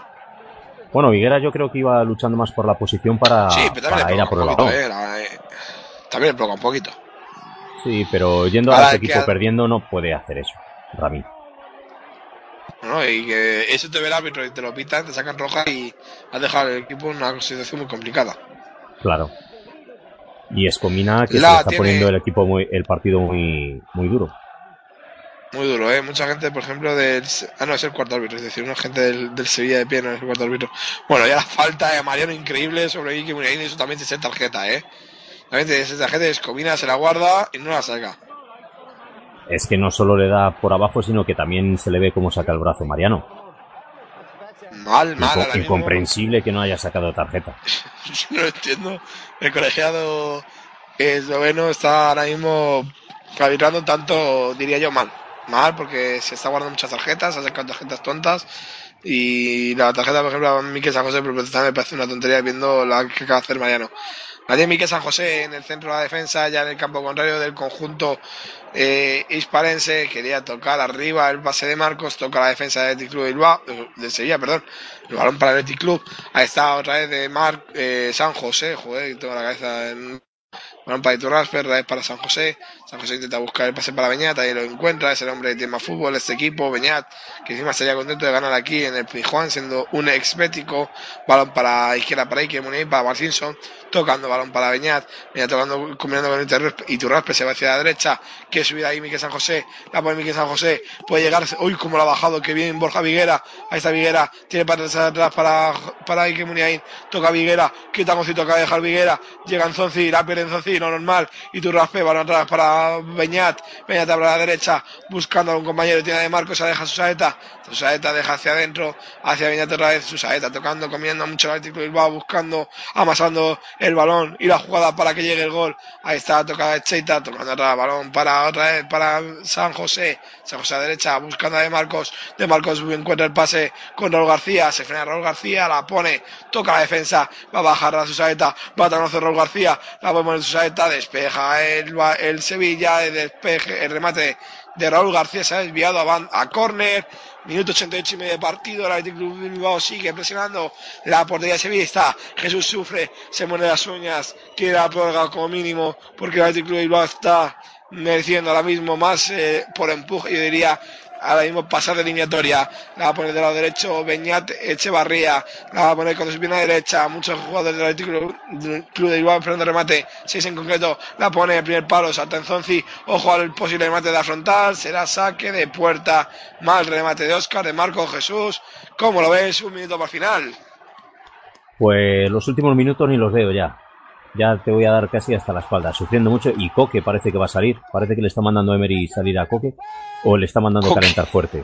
Bueno, Viguera yo creo que iba luchando más por la posición para, sí, pero para ir a por el poquito, balón. ¿eh? La- eh, También provoca un poquito. Sí, pero yendo a ese equipo ha- perdiendo no puede hacer eso, Rami. ¿no? Y que eso te ve el árbitro y te lo pitan, te sacan roja y has dejado el equipo en una situación muy complicada. Claro. Y Escomina que La se le está tiene- poniendo el equipo muy, el partido muy, muy duro. Muy duro, ¿eh? Mucha gente, por ejemplo, del... Ah, no, es el cuarto árbitro, es decir, una gente del, del Sevilla de pie, no es el cuarto árbitro. Bueno, ya la falta de Mariano increíble sobre Iker Muniain, eso también ser tarjeta, ¿eh? También te ser tarjeta, Escomina se la guarda y no la saca. Es que no solo le da por abajo, sino que también se le ve cómo saca el brazo Mariano. Mal, mal, Inco- mismo. incomprensible que no haya sacado tarjeta. no lo entiendo. El colegiado esloveno está ahora mismo arbitrando tanto, diría yo, mal. Mal porque se está guardando muchas tarjetas, ha sacado tarjetas tontas. Y la tarjeta, por ejemplo, a Miquel San José por protestar me parece una tontería viendo la que acaba de hacer Mariano. La tiene Miquel San José en el centro de la defensa, ya en el campo contrario del conjunto eh, hispalense. Quería tocar arriba el pase de Marcos, toca la defensa de Athletic Club de eh, de Sevilla, perdón. El balón para el Athletic Club. Ahí está otra vez de Mar, eh, San José, joder, tengo la cabeza en... Balón para Iturraspe, otra vez para San José. San José intenta buscar el pase para Beñat, ahí lo encuentra, es el hombre que tiene más fútbol, este equipo, Beñat, que encima estaría contento de ganar aquí en el Pijuan, siendo un ex bético. Balón para izquierda para Iker Muniain, para Marcinson, tocando balón para Beñat, Beñat tocando, combinando con Iturraspe, Iturraspe se va hacia la derecha, que subida ahí Miquel San José, la pone Miquel San José, puede llegar, uy, como lo ha bajado, que bien Borja Viguera, ahí está Viguera, tiene para atrás, para, para Iker Muniain, toca Viguera, quita acaba de dejar Viguera, llega Enzonzi, la pierde Enzonzi, lo normal, y tu raspe, balón atrás para Beñat, Beñat abre a la derecha, buscando a un compañero, tiene de Marcos, se deja su saeta, su saeta deja hacia adentro, hacia Beñat otra vez, su saeta, tocando, comiendo mucho el artículo Bilbao, buscando, amasando el balón y la jugada para que llegue el gol, ahí está, toca de Cheita, tocando atrás, balón para otra vez, para San José, San José a derecha, buscando a de Marcos, de Marcos encuentra el pase con Raúl García, se frena Raúl García, la pone, toca la defensa, va a bajar a su saeta, va a conocer Raúl García, la pone en su saeta, despeja el, el Sevilla, el despeje, el remate de Raúl García se ha desviado a, ban- a córner, minuto 88 y medio de partido, el Athletic Club Bilbao sigue presionando. La portería está, Jesús sufre, se muere las uñas, quiere la prórroga como mínimo, porque el Athletic Club Bilbao está mereciendo ahora mismo más eh, por empuje, yo diría, ahora mismo pasar de eliminatoria, la va a poner del lado derecho Beñat Echevarría, la va a poner con su pierna derecha, muchos jugadores del Athletic Club, de Bilbao esperando remate, seis en concreto, la pone el primer palo, salta ojo al posible remate de la frontal, será saque de puerta, mal remate de Oscar, de Marco Jesús, ¿cómo lo ves? Un minuto para el final. Pues los últimos minutos ni los veo ya. Ya te voy a dar casi hasta la espalda, sufriendo mucho. Y Coque parece que va a salir. Parece que le está mandando Emery salir a Coque. O le está mandando Coque. calentar fuerte.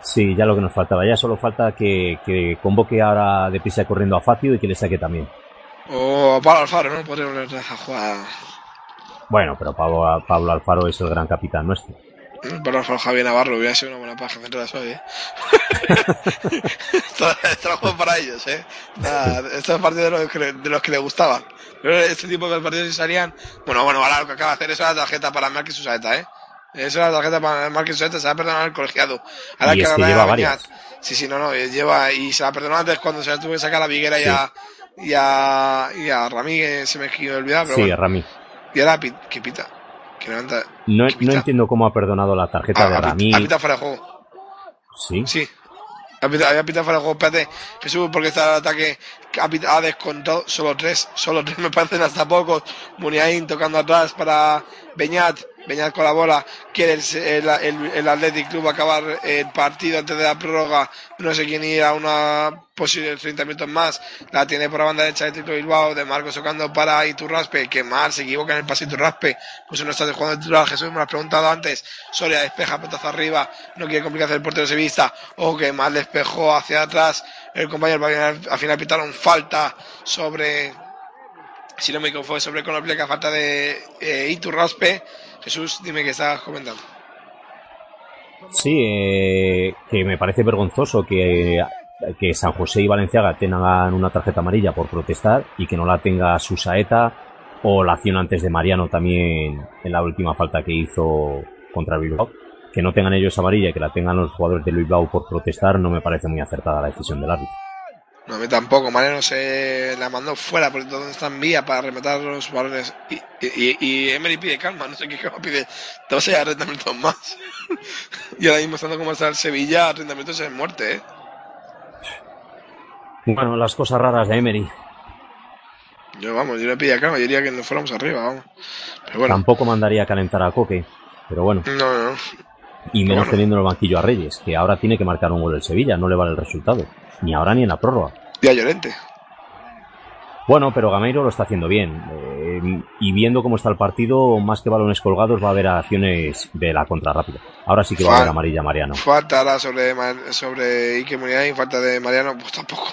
Sí, ya lo que nos faltaba. Ya solo falta que, que convoque ahora deprisa corriendo a Facio y que le saque también. O Pablo Alfaro, ¿no? Podría volver a jugar. Bueno, pero Pablo, Pablo Alfaro es el gran capitán nuestro. Alfaro Javier Navarro hubiera sido una buena paja mientras hoy, ¿eh? juego para ellos, ¿eh? Nada, estos partidos de los que, de los que le gustaban. Pero este tipo de partidos si salían. Bueno, bueno, ahora lo que acaba de hacer es una tarjeta para Marquez Susaeta, ¿eh? Es una tarjeta para Marquez Susaeta, se va a perdonar el colegiado. Ahora Y es que agarrar lleva a Beñat. varias. Sí, sí, no, no, eh, lleva. Y se la perdonó antes cuando se la tuvo que sacar a Viguera y a. Y a, y a Ramí, que se me olvidaba, pero Sí, bueno. Rami. Y ahora que pita. Que levanta. No, no entiendo cómo ha perdonado la tarjeta de a, Rami. a pita fuera de juego. Sí. Sí. Ha pitado, había pitado fuera de juego. Espérate, Jesús, porque está el ataque. Ha, descontado solo tres. Solo tres me parecen hasta pocos. Muniain tocando atrás para Beñat. Beñat con la bola. Quiere el, el, el, Athletic Club acabar el partido antes de la prórroga. No sé quién ir a una posible 30 minutos más. La tiene por la banda derecha de Tito Bilbao. De Marcos tocando para Iturraspe. Que mal se equivoca en el pase Iturraspe. Pues no está jugando titular. Jesús me lo has preguntado antes. Soria despeja, pelotazo arriba. No quiere complicarse el portero sevillista. O que mal despejó hacia atrás. El compañero al al final pitaron falta sobre. Si no me fue sobre Konopleka, falta de eh, Iturraspe. Jesús, dime qué estabas comentando. Sí, eh, que me parece vergonzoso que, que San José y Valenciaga tengan una tarjeta amarilla por protestar y que no la tenga Susaeta O la acción antes de Mariano también en la última falta que hizo contra Bilbao. Que no tengan ellos amarilla y que la tengan los jugadores del Bilbao por protestar no me parece muy acertada la decisión del árbitro. No, a mí tampoco. Mariano se la mandó fuera porque todo está en vía para rematar los balones. Y, y, y Emery pide calma, no sé qué calma pide. Te vas a llevar 30 minutos más. y ahora mismo estando como está el Sevilla, 30 minutos es muerte, ¿eh? Bueno, las cosas raras de Emery. Yo, vamos, yo le pide calma, yo diría que nos fuéramos arriba, vamos. Pero bueno, Tampoco mandaría a calentar a Coque. Pero bueno. no, no. Y menos Bueno. teniendo en el banquillo a Reyes, que ahora tiene que marcar un gol el Sevilla, no le vale el resultado. Ni ahora ni en la prórroga. Y a Llorente. Bueno, pero Gameiro lo está haciendo bien. Eh, y viendo cómo está el partido, más que balones colgados, va a haber acciones de la contra rápida. Ahora sí que va a haber amarilla Mariano. Falta ahora sobre, sobre Ike Muniain, falta de Mariano, pues tampoco.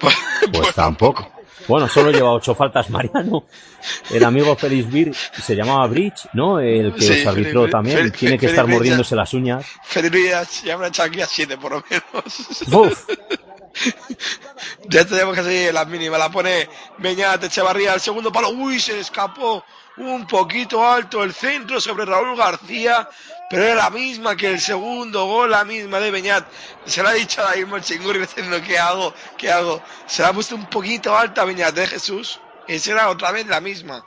Pues tampoco. Bueno, solo lleva ocho faltas Mariano. El amigo Félix Bir se llamaba Bridge, ¿no? El que Sí, os arbitró también. Tiene que estar mordiéndose las uñas. Felipe ya, ya me ha echado aquí a 7 por lo menos. Uf. ya tenemos que seguir las mínimas. La pone Beñat Echevarría al segundo palo. Uy, se escapó un poquito alto el centro sobre Raúl García. Pero era la misma que el segundo gol, la misma de Beñat. Se la ha dicho ahora mismo el chingurri diciendo ¿qué hago? ¿Qué hago? Se la ha puesto un poquito alta Beñat de Jesús. Y será otra vez la misma.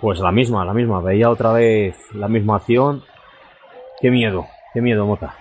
Pues la misma, la misma. Veía otra vez la misma acción. Qué miedo, qué miedo, Mota.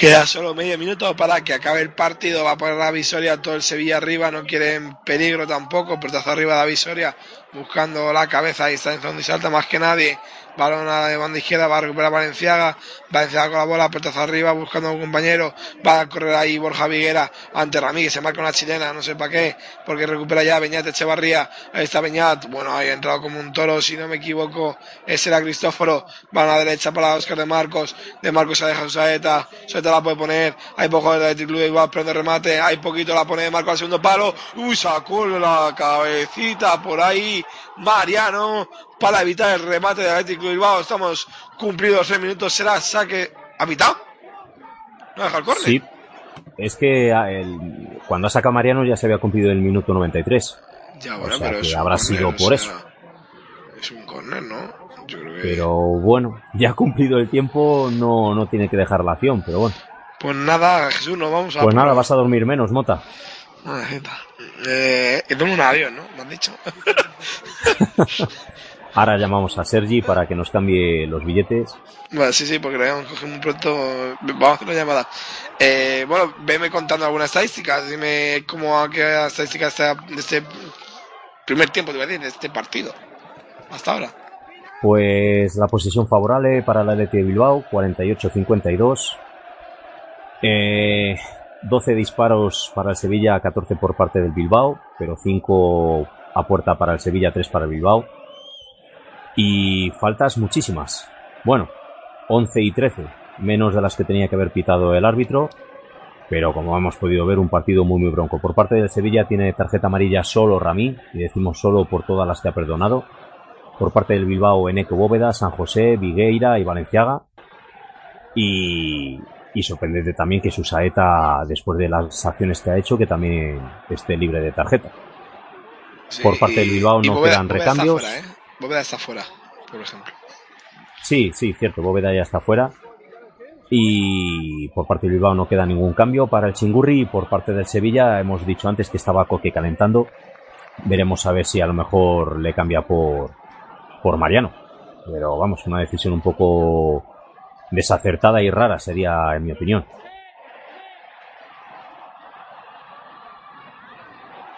Queda solo medio minuto para que acabe el partido. Va a poner la Visoria, todo el Sevilla arriba. No quiere peligro tampoco. Pelotazo arriba de la Visoria. Buscando la cabeza. Ahí está en donde salta más que nadie. Balón a la banda izquierda. Va a recuperar Valenciaga. Valenciaga con la bola. Pelotazo arriba. Buscando a un compañero. Va a correr ahí Borja Viguera. Ante Ramírez. Se marca una chilena. No sé para qué. Porque recupera ya Beñat Echevarría. Ahí está Beñat. Bueno, ahí ha entrado como un toro. Si no me equivoco. Ese era Cristóforo. Va a la derecha para Oscar de Marcos. De Marcos se deja su saeta. Saeta la puede poner. Hay poco de Club de Bilbao esperando el remate. Hay poquito la pone de Marcos al segundo palo. Uy, sacó la cabecita por ahí. Mariano. Para evitar el remate de de Bilbao. Estamos cumplidos tres minutos. Será saque a mitad. No deja el córner. Sí. Es que ah, el- cuando ha sacado Mariano ya se había cumplido el minuto 93. Ya, O bueno, sea pero que habrá córner, sido o por sea, eso. Es un corner, ¿no? Yo creo que. Pero bueno, ya cumplido el tiempo, no, no tiene que dejar la acción, pero bueno. Pues nada, Jesús, nos vamos a. Pues nada, vas a dormir menos, Mota. Eh, tengo un avión, ¿no? Me han dicho. Ahora llamamos a Sergi para que nos cambie los billetes. Vale, sí, sí, porque le vamos a coger muy pronto. Vamos a hacer una llamada. Eh, bueno, veme contando algunas estadísticas. Dime cómo ha quedado la estadística de este, primer tiempo, te iba a decir, de este partido. Hasta ahora. Pues la posición favorable para la LT de Bilbao, 48-52. Eh, 12 disparos para el Sevilla, 14 por parte del Bilbao, pero 5 a puerta para el Sevilla, 3 para el Bilbao. Y faltas muchísimas. Bueno, 11 y 13, menos de las que tenía que haber pitado el árbitro. Pero como hemos podido ver, un partido muy muy bronco. Por parte del Sevilla tiene tarjeta amarilla solo Ramí, y decimos solo por todas las que ha perdonado. Por parte del Bilbao, Eneco Bóveda, San José, Vigueira y Valenciaga. Y, y sorprendente también que su saeta, después de las acciones que ha hecho, que también esté libre de tarjeta. por parte del Bilbao no Bóveda- quedan Bóveda recambios. fuera, ¿eh? Bóveda está fuera, por ejemplo. Sí, sí, cierto, Bóveda ya está fuera. Y por parte del Bilbao no queda ningún cambio para el Chingurri. Y por parte del Sevilla hemos dicho antes que estaba Coque calentando. Veremos a ver si a lo mejor le cambia por, por Mariano. Pero vamos, una decisión un poco desacertada y rara sería, en mi opinión.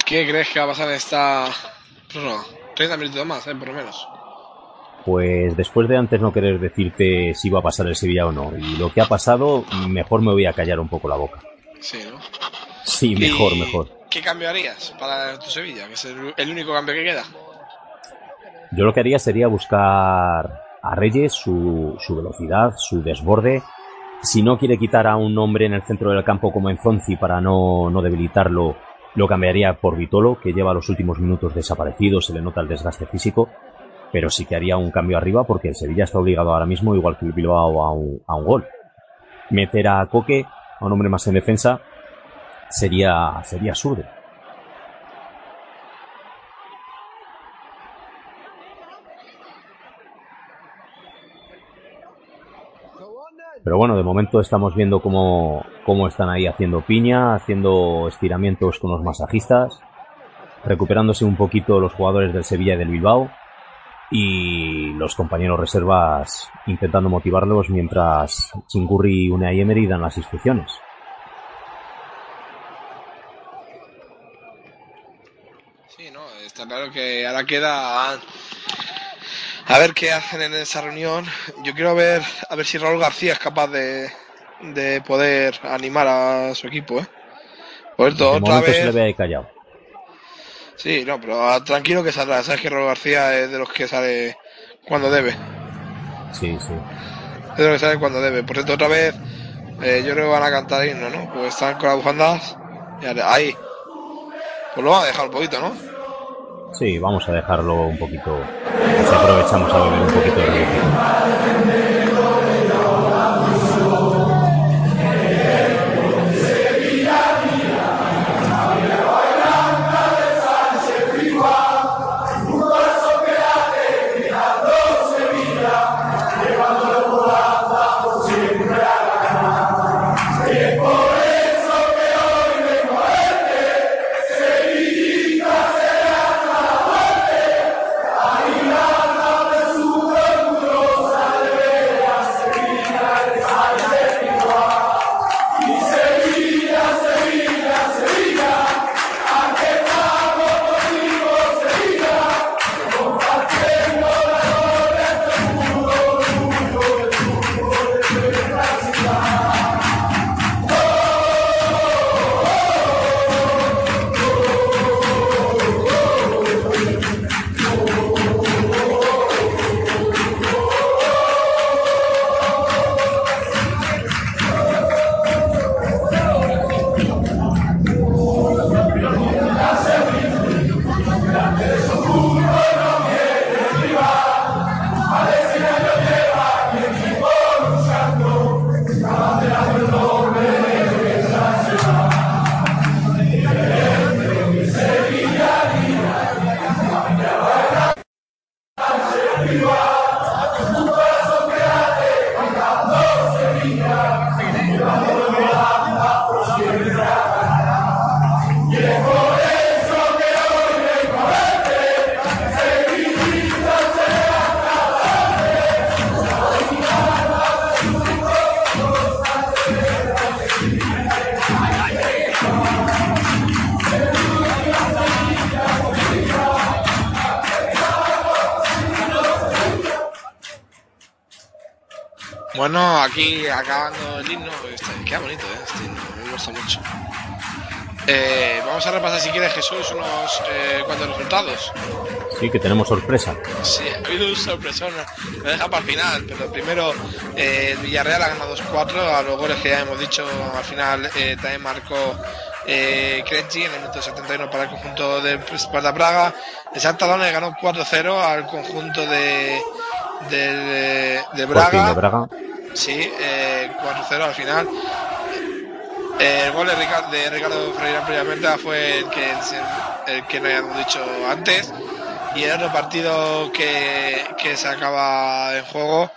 ¿Qué crees que va a pasar en esta prórroga? 30 minutos más, ¿eh? Por lo menos. Pues después de antes no querer decirte si va a pasar el Sevilla o no, y lo que ha pasado, mejor me voy a callar un poco la boca. Sí, ¿no? Sí, mejor, mejor. ¿Qué cambio harías para tu Sevilla? Que es el, el único cambio que queda. Yo lo que haría sería buscar a Reyes su, su velocidad, su desborde. Si no quiere quitar a un hombre en el centro del campo como en Zonzi para no, no debilitarlo, lo cambiaría por Vitolo, que lleva los últimos minutos desaparecido, se le nota el desgaste físico. Pero sí que haría un cambio arriba porque el Sevilla está obligado ahora mismo, igual que el Bilbao, a un, a un gol. Meter a Coque, a un hombre más en defensa, sería, sería absurdo. Pero bueno, de momento estamos viendo cómo, cómo están ahí haciendo piña, haciendo estiramientos con los masajistas, recuperándose un poquito los jugadores del Sevilla y del Bilbao y los compañeros reservas intentando motivarlos mientras Chingurri y Unai Emery dan las instrucciones. Sí, no, está claro que ahora queda a ver qué hacen en esa reunión. Yo quiero ver a ver si Raúl García es capaz de, de poder animar a su equipo, ¿eh? Por De otra vez. se le ve ahí callado. Sí, no, pero tranquilo que saldrá. Sabes que Raúl García es de los que sale cuando debe. Sí, sí. Es de los que sale cuando debe. Por cierto, otra vez, eh, yo creo que van a cantar himno, ¿no? Pues están con las bufandas. ahí. Pues lo van a dejar un poquito, ¿no? Sí, vamos a dejarlo un poquito. Así aprovechamos a beber un poquito de religión. Jesús unos eh, cuantos resultados. Sí, que tenemos sorpresa. Sí, ha habido un sorpresón, lo deja para el final, pero primero eh, el Villarreal ha ganado 2-4 a los goles que ya hemos dicho, al final eh, también marcó eh, Krejci en el minuto 71 para el conjunto de Sparta Praga. El Santa le ganó 4-0 al conjunto de, de, de Braga. Sporting de Braga. Sí, eh, 4-0 al final. El gol de Ricardo, de Ricardo Freire previamente fue el que, el que no habíamos dicho antes. Y el otro partido que, que se acaba en juego,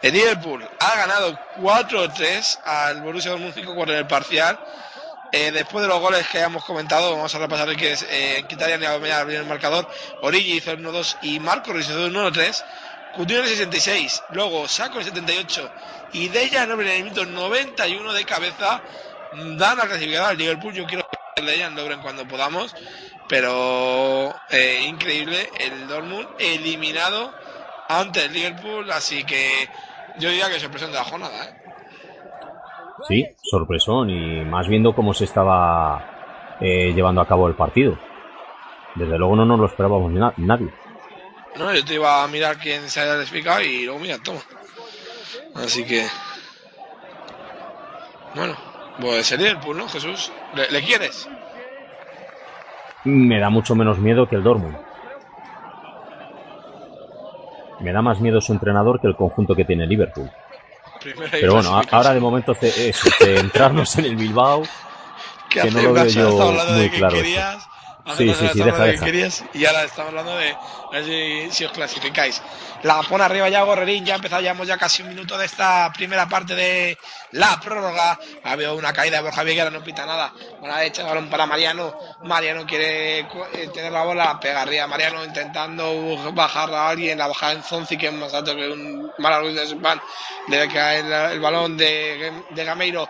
el Liverpool ha ganado 4-3 al Borussia Dortmund 5-4 en el parcial. Eh, después de los goles que hemos comentado, vamos a repasar el que es eh, Kitarian y Aubameyang abrieron el marcador. Origi hizo el 1-2 y Marco hizo el 1-3. Coutinho en el 66, luego Saco en el 78 y Deja en el minuto 91 de cabeza dan la clasificación al Liverpool. Yo quiero que Dejan logren cuando podamos, pero eh, increíble el Dortmund eliminado ante el Liverpool, así que yo diría que sorpresa de la jornada. ¿eh? Sí, sorpresón y más viendo cómo se estaba eh, llevando a cabo el partido. Desde luego no nos lo esperábamos na- nadie. No, yo te iba a mirar quién se haya clasificado y luego mira, toma. Así que. Bueno, pues el Liverpool, ¿no, Jesús? ¿Le, le quieres? Me da mucho menos miedo que el Dortmund. Me da más miedo su entrenador que el conjunto que tiene Liverpool. Pero bueno, ahora de momento centrarnos en el Bilbao, que no lo veo yo muy claro. Hace Sí, sí, sí, deja, de deja. querías y ahora estamos hablando de a ver si, si os clasificáis. La pone arriba ya Gorrerín, ya empezado, llevamos ya casi un minuto de esta primera parte de la prórroga. Ha habido una caída de Borja Viguera, no pita nada. Buena derecha, balón para Mariano. Mariano quiere eh, tener la bola, pega arriba Mariano intentando bajar a alguien, la baja en Zonzi que es más alto que un Malaruiz de Span. Le cae el, el balón de, de Gameiro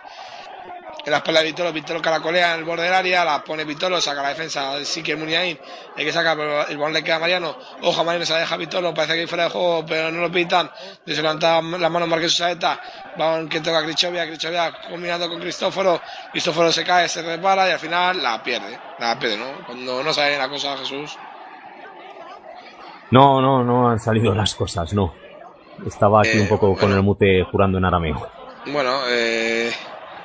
en la espalda de Vitolo, Vitolo caracolea en el borde del área, la pone Vitolo, saca la defensa, sí que Muniain, el que saca, pero el balón le queda a Mariano, ojo a Mariano, se la deja Vitolo, parece que hay fuera de juego, pero no lo pitan, se levanta la mano Marqués Saeta, balón que toca a Crichovia, Crichovia combinando con Cristóforo, Cristóforo se cae, se repara y al final la pierde, la pierde, ¿no? Cuando no sale la cosa Jesús. No, no, no han salido las cosas, no. Estaba aquí Eh, un poco con el mute jurando en arameo. Bueno, eh,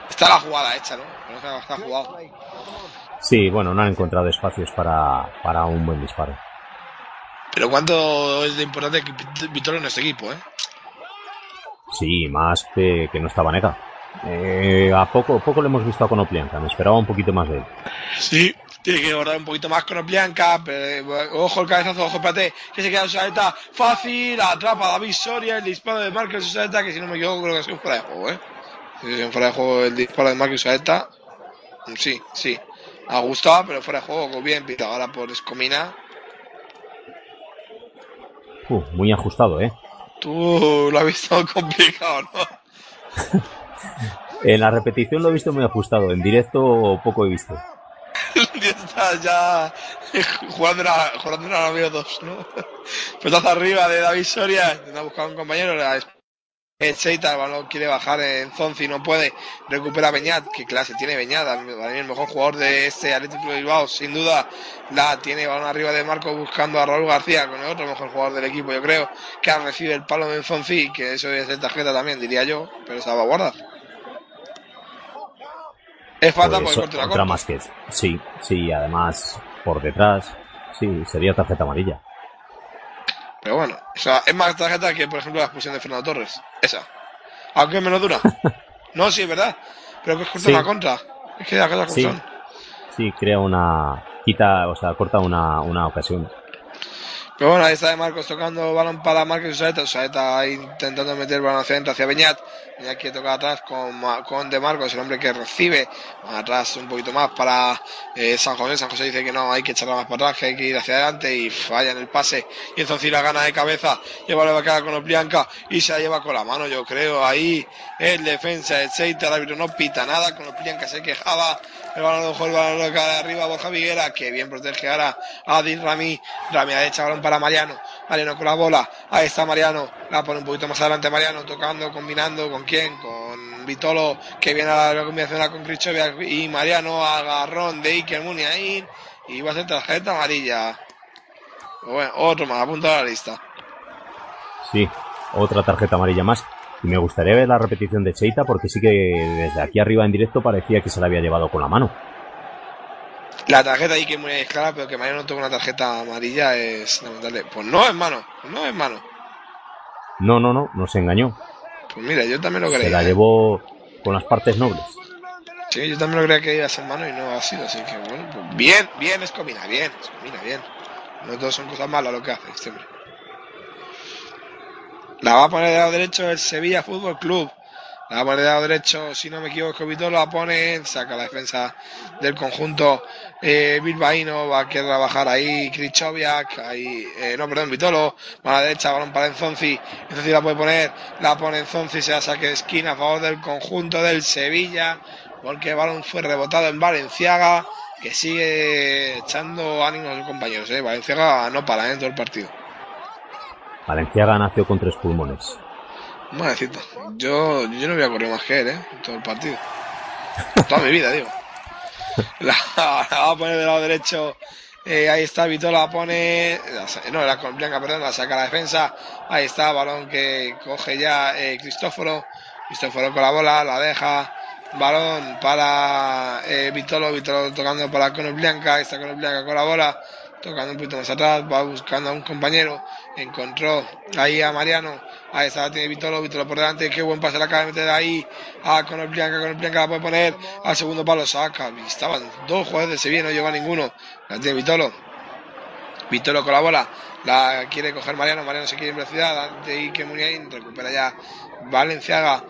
está la jugada hecha, ¿no? Pero Está, está jugado. Sí, bueno, no han encontrado espacios para, para un buen disparo. Pero cuánto es de importante que en este equipo, ¿eh? Sí, más que, que no estaba Nega. Eh, a poco, poco le hemos visto a Konoplianka, me esperaba un poquito más de él. Sí, tiene que guardar un poquito más con Oplianca, pero eh, ojo el cabezazo, ojo espérate, que se queda Usaeta fácil, atrapa a David Soria, el disparo de Marcos Usaeta, que si no me equivoco creo que es un fuera de juego, ¿eh? Si es un fuera de juego el disparo de Marcos Usaeta, sí, sí, ha gustado, pero fuera de juego, bien pitado ahora por Escomina. Uh, muy ajustado, ¿eh? Tú lo has visto complicado, ¿no? En la repetición lo he visto muy ajustado, en directo poco he visto. Estás ya jugando en la- jugando en la Arameo 2, ¿no? Pelotazo arriba de David Soria, intenta buscar a un compañero, la el Seita, el balón quiere bajar en Zonzi, no puede, recupera a Beñat, qué clase tiene Beñat, a mí- el mejor jugador de este Atlético de Bilbao, sin duda, la tiene balón arriba de Marco buscando a Raúl García, con el otro mejor jugador del equipo, yo creo, que ha recibido el palo de Zonzi, que eso es de tarjeta también, diría yo, pero se va a guardar. Es falta Pues, corta la más que sí, sí, además por detrás, sí, sería tarjeta amarilla. Pero bueno, o sea, es más tarjeta que, por ejemplo, la expulsión de Fernando Torres. Esa. Aunque es menos dura. no, sí, es verdad. Pero que es corta Sí. una contra. Es que Sí, son. sí, crea una quita, o sea, corta una, una ocasión. Pero bueno, ahí está de Marcos tocando balón para Marcos Usaeta. Usaeta ahí intentando meter balón hacia adentro, hacia Beñat. Beñat quiere tocar atrás con, con De Marcos, el hombre que recibe. Atrás un poquito más para eh, San José. San José dice que no, hay que echarla más para atrás, que hay que ir hacia adelante y falla en el pase. Y entonces la gana de cabeza. Lleva la cara con Oplianca y se la lleva con la mano, yo creo. Ahí el defensa, el Seita, el árbitro no pita nada. Con Oplianca se quejaba. El balón dejó el balón cae de arriba Borja Viguera, que bien protege ahora a Adil Rami. Rami ha hecho balón para Mariano. Mariano con la bola. Ahí está Mariano. La pone un poquito más adelante Mariano, tocando, combinando. ¿Con quién? Con Vitolo, que viene a la combinación con Crichovia y Mariano, agarrón de Iker Muniain. Y va a ser tarjeta amarilla. Bueno, otro más, apunta a la lista. Sí, otra tarjeta amarilla más. Y me gustaría ver la repetición de Cheita porque sí que desde aquí arriba en directo parecía que se la había llevado con la mano. La tarjeta Iker Muniain es clara, pero que Mariano tenga una tarjeta amarilla es lamentable. Pues no es mano, pues no es mano. No, no, no, no se engañó. Pues mira, yo también lo Se creía. la ¿eh? llevó con las partes nobles. Sí, yo también lo creía que iba a ser mano y no ha sido, así que bueno, pues bien, bien, Escomina, bien, Escomina, bien. No todos son cosas malas lo que hace este hombre. La va a poner de lado derecho el Sevilla Fútbol Club. La poner de derecho, si no me equivoco, Vitolo la pone, saca la defensa del conjunto eh, bilbaíno, va a querer bajar ahí Krichoviak, ahí, eh, no, perdón, Vitolo, la derecha, balón para Enzonzi, Enzonzi la puede poner, la pone Enzonzi, se la saque de esquina a favor del conjunto del Sevilla, porque el balón fue rebotado en Valenciaga, que sigue echando ánimos a sus compañeros, eh, Valenciaga no para en todo el partido. Valenciaga nació con tres pulmones. Madrecita, yo, yo no voy a correr más que él, ¿eh? En todo el partido. Toda mi vida, digo. La, la va a poner del lado derecho. eh, ahí está, Vitola la pone. no, la con Blanca, perdón, la saca la defensa. Ahí está, balón que coge ya eh, Cristóforo. Cristóforo con la bola, la deja. Balón para eh, Vitolo, Vitolo tocando para Conor Blanca. Está Conor Blanca con la bola. tocando un poquito más atrás, va buscando a un compañero, encontró ahí a Mariano, ahí está, tiene Vitolo, Vitolo por delante, qué buen pase la acaba de meter ahí, a con el Bianca, con el Bianca la puede poner, al segundo palo saca, estaban dos jugadores de Sevilla, no llega ninguno, la tiene Vitolo, Vitolo con la bola, la quiere coger Mariano, Mariano se quiere en velocidad, antes de que Muniain recupera ya Valenciaga,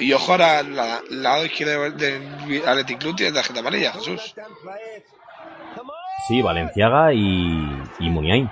y ojo ahora la, la lado izquierdo del Athletic Club tiene tarjeta amarilla, Jesús. Sí, Valenciaga y, y.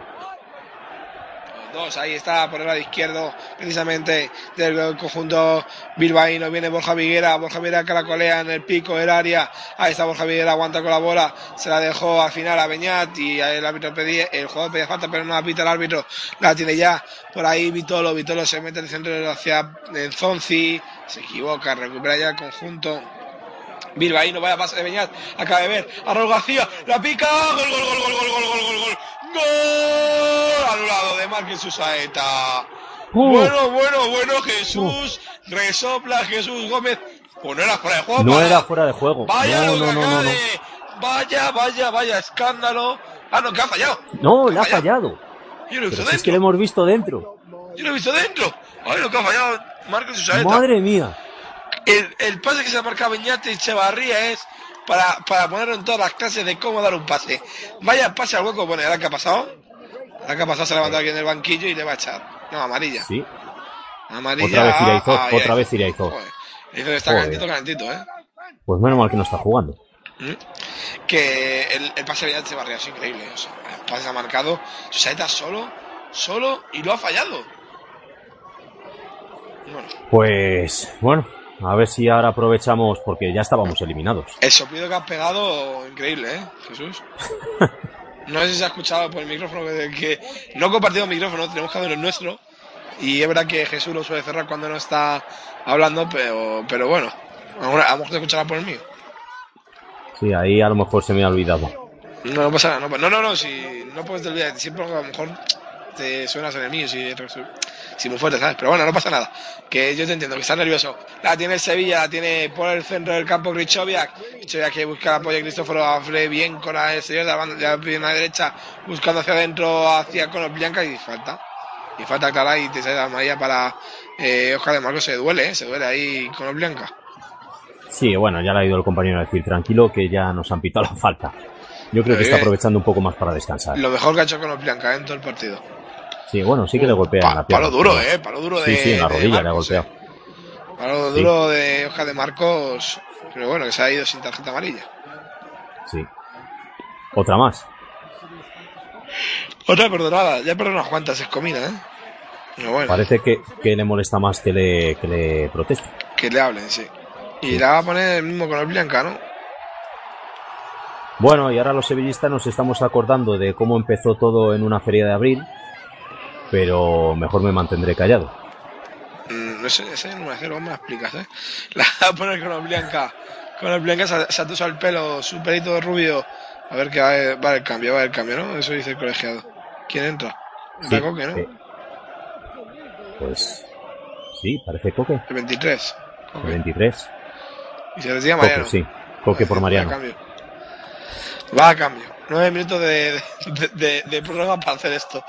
Dos, ahí está por el lado izquierdo, precisamente del conjunto bilbaíno. Viene Borja Viguera, Borja Viguera caracolea en el pico del área. Ahí está Borja Viguera, aguanta con la bola, se la dejó al final a Beñat y el árbitro pedía, el jugador pedía falta, pero no la pita el árbitro. La tiene ya por ahí Vitolo, Vitolo se mete en el centro hacia Zonzi, se equivoca, recupera ya el conjunto. Bilbaíno, vaya pase de Beñat, acaba de ver. A Raúl García, la pica, gol, gol, gol, gol, gol, gol, gol, gol, gol, gol, al lado de Márquez Susaeta. Uh. Bueno, bueno, bueno, Jesús, resopla Jesús Gómez, pues no era fuera de juego. No vaya. era fuera de juego. Vaya No, lo no, que no, Vaya, vaya, vaya escándalo. Ah, no, que ha fallado. No, le ha fallado. Yo lo he visto si es que dentro. le hemos visto dentro. Yo lo he visto dentro. Ay, lo que ha fallado Marcos Susaeta. Madre mía. El, el pase que se ha marcado Beñate y Echevarría es para, para ponerlo en todas las clases de cómo dar un pase. Vaya pase al hueco, bueno, ahora que ha pasado. Ahora que ha pasado se ha levantado aquí en el banquillo y le va a echar. No, amarilla. Sí. Amarilla. Otra vez Iraizor, Ay, otra vez Iraizor. Está Joder. calentito, calentito, ¿eh? Pues menos mal que no está jugando. ¿Mm? Que el, el pase de Beñate Echevarría es increíble. O sea, el pase se ha marcado. Susaeta solo, solo y lo ha fallado. Bueno, Pues bueno, a ver si ahora aprovechamos porque ya estábamos eliminados. el soplido que has pegado, increíble, ¿eh, Jesús? No sé si se ha escuchado por el micrófono que, que no he compartido micrófono, tenemos cada uno el nuestro. Y es verdad que Jesús lo suele cerrar cuando no está hablando, pero, pero bueno, a lo mejor te escuchará por el mío. Sí, ahí a lo mejor se me ha olvidado. No, no pasa nada, no, no, no, no, si no puedes te olvidar, siempre a lo mejor te suenas en el mío, si, si muy fuerte, ¿sabes? Pero bueno, no pasa nada, que yo te entiendo, que estás nervioso. La tiene el Sevilla, la tiene por el centro del campo Grichoviak, Grichoviak que busca el apoyo de Cristóforo Afre bien con la exterior de la banda de la pierna derecha, buscando hacia adentro, hacia con los Blanca y falta. Y falta clara y te sale la María para eh, Oscar de Marcos, se duele, ¿eh? se duele ahí con los Blanca. Sí, bueno, ya le ha ido el compañero a decir tranquilo que ya nos han pitado la falta. Yo creo que está aprovechando un poco más para descansar. Lo mejor que ha hecho con los Blanca ¿eh? en todo el partido. Sí, bueno, sí que le golpea en la pierna. Palo duro, eh, palo duro de. Sí, sí, en la rodilla le ha eh. golpeado. Palo Sí. duro de Oscar de Marcos, pero bueno, que se ha ido sin tarjeta amarilla. Sí. Otra más. Otra perdonada, ya perdonado unas cuantas, es comida, ¿eh? Pero bueno, Parece que, que le molesta más que le, que le proteste. que le hablen, sí. Y la va a poner el mismo con el Blanca, ¿no? Bueno, y ahora los sevillistas nos estamos acordando de cómo empezó todo en una feria de abril, pero mejor me mantendré callado. Mm, no sé, ese número cero, me la explicas, ¿eh? La va a poner con el Blanca. Con el Blanca se, se atusa el pelo, su pelito rubio. A ver que va, va el cambio, va el cambio, ¿no? Eso dice el colegiado. ¿Quién entra? Entra Sí, Coque, ¿no? eh, Pues sí, parece Coque. El 23. El 23. Y se retira Mariano. Coque, sí. Coque por Va a Mariano. cambio. Va a cambio. Nueve minutos de, de, de- para hacer esto.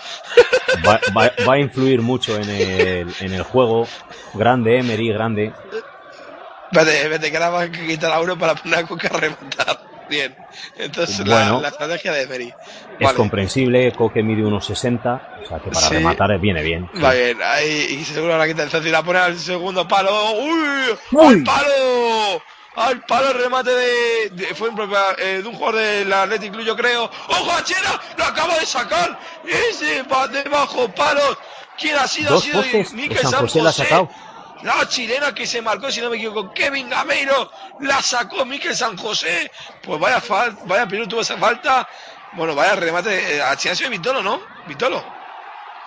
Va, va- va a influir mucho en el, en el juego. Grande, Emery, grande. Vete, vete, que ahora va a quitar a uno para poner a Coque a rematar. Bien. Entonces, la- Bueno. la, estrategia de Emery. Es comprensible. Coque mide unos 60. O sea que para Sí. rematar viene bien. Va bien, ahí, y seguro la quita el centro y la pone al segundo palo. ¡Uy! Uy. ¡Al palo! ¡Al palo el remate de. de- fue un eh, de un jugador del Athletic Club, yo creo. ¡Ojo a Chera! ¡Lo acaba de sacar! ¡Ese va debajo, palos! ¿Quién ha sido? Dos ha sido postes. Mikel El San José la ha sacado. La chilena que se marcó, si no me equivoco, Kevin Gameiro la sacó Mikel San José. Pues vaya fal, vaya Piru tuvo esa falta. Bueno, vaya remate. Eh, ha sido Vitolo, ¿no? Vitolo.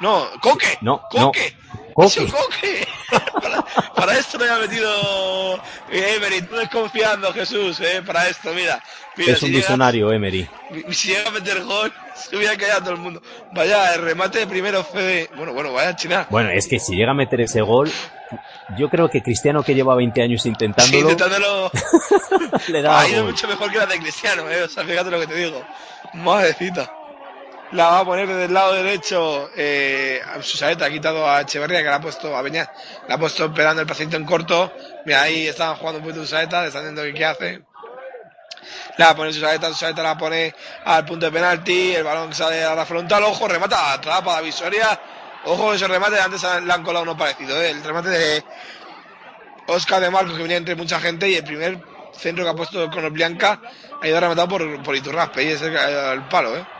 No, Coque. No, Coque. no. Para, para esto me ha metido eh, Emery. Tú desconfiando, Jesús, eh, para esto, mira. mira Es si un llega- visionario, Emery. si llega a meter gol, se hubiera callado todo el mundo. Vaya, el remate de primero Fede. Bueno, bueno, vaya china. Bueno, es que si llega a meter ese gol, yo creo que Cristiano, que lleva 20 años Sí, intentándolo, le da ha ido mucho mejor que la de Cristiano, eh. O sea, fíjate lo que te digo. Madrecita. La va a poner desde el lado derecho. Eh, Susaeta ha quitado a Echeverría, que la ha puesto a Beñat. La ha puesto esperando el paciente en corto. Mira, ahí estaban jugando un poquito Susaeta, le están viendo qué hace. La va a poner Susaeta, Susaeta la pone al punto de penalti. El balón sale a la frontal. Ojo, remata, atrapa la visoria. Ojo, ese remate. Antes le han colado uno parecido. ¿eh? El remate de Oscar de Marcos, que venía entre mucha gente. Y el primer centro que ha puesto con Blanca ha ido rematado por, por Iturraspe. Y es el, el palo, ¿eh?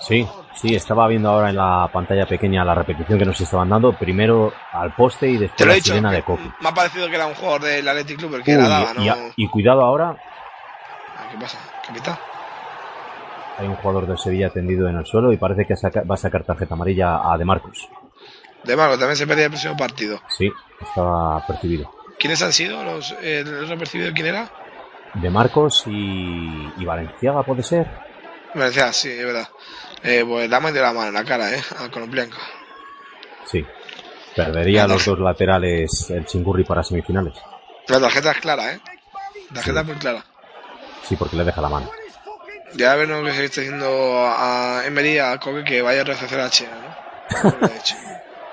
Sí, sí, estaba viendo ahora en la pantalla pequeña la repetición que nos estaban dando. Primero al poste y después he la dicho. sirena de Coqui. Me ha parecido que era un jugador del Athletic Club el que Uy, la daba, ¿no? y, a- y cuidado ahora, ¿Qué pasa? Capitán. hay un jugador del Sevilla tendido en el suelo y parece que va a sacar tarjeta amarilla a De Marcos. De Marco también se perdía el próximo partido. Sí, estaba percibido. ¿Quiénes han sido los, eh, los han percibido? ¿Quién era? De Marcos y, y Valenciaga puede ser. Me decía, sí, es verdad. Eh, pues dame de la mano en la cara, ¿eh? A Colombianca. Sí. Perdería los dos laterales el Chingurri para semifinales. La tarjeta es clara, ¿eh? Tarjeta muy clara. Sí, porque le deja la mano. Ya lo que se está diciendo a Emery, a Coque, que vaya a rehacer a China, ¿no?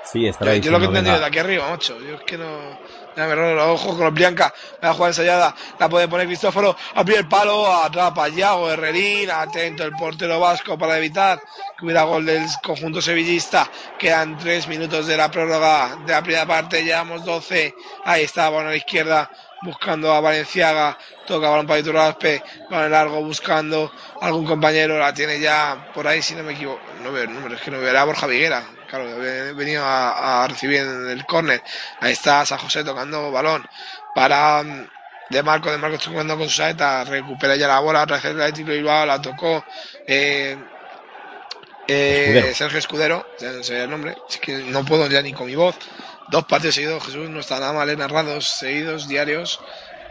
Sí, estará Yo, yo lo que he entendido de aquí arriba, macho. Yo es que no. Ojos con los. La jugada ensayada. La puede poner Cristóforo. A pie el palo. Atrapa Yago Herrerín. Atento el portero vasco para evitar que hubiera gol del conjunto sevillista. Quedan tres minutos de la prórroga de la primera parte. Llevamos 12. Ahí está, balón a la izquierda. Buscando a Valenciaga. Toca balón para Iturraspe. Balón largo buscando algún compañero. La tiene ya por ahí, si no me equivoco. No veo el número, es que no veo. Era Borja Viguera. Claro, he venido a, a recibir en el córner. Ahí está San José tocando balón para mm, De Marco. De Marco jugando con su saeta. Recupera ya la bola. Vez el Atlético Bilbao la tocó. Eh, eh, Escudero. Sergio Escudero, ya no sé el nombre, es que no puedo ya ni con mi voz. Dos partidos seguidos, Jesús, no está nada mal, eh, narrados, seguidos, diarios.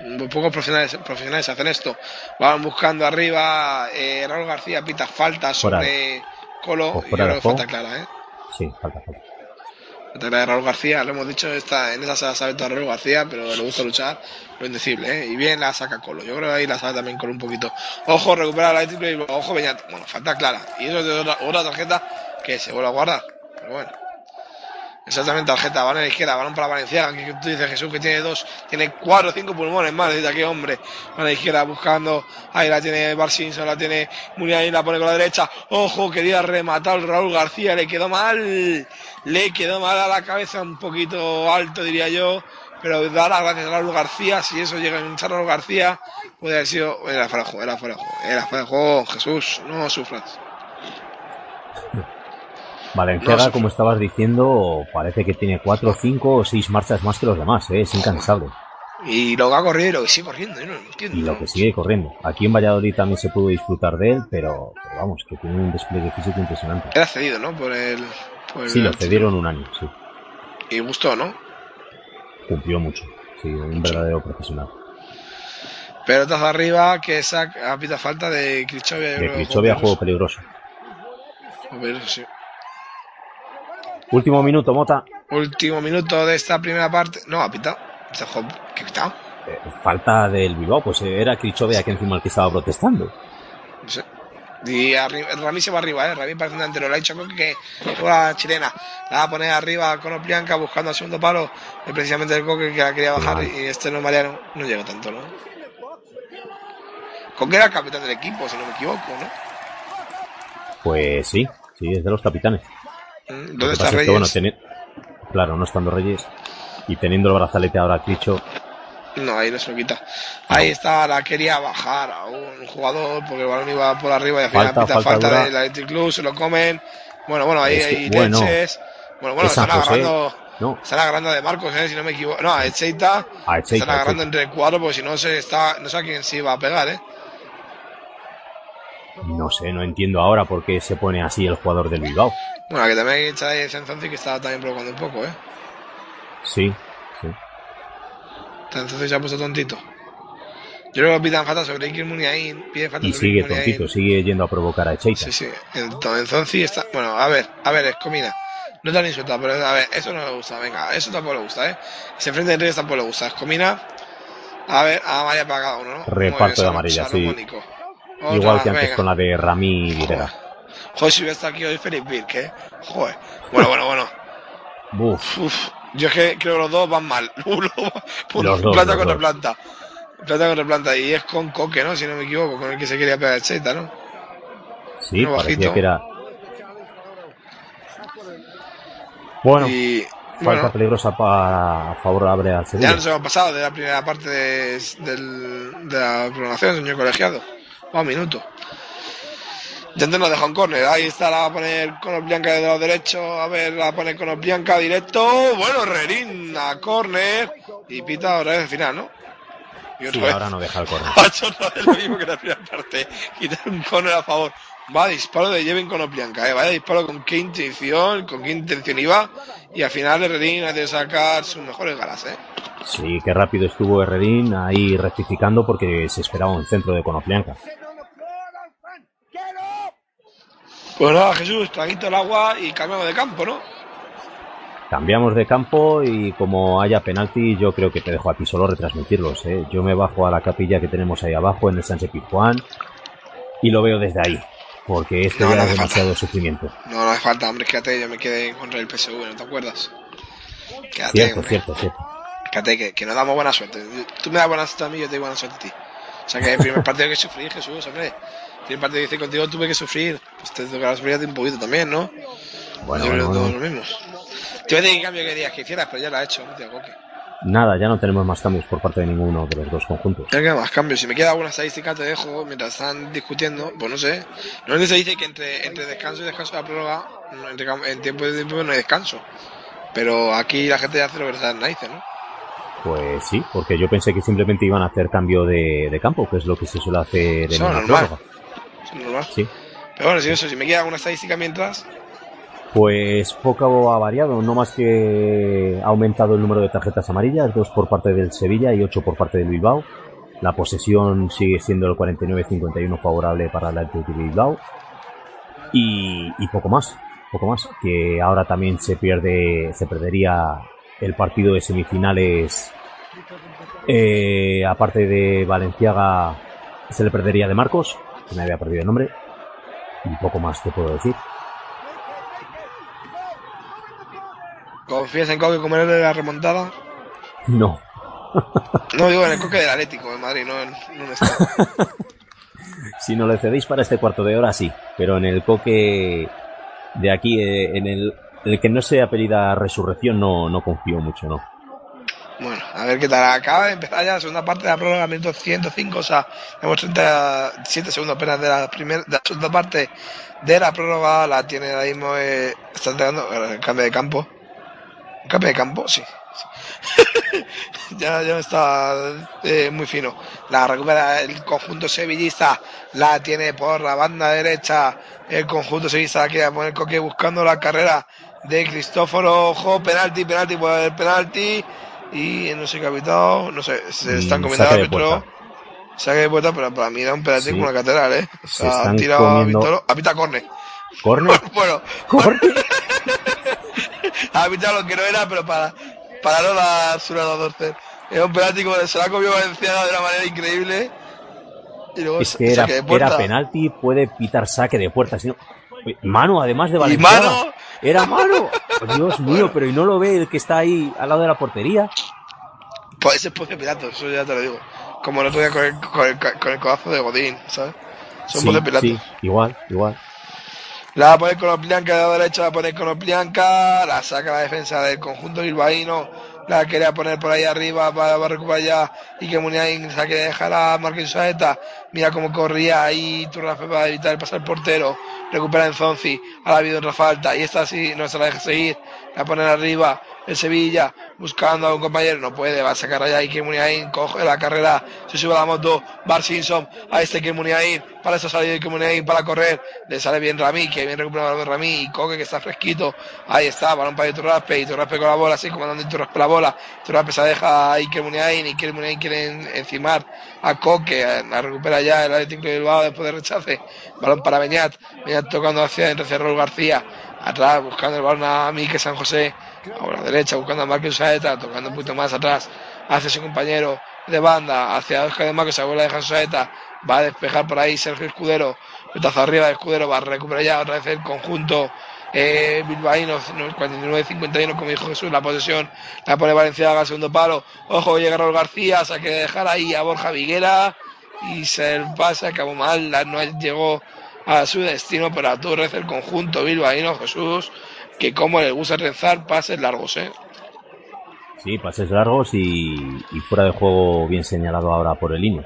Muy pocos profesionales, profesionales hacen esto. Van buscando arriba, eh, Raúl García pita falta Fuera. sobre Colo. Pues y juego. falta clara, ¿eh? Sí, falta, falta. Clara de Raúl García, lo hemos dicho, está, en esa sala sabe todo Raúl García, pero le gusta luchar, lo indecible, ¿eh? Y bien la saca Colo. Yo creo que ahí la sabe también Colo un poquito. Ojo, recupera la título y ojo, Beñat. Bueno, falta clara. Y eso es de otra, otra tarjeta que se vuelve a guardar. Pero bueno. Exactamente, tarjeta, van a la izquierda, balón para Valenciaga, que tú dices Jesús que tiene dos, tiene cuatro o cinco pulmones más, dice qué hombre, a la izquierda buscando, ahí la tiene Barcinson, la tiene Muniain, la pone con la derecha, ojo, quería rematar Raúl García, le quedó mal, le quedó mal a la cabeza, un poquito alto diría yo, pero da las gracias a Raúl García, si eso llega a hinchar a Raúl García, puede haber sido, era fuera juego, era fuera juego, era fuera juego, Jesús, no sufras. Valenciaga, No, como estabas diciendo, parece que tiene cuatro, cinco o seis marchas más que los demás, ¿eh? es incansable. Y lo que ha corrido y lo que sigue corriendo, yo no lo entiendo. Y lo que sigue corriendo. Aquí en Valladolid también se pudo disfrutar de él, pero, pero vamos, que tiene un despliegue físico impresionante. Era cedido, ¿no? Por el. Por el Sí, lo cedieron un año, sí. Y gustó, ¿no? Cumplió mucho. Sí, un verdadero profesional. Pelotas arriba que saca a pita falta de Krichovia. De Krichovia, juego peligroso. peligroso. Peligroso, sí. Último minuto, Mota. Último minuto de esta primera parte. No, ha pitado. ¿Qué ha pitado? Eh, falta del Bilbao, pues eh, era Krichovia que encima el que estaba protestando. No sé. Y arriba, Rami se va arriba, ¿eh? Rami parece un delantero. Le ha dicho Coque que la chilena. La va a poner arriba con Oplianca buscando al segundo palo. Es precisamente el Coque que la quería bajar Vale. y este no Mariano no llega tanto, ¿no? Coque era el capitán del equipo, si no me equivoco, ¿no? Pues sí, sí, es de los capitanes. ¿Dónde está Reyes? que, bueno, teni- claro, no estando Reyes y teniendo el brazalete ahora Cricho, No, ahí no se lo quita. Ahí está, la quería bajar a un jugador porque el balón iba por arriba y al final Falta, pita falta falta, dura. del Athletic Club, se lo comen. Bueno, bueno, ahí Es que, hay bueno, leches. Bueno, bueno, están agarrando, no, están agarrando de Marcos, eh, si no me equivoco. No, a Echeita. a Echeita, están agarrando Echeita. entre cuatro porque si no se está, no sé a quién se iba a pegar, eh. No sé, no entiendo ahora por qué se pone así el jugador del Bilbao. Bueno, que también echar ahí Senzonzi que estaba también provocando un poco, eh. Sí, sí. Entonces se ha puesto tontito. Yo creo que pitan falta sobre Iker Muniain, pide falta Y sobre sigue Iker tontito, sigue yendo a provocar a Echeita. Sí, sí. Entonces está. Bueno, a ver, a ver, Escomina. No te han insultado, pero a ver, eso no le gusta. Venga, eso tampoco le gusta, ¿eh? Se enfrenta en Reyes tampoco le gusta. Escomina. A ver, a María para cada uno, ¿no? Bien, Reparto de amarilla, sí. Otra igual que antes con la de Rami y Videla. Joder, si hubiera estado aquí hoy Félix Birk, ¿eh? Joder. Bueno, bueno, bueno. Uf, yo es que creo que los dos van mal. Uno, Los dos, planta los contra dos. planta. Planta contra planta. Y es con Coque, ¿no? Si no me equivoco, con el que se quería pegar el Cheta, ¿no? sí, parecía bajito. que era. Bueno, Y falta bueno, peligrosa para favorable al ya Sevilla. nos hemos pasado de la primera parte de, de la programación, señor colegiado. Va un minuto. Ya antes nos deja un córner. Ahí está, la va a poner con Oblianca de lado derecho. A ver, la va a poner con directo. Bueno, Rerín a córner. Y pita otra vez el final, ¿no? Y Sí, otra vez. ahora no deja el córner. Ha hecho otra vez lo mismo que la primera parte. Quitar un córner a favor. Va disparo de Jeven con Oblianca, ¿eh? Vaya disparo con qué intención, con qué intención iba. Y al final Herrerín ha de sacar sus mejores galas, ¿eh? Sí, qué rápido estuvo Herredín ahí rectificando porque se esperaba un centro de Conoplianca. Pues nada, Jesús, traguito el agua y cambiamos de campo, ¿no? Cambiamos de campo y como haya penalti, yo creo que te dejo a ti solo retransmitirlos. ¿eh? Yo me bajo a la capilla que tenemos ahí abajo en el Sánchez Pizjuán y lo veo desde ahí, porque esto No, ya no es demasiado sufrimiento. No, no hace falta, hombre, quédate, yo me quedé contra el PSV, ¿no te acuerdas? Quédate, Cierto, hombre. cierto, cierto. Quédate, que, que nos damos buena suerte. Tú me das buena suerte a mí, yo te doy buena suerte a ti. O sea que el primer partido que sufrí, Jesús, hombre. Primer partido que hice contigo tuve que sufrir. Pues te tocará sufrir un poquito también, ¿no? Bueno, Yo creo bueno, que todos los mismos. Te voy a decir cambio querías que hicieras, pero ya lo ha hecho, no te coque. Nada, ya no tenemos más cambios por parte de ninguno de los dos conjuntos. Ya queda más cambios. Si me queda alguna estadística, te dejo mientras están discutiendo. Pues no sé. Normalmente se dice que entre, entre descanso y descanso de la prórroga, entre en tiempo de tiempo no hay descanso. Pero aquí la gente ya hace lo que en narices, ¿no? Pues sí, porque yo pensé que simplemente iban a hacer cambio de, de campo, que es lo que se suele hacer en Eso es una normal. prórroga. Normal. Sí. Pero bueno, si eso, si me queda alguna estadística mientras, Pues poco ha variado, no más que ha aumentado el número de tarjetas amarillas, dos por parte del Sevilla y ocho por parte del Bilbao. La posesión sigue siendo el 49-51 favorable para el Athletic de Bilbao. Y, y poco más, poco más. Que ahora también se pierde, se perdería el partido de semifinales. Eh, aparte de Valenciaga, se le perdería de Marcos, me había perdido el nombre. Y poco más te puedo decir. confías en Coque como de la remontada. No, No digo en el Coque del Atlético de Madrid, no en, no en este. Si no le cedéis para este cuarto de hora, sí. Pero en el coque de aquí, eh, en el, el que no sea apellida Resurrección, no, no confío mucho, ¿no? A ver qué tal. Acaba de empezar ya la segunda parte de la prórroga, minuto 105, o sea, tenemos 37 segundos apenas de la, primera, de la segunda parte de la prórroga. La tiene ahora mismo, eh, está entregando cambio de campo. ¿Un cambio de campo? Sí. sí. ya, ya está eh, muy fino. La recupera el conjunto sevillista, la tiene por la banda derecha. El conjunto sevillista la quiere poner Coque buscando la carrera de Cristóforo. Ojo, penalti, penalti, puede haber penalti. Y no sé qué ha pitado, no sé, se están Mm, comiendo saque al de árbitro. Saque de puerta, pero para mí era un penalti Sí. como una catedral, ¿eh? O Se sea, ha están tirado a comiendo- Vitolo, ha pitado córner. ¿Corner? Bueno, ha pitado lo que no era, pero para, para no dar su lado a torcer. Era un penalti como se la ha comido Valenciaga de una manera increíble. Y luego Es que era, saque de puerta. era penalti, puede pitar saque de puerta. Si no- Uy, mano, además de ¿Y Valenciaga. mano? Era mano. Oh, Dios mío, pero ¿y no lo ve el que está ahí al lado de la portería? Pues ese es Pilato, eso ya te lo digo. Como el otro día con el, con el, con el codazo de Godín, ¿sabes? Son Sí, Pilato. sí, igual, igual. La va a poner con Oplianca de la derecha, la pone con Oplianca, la saca la defensa del conjunto bilbaíno, la quería poner por ahí arriba para, recuperar ya y que Muniain se quiere dejar a Marquín Saeta. Mira cómo corría ahí Turrafe para evitar pasar el portero, recupera en Zonzi, ahora ha habido otra falta y esta sí no se la deja seguir, la ponen arriba el Sevilla buscando a un compañero, no puede, va a sacar allá Iker Muniain, coge la carrera, se sube a la moto, Bar Simpson, a este Iker Muniain, para eso sale Iker Muniain para correr, le sale bien Rami, que bien recupera el balón de Rami, y Coque que está fresquito, ahí está, balón para Iturraspe, Iturraspe con la bola, así comandando Iturraspe la bola, Iturraspe se deja a Iker Muniain, Iker Muniain quiere en- encimar a Coque, la recupera ya el Atlético de Bilbao después de rechace, balón para Beñat, Beñat tocando hacia hacia Raúl García, atrás buscando el balón a Mique San José, a la derecha buscando a Marcos Saeta, tocando un poquito más atrás hacia su compañero de banda, hacia Oscar de Marcos, se vuelve a dejar Saeta, Va a despejar por ahí Sergio Escudero. Petazo arriba de Escudero. Va a recuperar ya otra vez el conjunto eh, bilbaíno. 49-51, como dijo Jesús. La posesión la pone Valenciaga al segundo palo. Ojo, llega Raúl García. Se ha dejar ahí a Borja Viguera. Y se el pase acabó mal. La- No llegó a su destino. Pero a Torres el conjunto bilbaíno, Jesús. Que como le gusta rezar pases largos, ¿eh? Sí, pases largos y, y fuera de juego bien señalado ahora por el hino.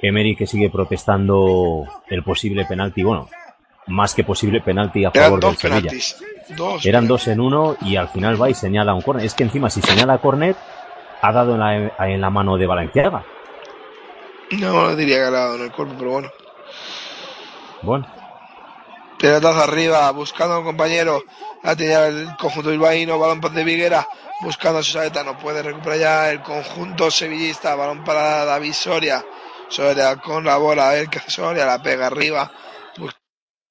Emery que sigue protestando el posible penalti, bueno, más que posible penalti a Eran favor del Sevilla. Dos. Eran dos en uno y al final va y señala un córner. Es que encima si señala córner ha dado en la, en la mano de Valenciaga. No diría que ha dado en el cuerpo, pero bueno. Bueno, Pelotazo arriba, buscando a un compañero. La tenía el conjunto bilbaíno, balón de Viguera, buscando a Susaeta, no puede recuperar ya el conjunto sevillista, balón para David Soria. Soria con la bola, a ver qué Soria, la pega arriba.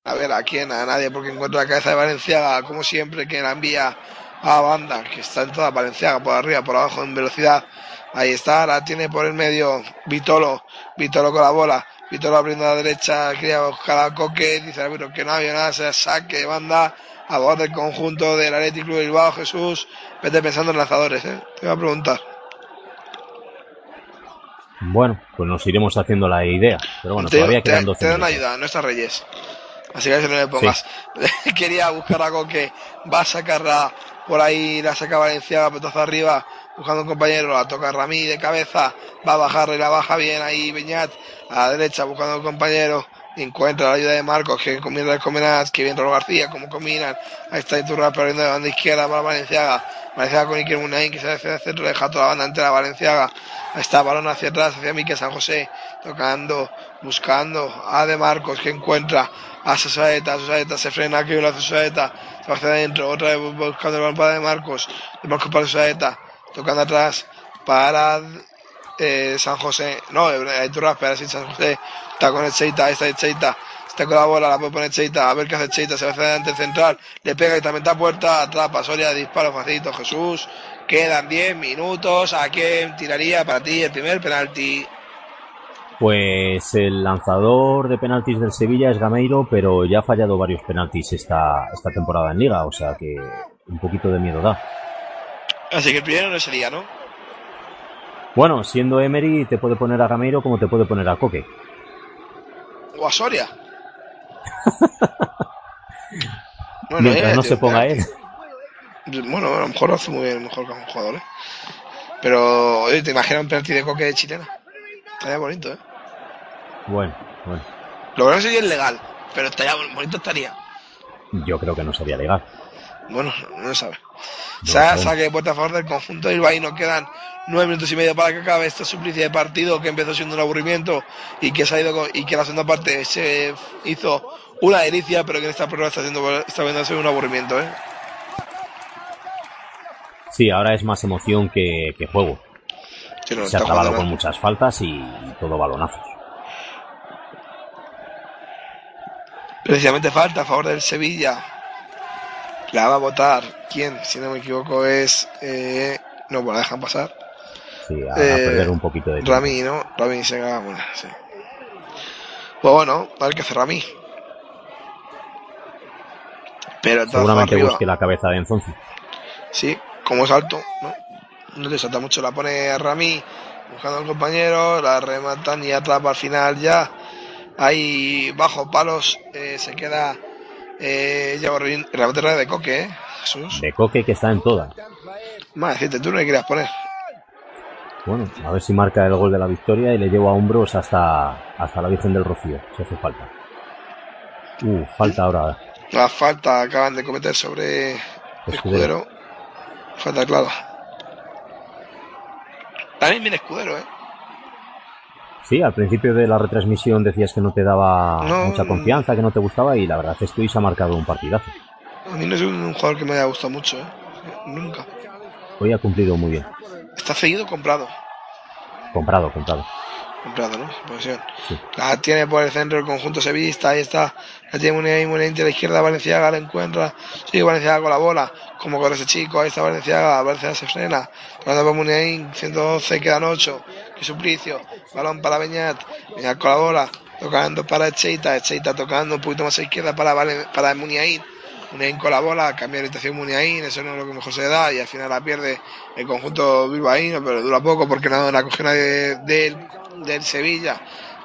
A ver a quién, a nadie, porque encuentra la cabeza de Valenciaga, como siempre, que la envía a banda, que está en toda Valenciaga, por arriba, por abajo, en velocidad. Ahí está, la tiene por el medio Vitolo, Vitolo con la bola, Vitolo abriendo a la derecha, quería buscar a Coque, dice árbitro que no había nada, se saque de banda a favor del conjunto del Athletic Club de Bilbao, Jesús, vete pensando en lanzadores, eh, te voy a preguntar. bueno, pues nos iremos haciendo la idea. Pero bueno, te, todavía quedan 12 te dan ayuda, no está Reyes. Así que a eso no le pongas. Quería buscar a Coque, va a sacarla por ahí, la saca Valenciaga, petazo arriba, buscando un compañero, la toca Ramí de cabeza, va a bajar y la baja bien ahí Beñat, a la derecha buscando un compañero, encuentra la ayuda de Marcos, que combina con Menaz, que bien Raúl García, como combinan, ahí está Iturra perdiendo de banda izquierda para Valenciaga, Valenciaga con Iker Munain, que se hace de centro, deja toda la banda entera a Valenciaga, ahí está, balón hacia atrás, hacia Miquel San José, tocando, buscando a De Marcos, que encuentra a Sosaeta, Sosaeta se frena, que hace Sosaeta, se va hacia adentro, otra vez buscando el balón para De Marcos, De Marcos para Sosaeta, tocando atrás para eh, San José, no, hay Turras, pero sí San José, está con el Cheita, está el Cheita, está con la bola, la puede poner Cheita, a ver qué hace Cheita, se va hacia adelante central, le pega y también está puerta, atrapa, Soria, disparo facilito, Jesús, quedan 10 minutos, ¿a quién tiraría para ti el primer penalti? Pues el lanzador de penaltis del Sevilla es Gameiro, pero ya ha fallado varios penaltis esta, esta temporada en Liga, o sea que un poquito de miedo da. Así que el primero no sería, ¿no? Bueno, siendo Emery te puede poner a Gameiro como te puede poner a Coque. O a Soria. Mientras eh, no tío, se ponga él. Bueno, a lo mejor lo hace muy bien, mejor que un jugador, ¿eh? Pero, oye, ¿te imaginas un penalti de coque de chilena? Estaría bonito, ¿eh? Bueno, bueno, Lo que no sería legal, pero estaría bonito estaría. yo creo que no sería legal. Bueno, no se sabe. Sa- saque de puerta a favor del conjunto de Bilbao quedan nueve minutos y medio para que acabe este suplicio de partido que empezó siendo un aburrimiento y que se ha ido con- y que la segunda parte se hizo una delicia, pero que en esta prueba está siendo está viendo un aburrimiento, ¿eh? Sí, ahora es más emoción que, que juego. Sí, no, Se ha acabado con muchas faltas y, y todo balonazos. Precisamente falta a favor del Sevilla. La va a votar. ¿Quién? Si no me equivoco es... Eh, no, pues la dejan pasar. Sí, a, a Eh, perder un poquito de tiempo. Rami, ¿no? Rami se caga, bueno, sí. Pues bueno, a ver qué hace Rami. Pero Seguramente arriba. busque la cabeza de Enzonzi. Sí, como es alto, ¿no? No le salta mucho, la pone a Rami buscando al compañero, la rematan y atrapa al final ya. Ahí bajo palos eh, se queda eh, ya la batería de Coque, ¿eh? Jesús. De Coque que está en todas. Más decirte, tú no le querías poner. Bueno, a ver si marca el gol de la victoria y le llevo a hombros hasta, hasta la Virgen del Rocío, si hace falta. Uh, falta ahora. La falta acaban de cometer sobre Escudero. Escudero. Falta clara. También viene Escudero, ¿eh? Sí, al principio de la retransmisión decías que no te daba No, mucha confianza, que no te gustaba y la verdad es que hoy se ha marcado un partidazo. A mí no es un, jugador que me haya gustado mucho, ¿eh? Nunca. Hoy ha cumplido muy bien. Está seguido comprado. Comprado, comprado. Comprado, ¿no? Posesión. Sí. La tiene por el centro el conjunto sevillista, ahí está. La tiene ahí, muy a la izquierda, Valenciaga la encuentra. Sigue Valenciaga con la bola. como corre ese chico, ahí está Valenciaga, Valenciaga se frena, tocando para Muniain, 112, quedan 8, que suplicio, balón para Beñat, Beñat colabora, tocando para Echeita, Echeita tocando un poquito más a izquierda para, para Muniain, Muniain con la bola, cambia de orientación Muniain, eso no es lo que mejor se da y al final la pierde el conjunto bilbaíno, pero dura poco porque no la coge nadie del, del Sevilla,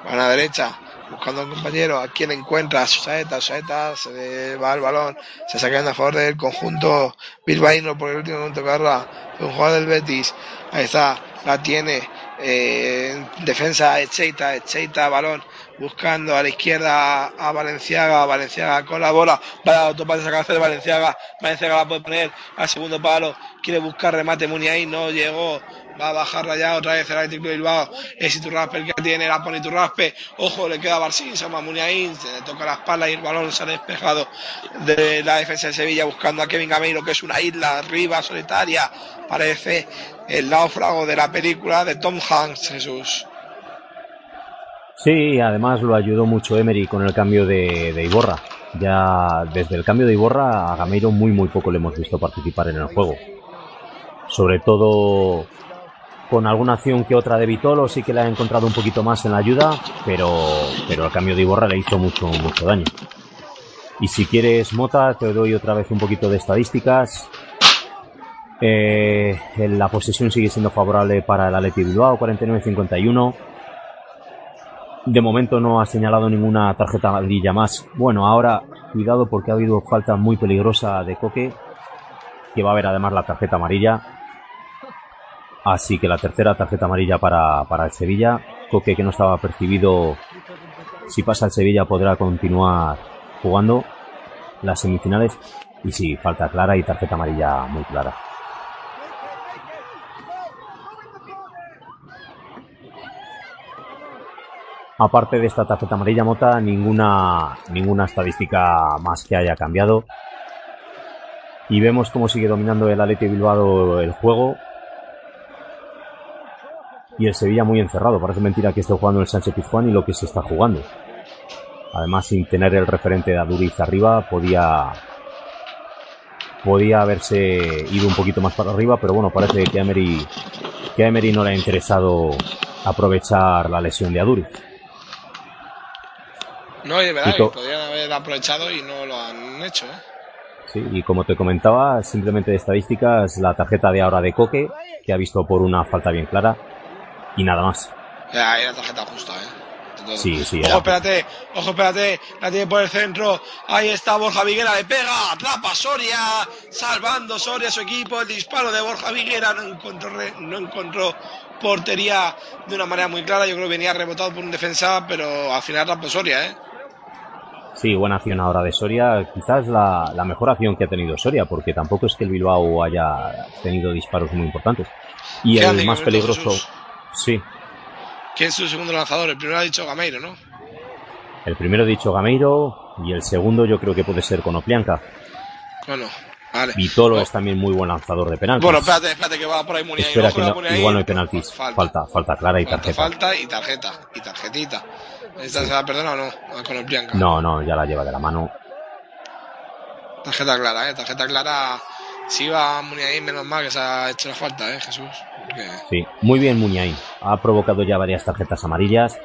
a la derecha, buscando a un compañero, a quien encuentra, a Susaeta, se va el balón, se saca a favor del conjunto bilbaíno por el último momento tocarla, un jugador del Betis, ahí está, la tiene, eh, en defensa Echeita, Echeita, balón, buscando a la izquierda a Valenciaga, Valenciaga con la bola, va a autopase esa cabeza de Valenciaga, Valenciaga la puede poner al segundo palo, quiere buscar remate Muniain, no llegó, va a bajarla ya otra vez el Atlético de Bilbao, es Iturraspe el que tiene, la pone Iturraspe, ojo, le queda Barcín, se llama Muniain, se le toca la espalda y el balón se ha despejado de la defensa de Sevilla buscando a Kevin Gameiro, que es una isla arriba solitaria, parece el náufrago de la película de Tom Hanks, Jesús. Sí, además lo ayudó mucho Emery con el cambio de, de Iborra. Ya desde el cambio de Iborra a Gameiro muy muy poco le hemos visto participar en el juego. Sobre todo con alguna acción que otra de Vitolo sí que le ha encontrado un poquito más en la ayuda, pero, pero el cambio de Iborra le hizo mucho, mucho daño. Y si quieres, Mota, te doy otra vez un poquito de estadísticas. Eh, la posesión sigue siendo favorable para el Atleti Bilbao, 49-51. De momento no ha señalado ninguna tarjeta amarilla más. Bueno, ahora cuidado porque ha habido falta muy peligrosa de Coque, que va a haber además la tarjeta amarilla. Así que la tercera tarjeta amarilla para, para el Sevilla. Coque que no estaba percibido. Si pasa el Sevilla podrá continuar jugando las semifinales. Y sí, falta clara y tarjeta amarilla muy clara. Aparte de esta tarjeta amarilla mota, ninguna, ninguna estadística más que haya cambiado. Y vemos cómo sigue dominando el Atleti Bilbao el juego. Y el Sevilla muy encerrado. Parece mentira que esté jugando el Sánchez Pizjuán y lo que se está jugando. Además, sin tener el referente de Aduriz arriba, podía, podía haberse ido un poquito más para arriba, pero bueno, parece que a Emery, que a Emery no le ha interesado aprovechar la lesión de Aduriz. No, de verdad, Y podrían haber aprovechado y no lo han hecho, ¿eh? Sí, y como te comentaba, simplemente de estadísticas, la tarjeta de ahora de Coque, que ha visto por una falta bien clara, y nada más. Era, era tarjeta justa, ¿eh? Todo. Sí, sí, Ojo, espérate, ojo, espérate, la tiene por el centro, ahí está Borja Viguera, le pega, atrapa Soria, salvando Soria su equipo, el disparo de Borja Viguera no encontró, no encontró portería de una manera muy clara, yo creo que venía rebotado por un defensa, pero al final rapó Soria, ¿eh? Sí, buena acción ahora de Soria. Quizás la, la mejor acción que ha tenido Soria, porque tampoco es que el Bilbao haya tenido disparos muy importantes. Y el más peligroso, Jesús. sí, ¿Quién es su segundo lanzador? El primero ha dicho Gameiro, ¿no? el primero dicho Gameiro y el segundo yo creo que puede ser Konoplianka. Bueno, vale. Vitolo es también muy buen lanzador de penaltis. Bueno, espérate, espérate que va por ahí Muniain. Espera que no- igual no hay penaltis. Falta, falta, clara y Falta, tarjeta. falta y tarjeta. Y tarjetita. ¿Esta se la perdona o no? Con el Bianca. No, no, ya la lleva de la mano. Tarjeta clara, ¿eh? Tarjeta clara. Si va Muniain, menos mal que se ha hecho la falta, ¿eh, Jesús? Porque- Sí, muy bien Muniain. Ha provocado ya varias tarjetas amarillas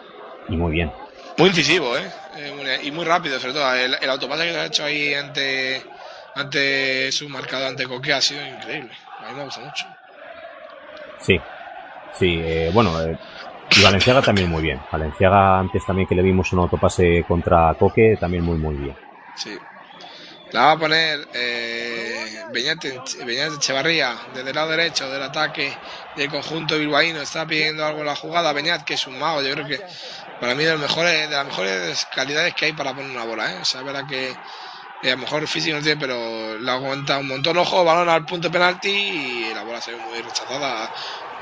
y muy bien. Muy incisivo, ¿eh? Eh, Y muy rápido, sobre todo. El, el autopase que se ha hecho ahí ante, ante su marcador, ante Coque, ha sido increíble. A mí me gusta mucho. Sí, sí, eh, bueno, eh, y Valenciaga también muy bien. Valenciaga antes también que le vimos un autopase contra Coque, también muy muy bien. Sí. La va a poner eh, Beñate, Echevarría desde el lado derecho del ataque del conjunto bilbaíno. Está pidiendo algo en la jugada. Beñat, que es un mago, yo creo que para mí de, los mejores, de las mejores calidades que hay para poner una bola. ¿eh? O sea, es verdad que eh, a lo mejor físico no tiene, pero la aguanta un montón. Ojo, balón al punto penalti y la bola se ve muy rechazada.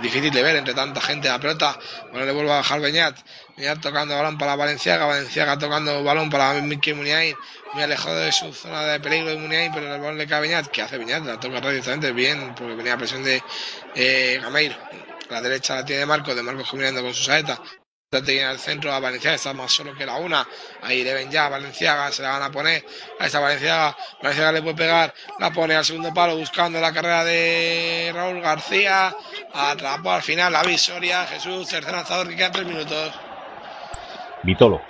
Difícil de ver entre tanta gente la pelota. Bueno, le vuelve a bajar Beñat. Beñat tocando balón para Valenciaga. Valenciaga tocando balón para Mikel Muniain. Muy alejado de su zona de peligro de Muniain, pero el balón le cae a Beñat. que hace Beñat? La toca rápidamente bien, porque venía presión de eh, Gameiro. La derecha la tiene Marcos, de Marcos combinando con su saeta. En el centro a Valenciaga, está más solo que la una. Ahí le ven ya a Valenciaga, se la van a poner. Ahí está Valenciaga. Valenciaga le puede pegar, la pone al segundo palo buscando la carrera de Raúl García. Atrapó al final la visoria. Jesús, tercer lanzador que quedan tres minutos. Vitolo.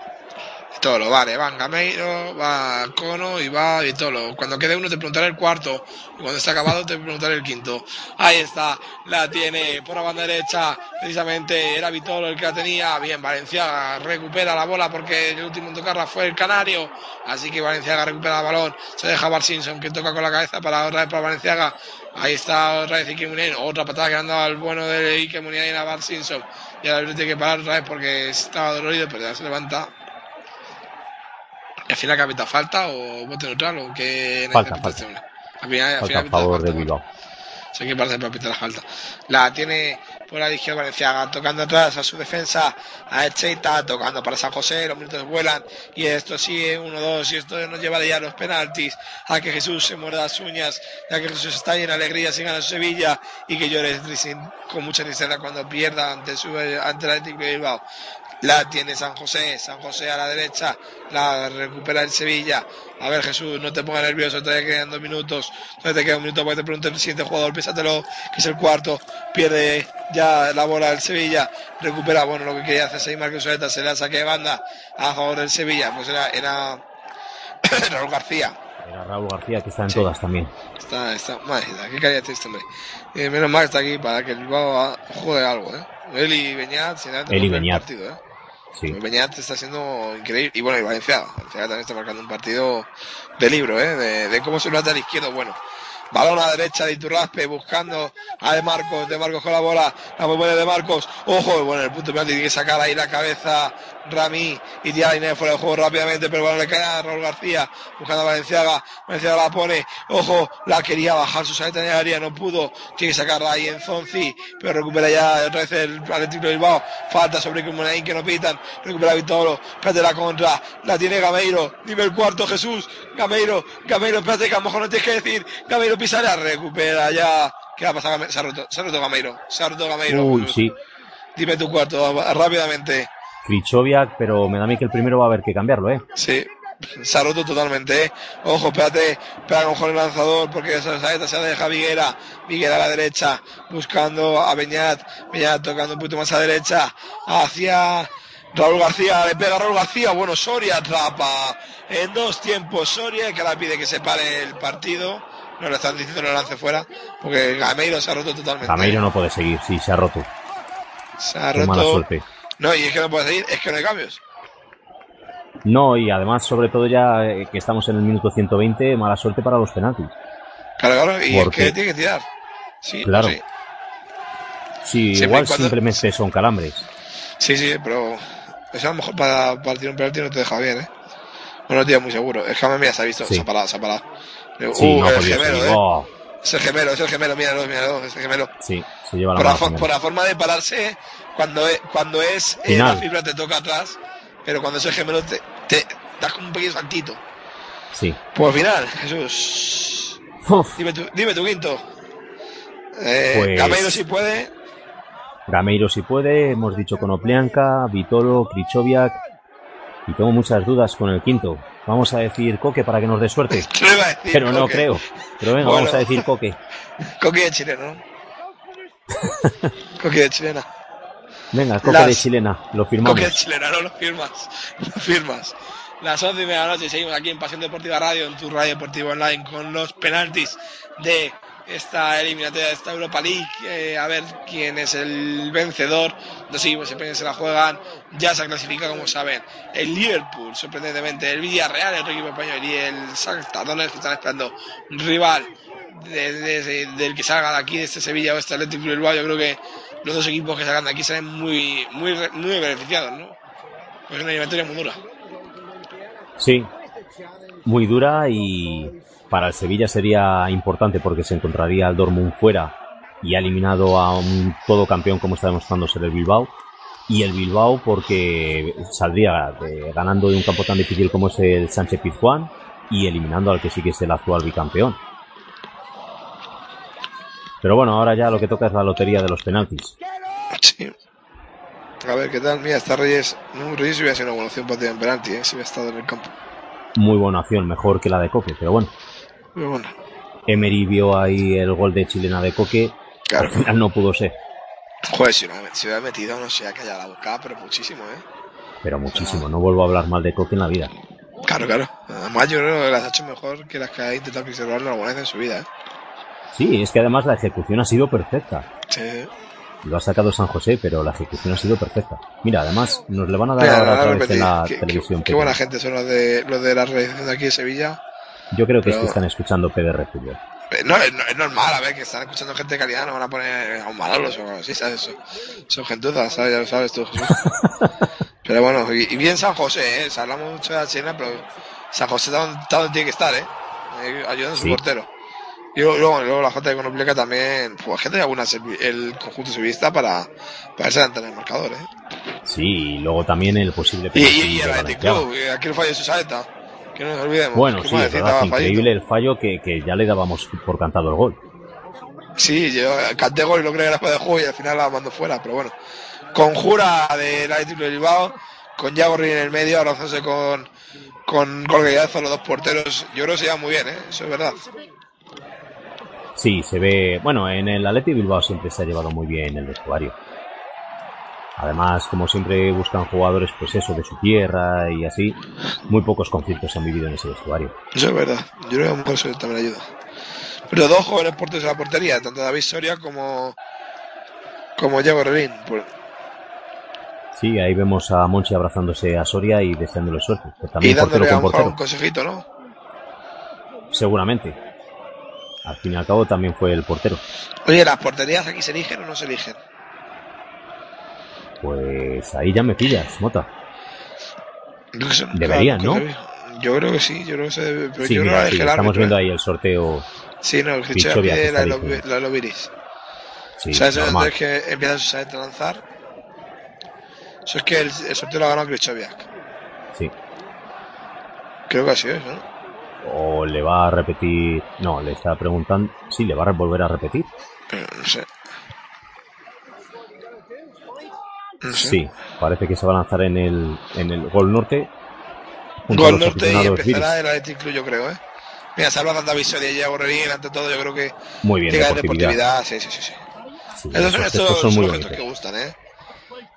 Vitolo, vale, van Gameiro, va Cono y va Vitolo. Cuando quede uno te preguntaré el cuarto. Y cuando esté acabado te preguntaré el quinto. Ahí está, la tiene por la banda derecha. Precisamente era Vitolo el que la tenía. Bien, Valenciaga recupera la bola porque el último en tocarla fue el Canario. Así que Valenciaga recupera el balón. Se deja Bar Simpson que toca con la cabeza para otra vez para Valenciaga. Ahí está otra vez Ike Munien. Otra patada que han dado al bueno de Ike Munien a Bar Simpson. Y ahora tiene que parar otra vez porque estaba dolorido, pero ya se levanta. ¿Y al final capita falta o bote neutral o qué Falta, hombre? Al final, al Falta final a favor falta, del Bilbao. Que parece para pitar la falta. La tiene por la izquierda Valenciaga, tocando atrás a su defensa, a Echeita, tocando para San José, los minutos vuelan, y esto sigue 1-2, y esto nos lleva ya a los penaltis, a que Jesús se muerda las uñas, ya que Jesús está lleno de alegría si gana su Sevilla, y que llore con mucha tristeza cuando pierda ante, su, ante el Atlético de Bilbao. La tiene San José, San José a la derecha, la recupera el Sevilla. A ver, Jesús, no te pongas nervioso, todavía quedan dos minutos. Todavía te queda un minuto para que te pregunte el siguiente jugador, piénsatelo, que es el cuarto. Pierde ya la bola el Sevilla, recupera, bueno, lo que quería hacer Seymar que Soleta, se la saque de banda a favor del Sevilla, pues era, era Raúl García. Era Raúl García que está en todas también. Está, está, madre qué calidad este hombre. Eh, menos mal está aquí para que el Bilbao juegue algo, eh. Él y Beñat, Él y no juegan Beñat. partido, eh. Sí. Beñat está siendo increíble. Y bueno, y Valenciaga. Valenciaga también está marcando un partido de libro, ¿eh? De, cómo se lateral izquierdo. Bueno, balón a la derecha de Iturraspe buscando a De Marcos. De Marcos con la bola. La muy buena de Marcos. Ojo, bueno, en el punto penalti tiene que sacar ahí la cabeza Rami y tirar Inés fuera del juego rápidamente. Pero bueno, le cae a Raúl García buscando a Valenciaga. Valenciaga la pone. Ojo, la quería bajar su salita en el área. No pudo. Tiene que sacarla ahí en Zonzi. Pero recupera ya otra vez el Atlético de Bilbao. Falta sobre Kumonain que no pitan. Recupera Vitolo. Espérate la contra. La tiene Gameiro. Dime el cuarto, Jesús. Gameiro. Gameiro, espérate que a lo mejor no tienes que decir. Gameiro pisará. Recupera ya. ¿Qué va a pasar? Se ha roto, se ha roto Gameiro. Se ha roto Gameiro. Uy, sí. Dime tu cuarto rápidamente. Krichoviak, pero me da a mí que el primero va a haber que cambiarlo, ¿eh? Sí, se ha roto totalmente, ¿eh? Ojo, espérate, espera con el lanzador, porque esa saeta se deja Viguera, Viguera a la derecha, buscando a Beñat, Beñat tocando un poquito más a la derecha, hacia Raúl García, le pega a Raúl García, bueno, Soria atrapa en dos tiempos, Soria, que ahora pide que se pare el partido, no le están diciendo no lo lance fuera, porque Gameiro se ha roto totalmente. Gameiro no puede seguir, sí, se ha roto. Se ha Qué mala roto. suerte. No, y es que no puede seguir, es que no hay cambios. No, y además, sobre todo ya eh, que estamos en el minuto 120, mala suerte para los penaltis. Claro, claro, y Porque- es que tiene que tirar. Sí, Claro. sí. Sí, Siempre igual cuando- simplemente son calambres. Sí, sí, pero eso a lo mejor para, para tirar un penalti no te deja bien, ¿eh? No lo tira muy seguro. Es que mira, se ha visto, Sí. se ha parado, se ha parado. Uh, Sí, no ha el gemelo. ¿eh? Oh, Es el gemelo, es el gemelo, míralo, míralo, es el gemelo. sí, se lleva la Por la, por la forma de pararse, cuando es, cuando es eh, la fibra te toca atrás, pero cuando es el gemelo te, te das como un pequeño saltito. Sí. Pues final, Jesús. Uf. Dime tu, dime tu quinto. Eh, Pues- Gameiro si puede. Gameiro si puede, hemos dicho con Oplianka, Vitolo, Krichoviak. Y tengo muchas dudas con el quinto. Vamos a decir Coque para que nos dé suerte. Decir, Pero no Coque. creo. Pero venga, Bueno. vamos a decir Coque. Coque de chileno, ¿no? Coque de chilena. Venga, Coque Las- de chilena, lo firmamos. Coque de chilena, no lo firmas. Lo firmas. Las 11 y media de la noche seguimos aquí en Pasión Deportiva Radio, en tu radio deportivo online, con los penaltis de esta eliminatoria de esta Europa League. Eh, a ver quién es el vencedor. Los equipos siempre se la juegan. Ya se ha clasificado, como saben, el Liverpool, sorprendentemente, el Villarreal, el otro equipo español, y el Saltadones que están esperando un rival de- de- de- del que salga de aquí, de este Sevilla o este Atlético Bilbao. Yo creo que los dos equipos que salgan de aquí salen muy, muy, muy beneficiados, ¿no? Pues es una eliminatoria muy dura. Sí, muy dura y para el Sevilla sería importante porque se encontraría al Dortmund fuera y ha eliminado a un todo campeón como está demostrando ser el Bilbao. Y el Bilbao porque saldría de- ganando de un campo tan difícil como es el Sánchez Pizjuán y eliminando al que sí que es el actual bicampeón. Pero bueno, ahora ya lo que toca es la lotería de los penaltis. Sí. A ver, ¿qué tal? Mira, está Reyes. No, Reyes hubiera sido una buena opción para en penalti, ¿eh? Si hubiera estado en el campo. Muy buena acción, mejor que la de Coque, pero bueno. Pero bueno, Emery vio ahí el gol de chilena de Coque. Al final no pudo ser, joder, si hubiera, si hubiera metido, no sé, a callar la boca, pero muchísimo, ¿eh? pero muchísimo. No vuelvo a hablar mal de Coque en la vida. Claro, claro. Además, yo creo que las ha hecho mejor que las que ha intentado Cristiano alguna vez en su vida, ¿eh? Sí, es que además la ejecución ha sido perfecta. Sí. Lo ha sacado San José, pero la ejecución ha sido perfecta. Mira, además, nos le van a dar Mira, ahora otra vez en la qué- televisión. Qué buena gente son los de, los de la realización de aquí de Sevilla. Yo creo que es que están escuchando PDR Fútbol. Eh, No, es, no- es normal, a ver, que están escuchando gente de calidad, no van a poner a un Manolos o algo así, ¿sabes? Son, son gentuzas, ¿sabes? Ya lo sabes tú, Jesús. pero bueno, y, y bien San José, ¿eh? O sea, hablamos mucho de la chilena, pero San José está donde, está donde tiene que estar, ¿eh? Eh, Ayudando a su Sí. portero. Y luego, luego, luego la J de Conoplica también, pues gente de alguna el conjunto sevillista para, para verse delante del marcador, ¿eh? Sí, y luego también el posible Y, y, y de el. Club, eh, aquí el fallo de Susaeta, que no nos olvidemos. Bueno, ¿Qué sí, es verdad, increíble el fallo que, que ya le dábamos por cantado el gol. Sí, yo canté gol y lo creo que era fuera de juego y al final la mando fuera, pero bueno. Conjura del Atlético de Bilbao, con Yagorri en el medio, abrazándose con, con Golguellazo, los dos porteros. Yo creo que se llevan muy bien, ¿eh? Eso es verdad. Sí, se ve. Bueno, en el Atleti Bilbao siempre se ha llevado muy bien el vestuario. Además, como siempre buscan jugadores, pues eso, de su tierra y así, muy pocos conflictos se han vivido en ese vestuario. Eso es verdad. Yo creo que mejor eso también ayuda. Pero dos jóvenes porteros en la portería, tanto David Soria como, como Revín. Pues, Sí, ahí vemos a Monchi abrazándose a Soria y deseándole suerte. Y también portero dándole a con mejor un portero, consejito, ¿no? seguramente. Al fin y al cabo también fue el portero. Oye, ¿las porterías aquí se eligen o no se eligen? Pues ahí ya me pillas, Mota. Deberían, ¿no? claro, Yo creo que sí, yo creo que se debe. Pero Sí, yo mira, que sí, estamos árbitro, viendo ¿eh? ahí el sorteo. Sí, no, el Victoria, que la, la. Sí, o sea, eso es que empieza Susaeta a lanzar. Eso es que el, el sorteo lo ha ganado Krychowiak. Sí. Creo que así es, ¿no? O le va a repetir. No, le está preguntando. Sí, le va a volver a repetir. Pero no sé. No sé. Sí, parece que se va a lanzar en el, en el Gol Norte. Gol norte y empezará Viris. el Athletic Club, yo creo, ¿eh? Mira, se habla de David Soria y Diego Revín, ante todo, yo creo que Muy bien, llega de deportividad. deportividad. Sí, sí, sí. sí. Sí, Estos, esos estos gestos son muy los que gustan, ¿eh?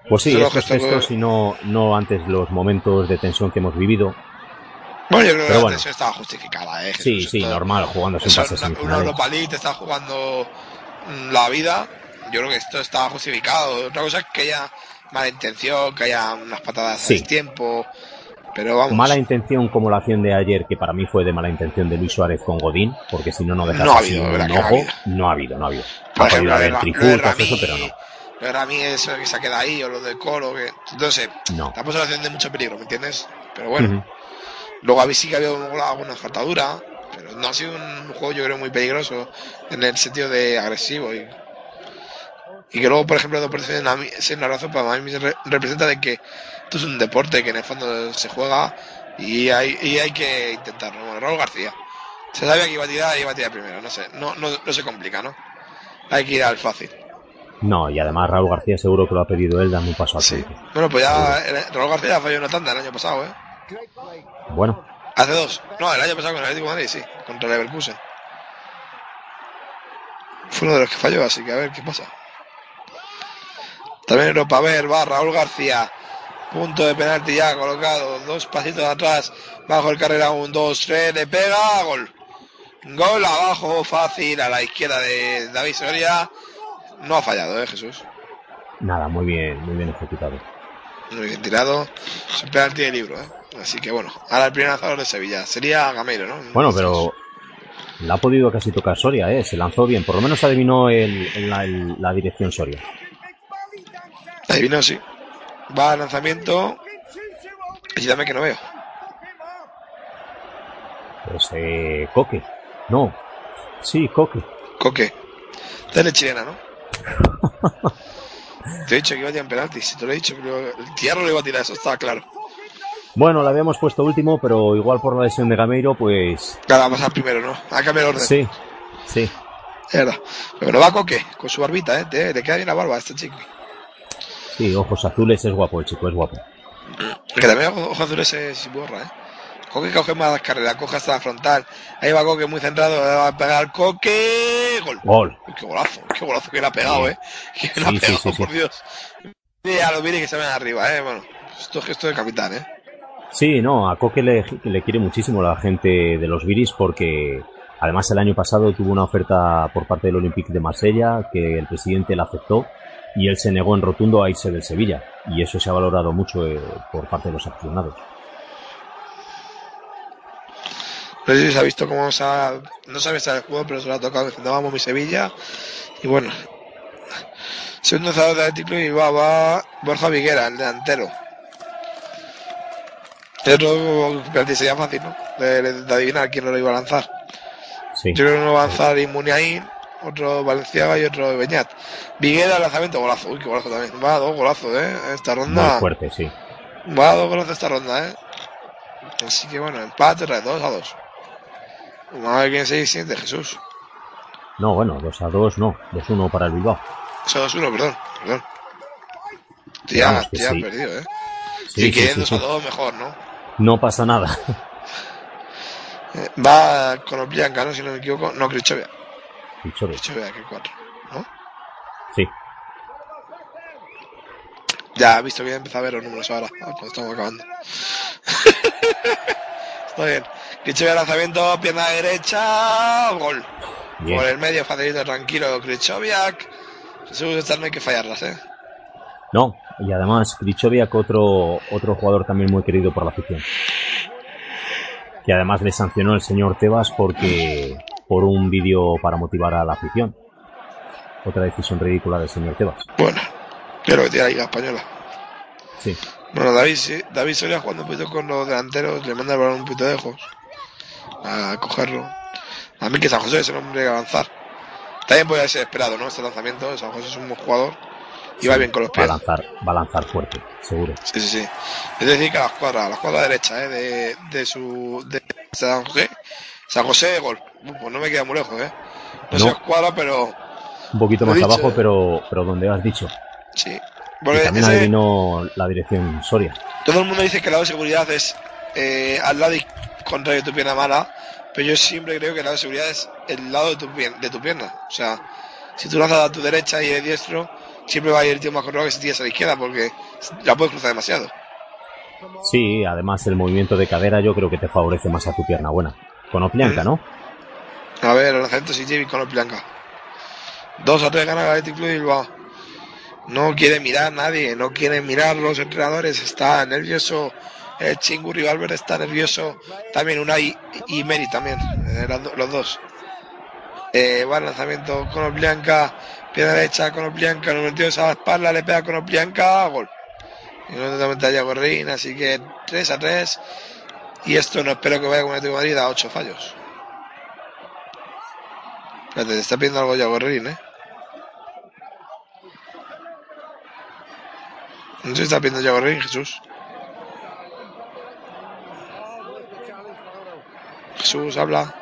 Pues sí, estos gestos que- y no, no antes los momentos de tensión que hemos vivido. Bueno, yo creo que la bueno. tensión estaba justificada, ¿eh? Sí, Jesús? sí, normal, jugando sin pases una, una. Europa League te está jugando mm, la vida. Yo creo que esto está justificado. Otra cosa es que haya mala intención, que haya unas patadas Sí. tiempo. Pero vamos. Mala intención como la acción de ayer, que para mí fue de mala intención de Luis Suárez con Godín, porque si no, no dejas No ha habido, un ¿verdad que no ha ojo. No ha habido, no ha habido. Por Ha ejemplo, haber Rami- eso, pero no. Lo de Rami, eso que se ha quedado ahí, o lo de Colo, que. Entonces, No. la posición de mucho peligro, ¿me entiendes? Pero bueno. Luego a mí sí que ha habido alguna faltadura, pero no ha sido un juego yo creo muy peligroso en el sentido de agresivo y, y que luego por ejemplo dos posiciones a mí es una razón para mí me re- representa de que esto es un deporte que en el fondo se juega y hay, y hay que intentarlo. Bueno, Raúl García se sabía que iba a tirar y iba a tirar primero, no sé, no, no, no se complica, ¿no? Hay que ir al fácil. No, y además Raúl García seguro que lo ha pedido él dando un paso al frente. Bueno, pues ya eh, Raúl García falló una tanda el año pasado, ¿eh? Bueno, Hace dos. No, el año pasado con el Atlético de Madrid, sí, contra el Leverkusen. Fue uno de los que falló, así que a ver qué pasa. También Europa, ver, va Raúl García. Punto de penalti ya colocado. Dos pasitos atrás. Bajo el carrera. Un, dos, tres. Le pega. Gol. Gol abajo, fácil, a la izquierda de David Soria. No ha fallado, ¿eh, Jesús? nada, muy bien, muy bien ejecutado. Muy bien tirado. Es un penalti de libro, ¿eh? Así que bueno. Ahora el primer lanzador de Sevilla. Sería Gameiro, ¿no? Bueno, pero la ha podido casi tocar Soria, ¿eh? Se lanzó bien, por lo menos adivinó el, el- la, el- la dirección Soria. Adivino, sí. Va al lanzamiento. Y dame que no veo. Pues eh, Coque. No. Sí, Coque. Coque. Dale chilena, ¿no? Te he dicho que iba a tirar en penalti. Si te lo he dicho, lo- el tierra lo iba a tirar, eso estaba claro. Bueno, la habíamos puesto último, pero igual por la lesión de Gameiro, pues Claro, vamos a pasar primero, ¿no? A cambiar el orden. sí, sí. Es verdad. Pero va Coque, con su barbita, ¿eh? Te- le queda bien la barba a este chico. Sí, ojos azules, es guapo el chico, es guapo. Que también Ojos Azules es borra, ¿eh? Coque coge más carrera, coge hasta la frontal. Ahí va Coque muy centrado, le va a pegar Coque. Gol. Gol. Qué golazo, qué golazo que le ha pegado, ¿eh? Que le ha Sí, sí, pegado, sí, sí. por Dios. Mira, lo que se ven arriba, ¿eh? Bueno, esto es gesto de capitán, ¿eh? Sí, no, a Coque le, le quiere muchísimo la gente de los Viris porque además el año pasado tuvo una oferta por parte del Olympique de Marsella que el presidente la aceptó y él se negó en rotundo a irse del Sevilla y eso se ha valorado mucho eh, por parte de los aficionados. No sé si se ha visto cómo se ha... No sabe estar el juego, pero se lo ha tocado diciendo vamos mi Sevilla. Y bueno. Segundo lanzador de Atlético y va, va Borja Viguera, el delantero. Que sería fácil, ¿no? De, de adivinar quién lo iba a lanzar. Sí. Yo creo que uno va a lanzar Inmuniaín, otro Valenciaga y otro Beñat. Viguera, lanzamiento, golazo. Uy, qué golazo también. Va a dos golazos, ¿eh? Esta Muy ronda. fuerte, sí. Va a dos golazos esta ronda, ¿eh? Así que bueno, empate, otra vez, 2 a 2. A quién se siente, Jesús. No, bueno, 2 a 2 no, 2-1 para el Bilbao. O sea, 2 1, perdón, perdón. Tía, Vamos, que tía, sí. perdido, ¿eh? Sí, si sí, quieren sí, 2 sí. a 2, mejor, ¿no? No pasa nada. Eh, va con Oblianca, ¿no? Si no me equivoco. No, Krichovia. Krichovia, que 4. ¿No? Sí. Ya, he visto que ya empezado a ver los números ahora. Ah, Pues estamos acabando. Está bien. Krichovia, lanzamiento, pierna derecha, gol. Bien. Por el medio, facilito, tranquilo, Krichoviak. Jesús, no hay que fallarlas, ¿eh? No, y además Krichoviak, otro, otro jugador también muy querido por la afición. Que además le sancionó el señor Tebas porque por un vídeo para motivar a la afición. Otra decisión ridícula del señor Tebas. Pero que tiene la Liga Española. Sí. Bueno, David, sí, David Soria jugando un poquito con los delanteros, le manda el balón un poquito de lejos a cogerlo. A mí que San José es el hombre que avanzar. También puede ser esperado, ¿no? Este lanzamiento, San José es un buen jugador y va bien con los Va a pies. lanzar, va a lanzar fuerte, seguro. Sí, sí, sí. Es decir, que a la escuadra, a la escuadra derecha, ¿eh? De, de su. de San José. San José, gol. Uh, Pues no me queda muy lejos, ¿eh? No, sé No. escuadra, pero. Un poquito más dicho, abajo, eh. pero, pero donde has dicho. Sí. Y también ese- adivinó la dirección Soria. Todo el mundo dice que el lado de seguridad es eh, al lado contrario de tu pierna mala, pero yo siempre creo que de seguridad es el lado de tu, pie- de tu pierna. O sea, si tú lanzas a tu derecha y eres diestro, siempre va a ir el tío más corrido que si tiras a la izquierda, porque la puedes cruzar demasiado. Sí, además el movimiento de cadera yo creo que te favorece más a tu pierna buena. Con Oplianca, ¿no? A ver, el lanzamiento sí Jimmy con Blanca. 2 a 3 gana Athletic Club Bilbao. No quiere mirar nadie, no quieren mirar los entrenadores, está nervioso. El Chingurri Valverde está nervioso. También Unai y Meri también, eh, los dos. Eh, va el lanzamiento con Oblianca, pierna derecha con Oblianca, número 22 a la espalda, le pega con Oblianca, gol. Y no totalmente a Yago Rein, así que 3 a 3. Y esto no espero que vaya con el Atlético de Madrid a 8 fallos. Espérate, te está pidiendo algo Yago Rein, ¿eh? No si está pidiendo Yago Rein, Jesús. Jesús, habla.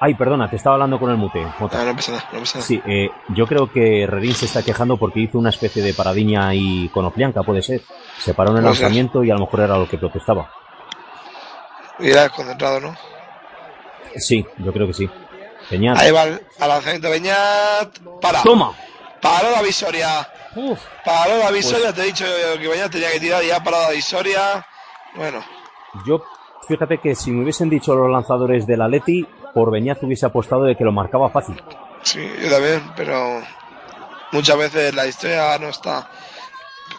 Ay, perdona, te estaba hablando con el mute. Jota. Ah, no pasa nada, no pasa nada. Sí, eh, yo creo que Redín se está quejando porque hizo una especie de paradiña ahí con Oplianca, puede ser. Se paró en el ser. lanzamiento y a lo mejor era lo que protestaba. Y era desconcentrado, ¿no? Sí, yo creo que sí. Peñat. Ahí va el al lanzamiento de Beñat. Para. Toma. Paró la visoria. Paró la visoria. Pues- Te he dicho que Beñat tenía que tirar y ha parado la visoria. Bueno, Yo, fíjate que si me hubiesen dicho los lanzadores del Atleti, por Beñat hubiese apostado de que lo marcaba fácil. sí, yo también, pero muchas veces la historia no está.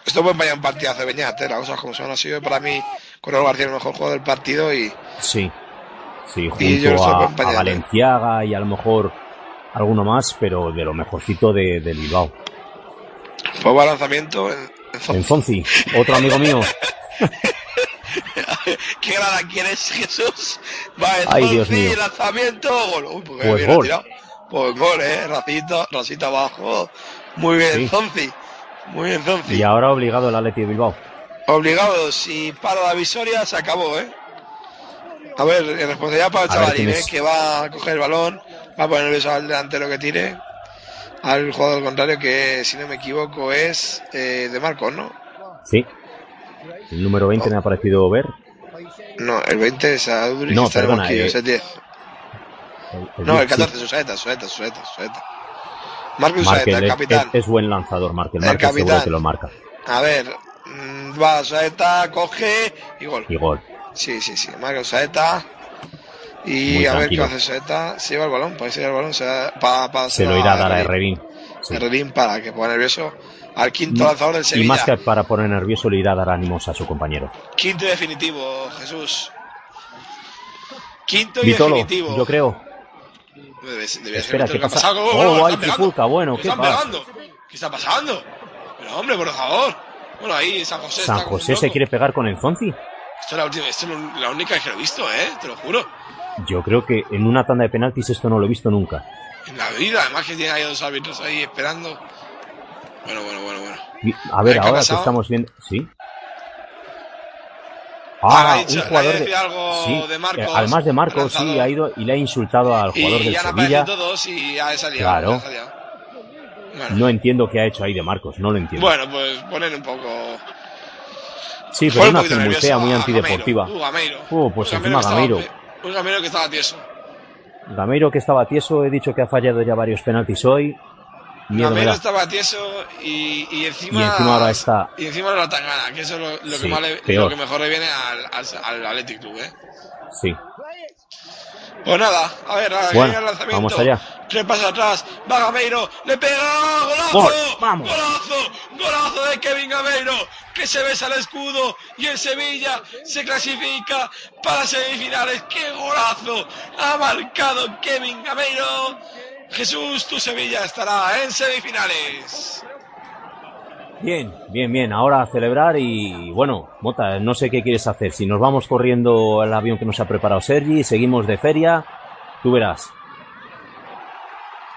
Esto puede empañar un partidazo de Beñat, ¿eh? las cosas como son. Ha sido para mí Correo García el mejor jugador del partido y Sí. Sí, Y yo junto estoy a, Valenciaga y a lo mejor alguno más, pero de lo mejorcito de, del Bilbao. fue lanzamiento. En, en Zonzi. En Fonzi, otro amigo mío. ¿Qué grada quieres, Jesús? Va en Ay, Dios mío. lanzamiento, gol. Uy, pues, Pues bien gol. tirado. Pues gol, eh. Racito, racito abajo. Muy bien, Sí. Zonzi. Muy bien, Zonzi. Y ahora obligado el Atleti de Bilbao. Obligado, si para la visoria se acabó, ¿eh? A ver, en responsabilidad para el quién ¿eh? Que va a coger el balón, va a poner nervioso al delantero que tire. al jugador contrario que, si no me equivoco, es eh, de Marcos, ¿no? Sí. El número 20 me ha parecido ver. No, el 20 es Aduri, No, el perdona, eh, es el 10. El- No, el sí. 14, Susaeta, Susaeta, Susaeta, Susaeta. Markel Susaeta, el es, capitán. es- es buen lanzador, Markel. El seguro capitán. que lo marca. A ver, mm, va Susaeta, coge y gol. Y gol. Sí, sí, sí, Marcos Susaeta. Y Muy a ver qué hace Susaeta. Se lleva el balón, pues se lleva el balón. Se, pa- pa- Se lo irá a dar a. Herrerín. Sí. Para que ponga nervioso al quinto lanzador del Y Sevilla. más que para poner nervioso, le irá a dar ánimos a su compañero. Quinto y definitivo, Jesús. Quinto y Vitolo, definitivo. yo creo. Debe, debe Espera, ¿qué ha pasa? pasado. Oh, están hay trifulca, bueno, ¿Qué ¿qué están pasa? ¿Qué está pasando? Pero hombre, por favor. Bueno, ahí San José San está José se quiere pegar con el Zonzi. Esto es la, última, esto es lo- la única que lo he visto, ¿eh? Te lo juro. Yo creo que en una tanda de penaltis esto no lo he visto nunca. En la vida, además que tiene ahí dos árbitros ahí esperando. Bueno, bueno, bueno, bueno. A ver, ¿Qué ha ahora que estamos viendo. ¿Sí? Ah, Ah, dicho- un jugador de. algo sí, de Marcos, eh, además de Marcos, sí, lanzador. ha ido y le ha insultado al jugador y del Sevilla. todos y ya liado. Claro. Bueno. No entiendo qué ha hecho ahí de Marcos, no lo entiendo. Bueno, pues poner un poco. sí, pero un una fea, muy antideportiva. Gameiro. Uh, Gameiro. Uh, pues Un encima Gameiro. estaba- Un Gameiro que estaba tieso. Gameiro que estaba tieso, he dicho que ha fallado ya varios penaltis hoy. Miedo me Gameiro da. estaba tieso y, y encima. Y encima ahora está- Y encima ahora la tangana, que eso es lo, lo Sí, que, más le- lo que mejor le viene al, al, al Athletic Club, ¿eh? Sí. Pues nada, a ver, ahora Bueno, el lanzamiento. vamos allá. Tres pasos atrás, va Gameiro, le pega, golazo, Gol, vamos. golazo, golazo de Kevin Gameiro, que se besa el escudo y en Sevilla se clasifica para semifinales. ¡Qué golazo! Ha marcado Kevin Gameiro. Jesús, tu Sevilla estará en semifinales. Bien, bien, bien. Ahora celebrar y bueno, Mota, no sé qué quieres hacer. Si nos vamos corriendo al avión que nos ha preparado Sergi, seguimos de feria, tú verás.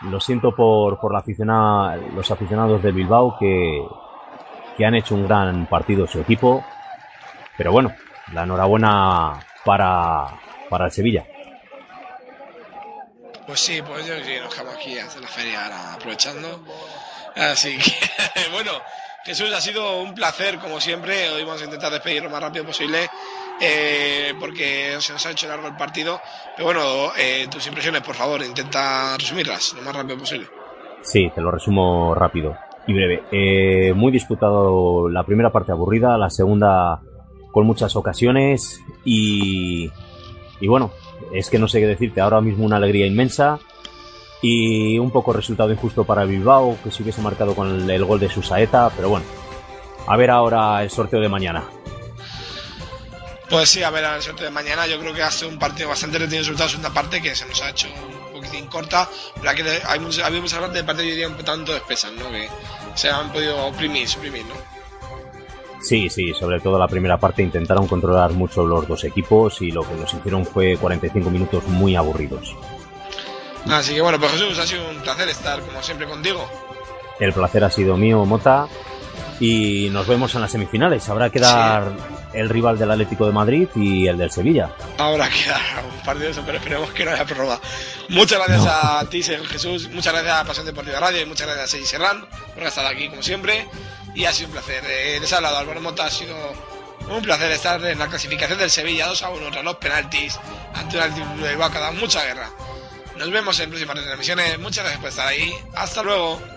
Lo siento por, por la aficiona- los aficionados de Bilbao que, que han hecho un gran partido su equipo. Pero bueno, la enhorabuena para, para el Sevilla. Pues sí, pues yo sí, nos quedamos aquí a hacer la feria ahora aprovechando. Así que, bueno, Jesús, ha sido un placer, como siempre. Hoy vamos a intentar despedir lo más rápido posible, eh, porque se nos ha hecho largo el partido. Pero bueno, eh, tus impresiones, por favor, intenta resumirlas lo más rápido posible. Sí, te lo resumo rápido y breve. Eh, muy disputado la primera parte aburrida, la segunda con muchas ocasiones y, y bueno, es que no sé qué decirte, ahora mismo una alegría inmensa y un poco resultado injusto para Bilbao, que se hubiese marcado con el, gol de Susaeta, pero bueno, a ver ahora el sorteo de mañana. Pues sí, a ver, el sorteo de mañana yo creo que ha sido un partido bastante retenido, sobre segunda parte, que se nos ha hecho un poquitín corta, pero aquí hay muchas, partes de partido yo diría un tanto espesas, ¿no? Que se han podido oprimir, suprimir, ¿no? Sí, sí, sobre todo la primera parte intentaron controlar mucho los dos equipos y lo que nos hicieron fue 45 minutos muy aburridos. Así que bueno, pues Jesús, ha sido un placer estar como siempre contigo. El placer ha sido mío, Mota. Y nos vemos en las semifinales. Habrá que dar el rival del Atlético de Madrid y el del Sevilla. Ahora queda un partido de eso, pero esperemos que no haya prórroga. Muchas gracias a ti, Jesús. Muchas gracias a Pasión Deportiva Radio y muchas gracias a Serrán por estar aquí como siempre. Y ha sido un placer. Eh, les ha hablado Álvaro Mota. Ha sido un placer estar en la clasificación del Sevilla 2 a 1 tras los penaltis ante un de ha dado mucha guerra. Nos vemos en próximas transmisiones. Muchas gracias por estar ahí. Hasta luego.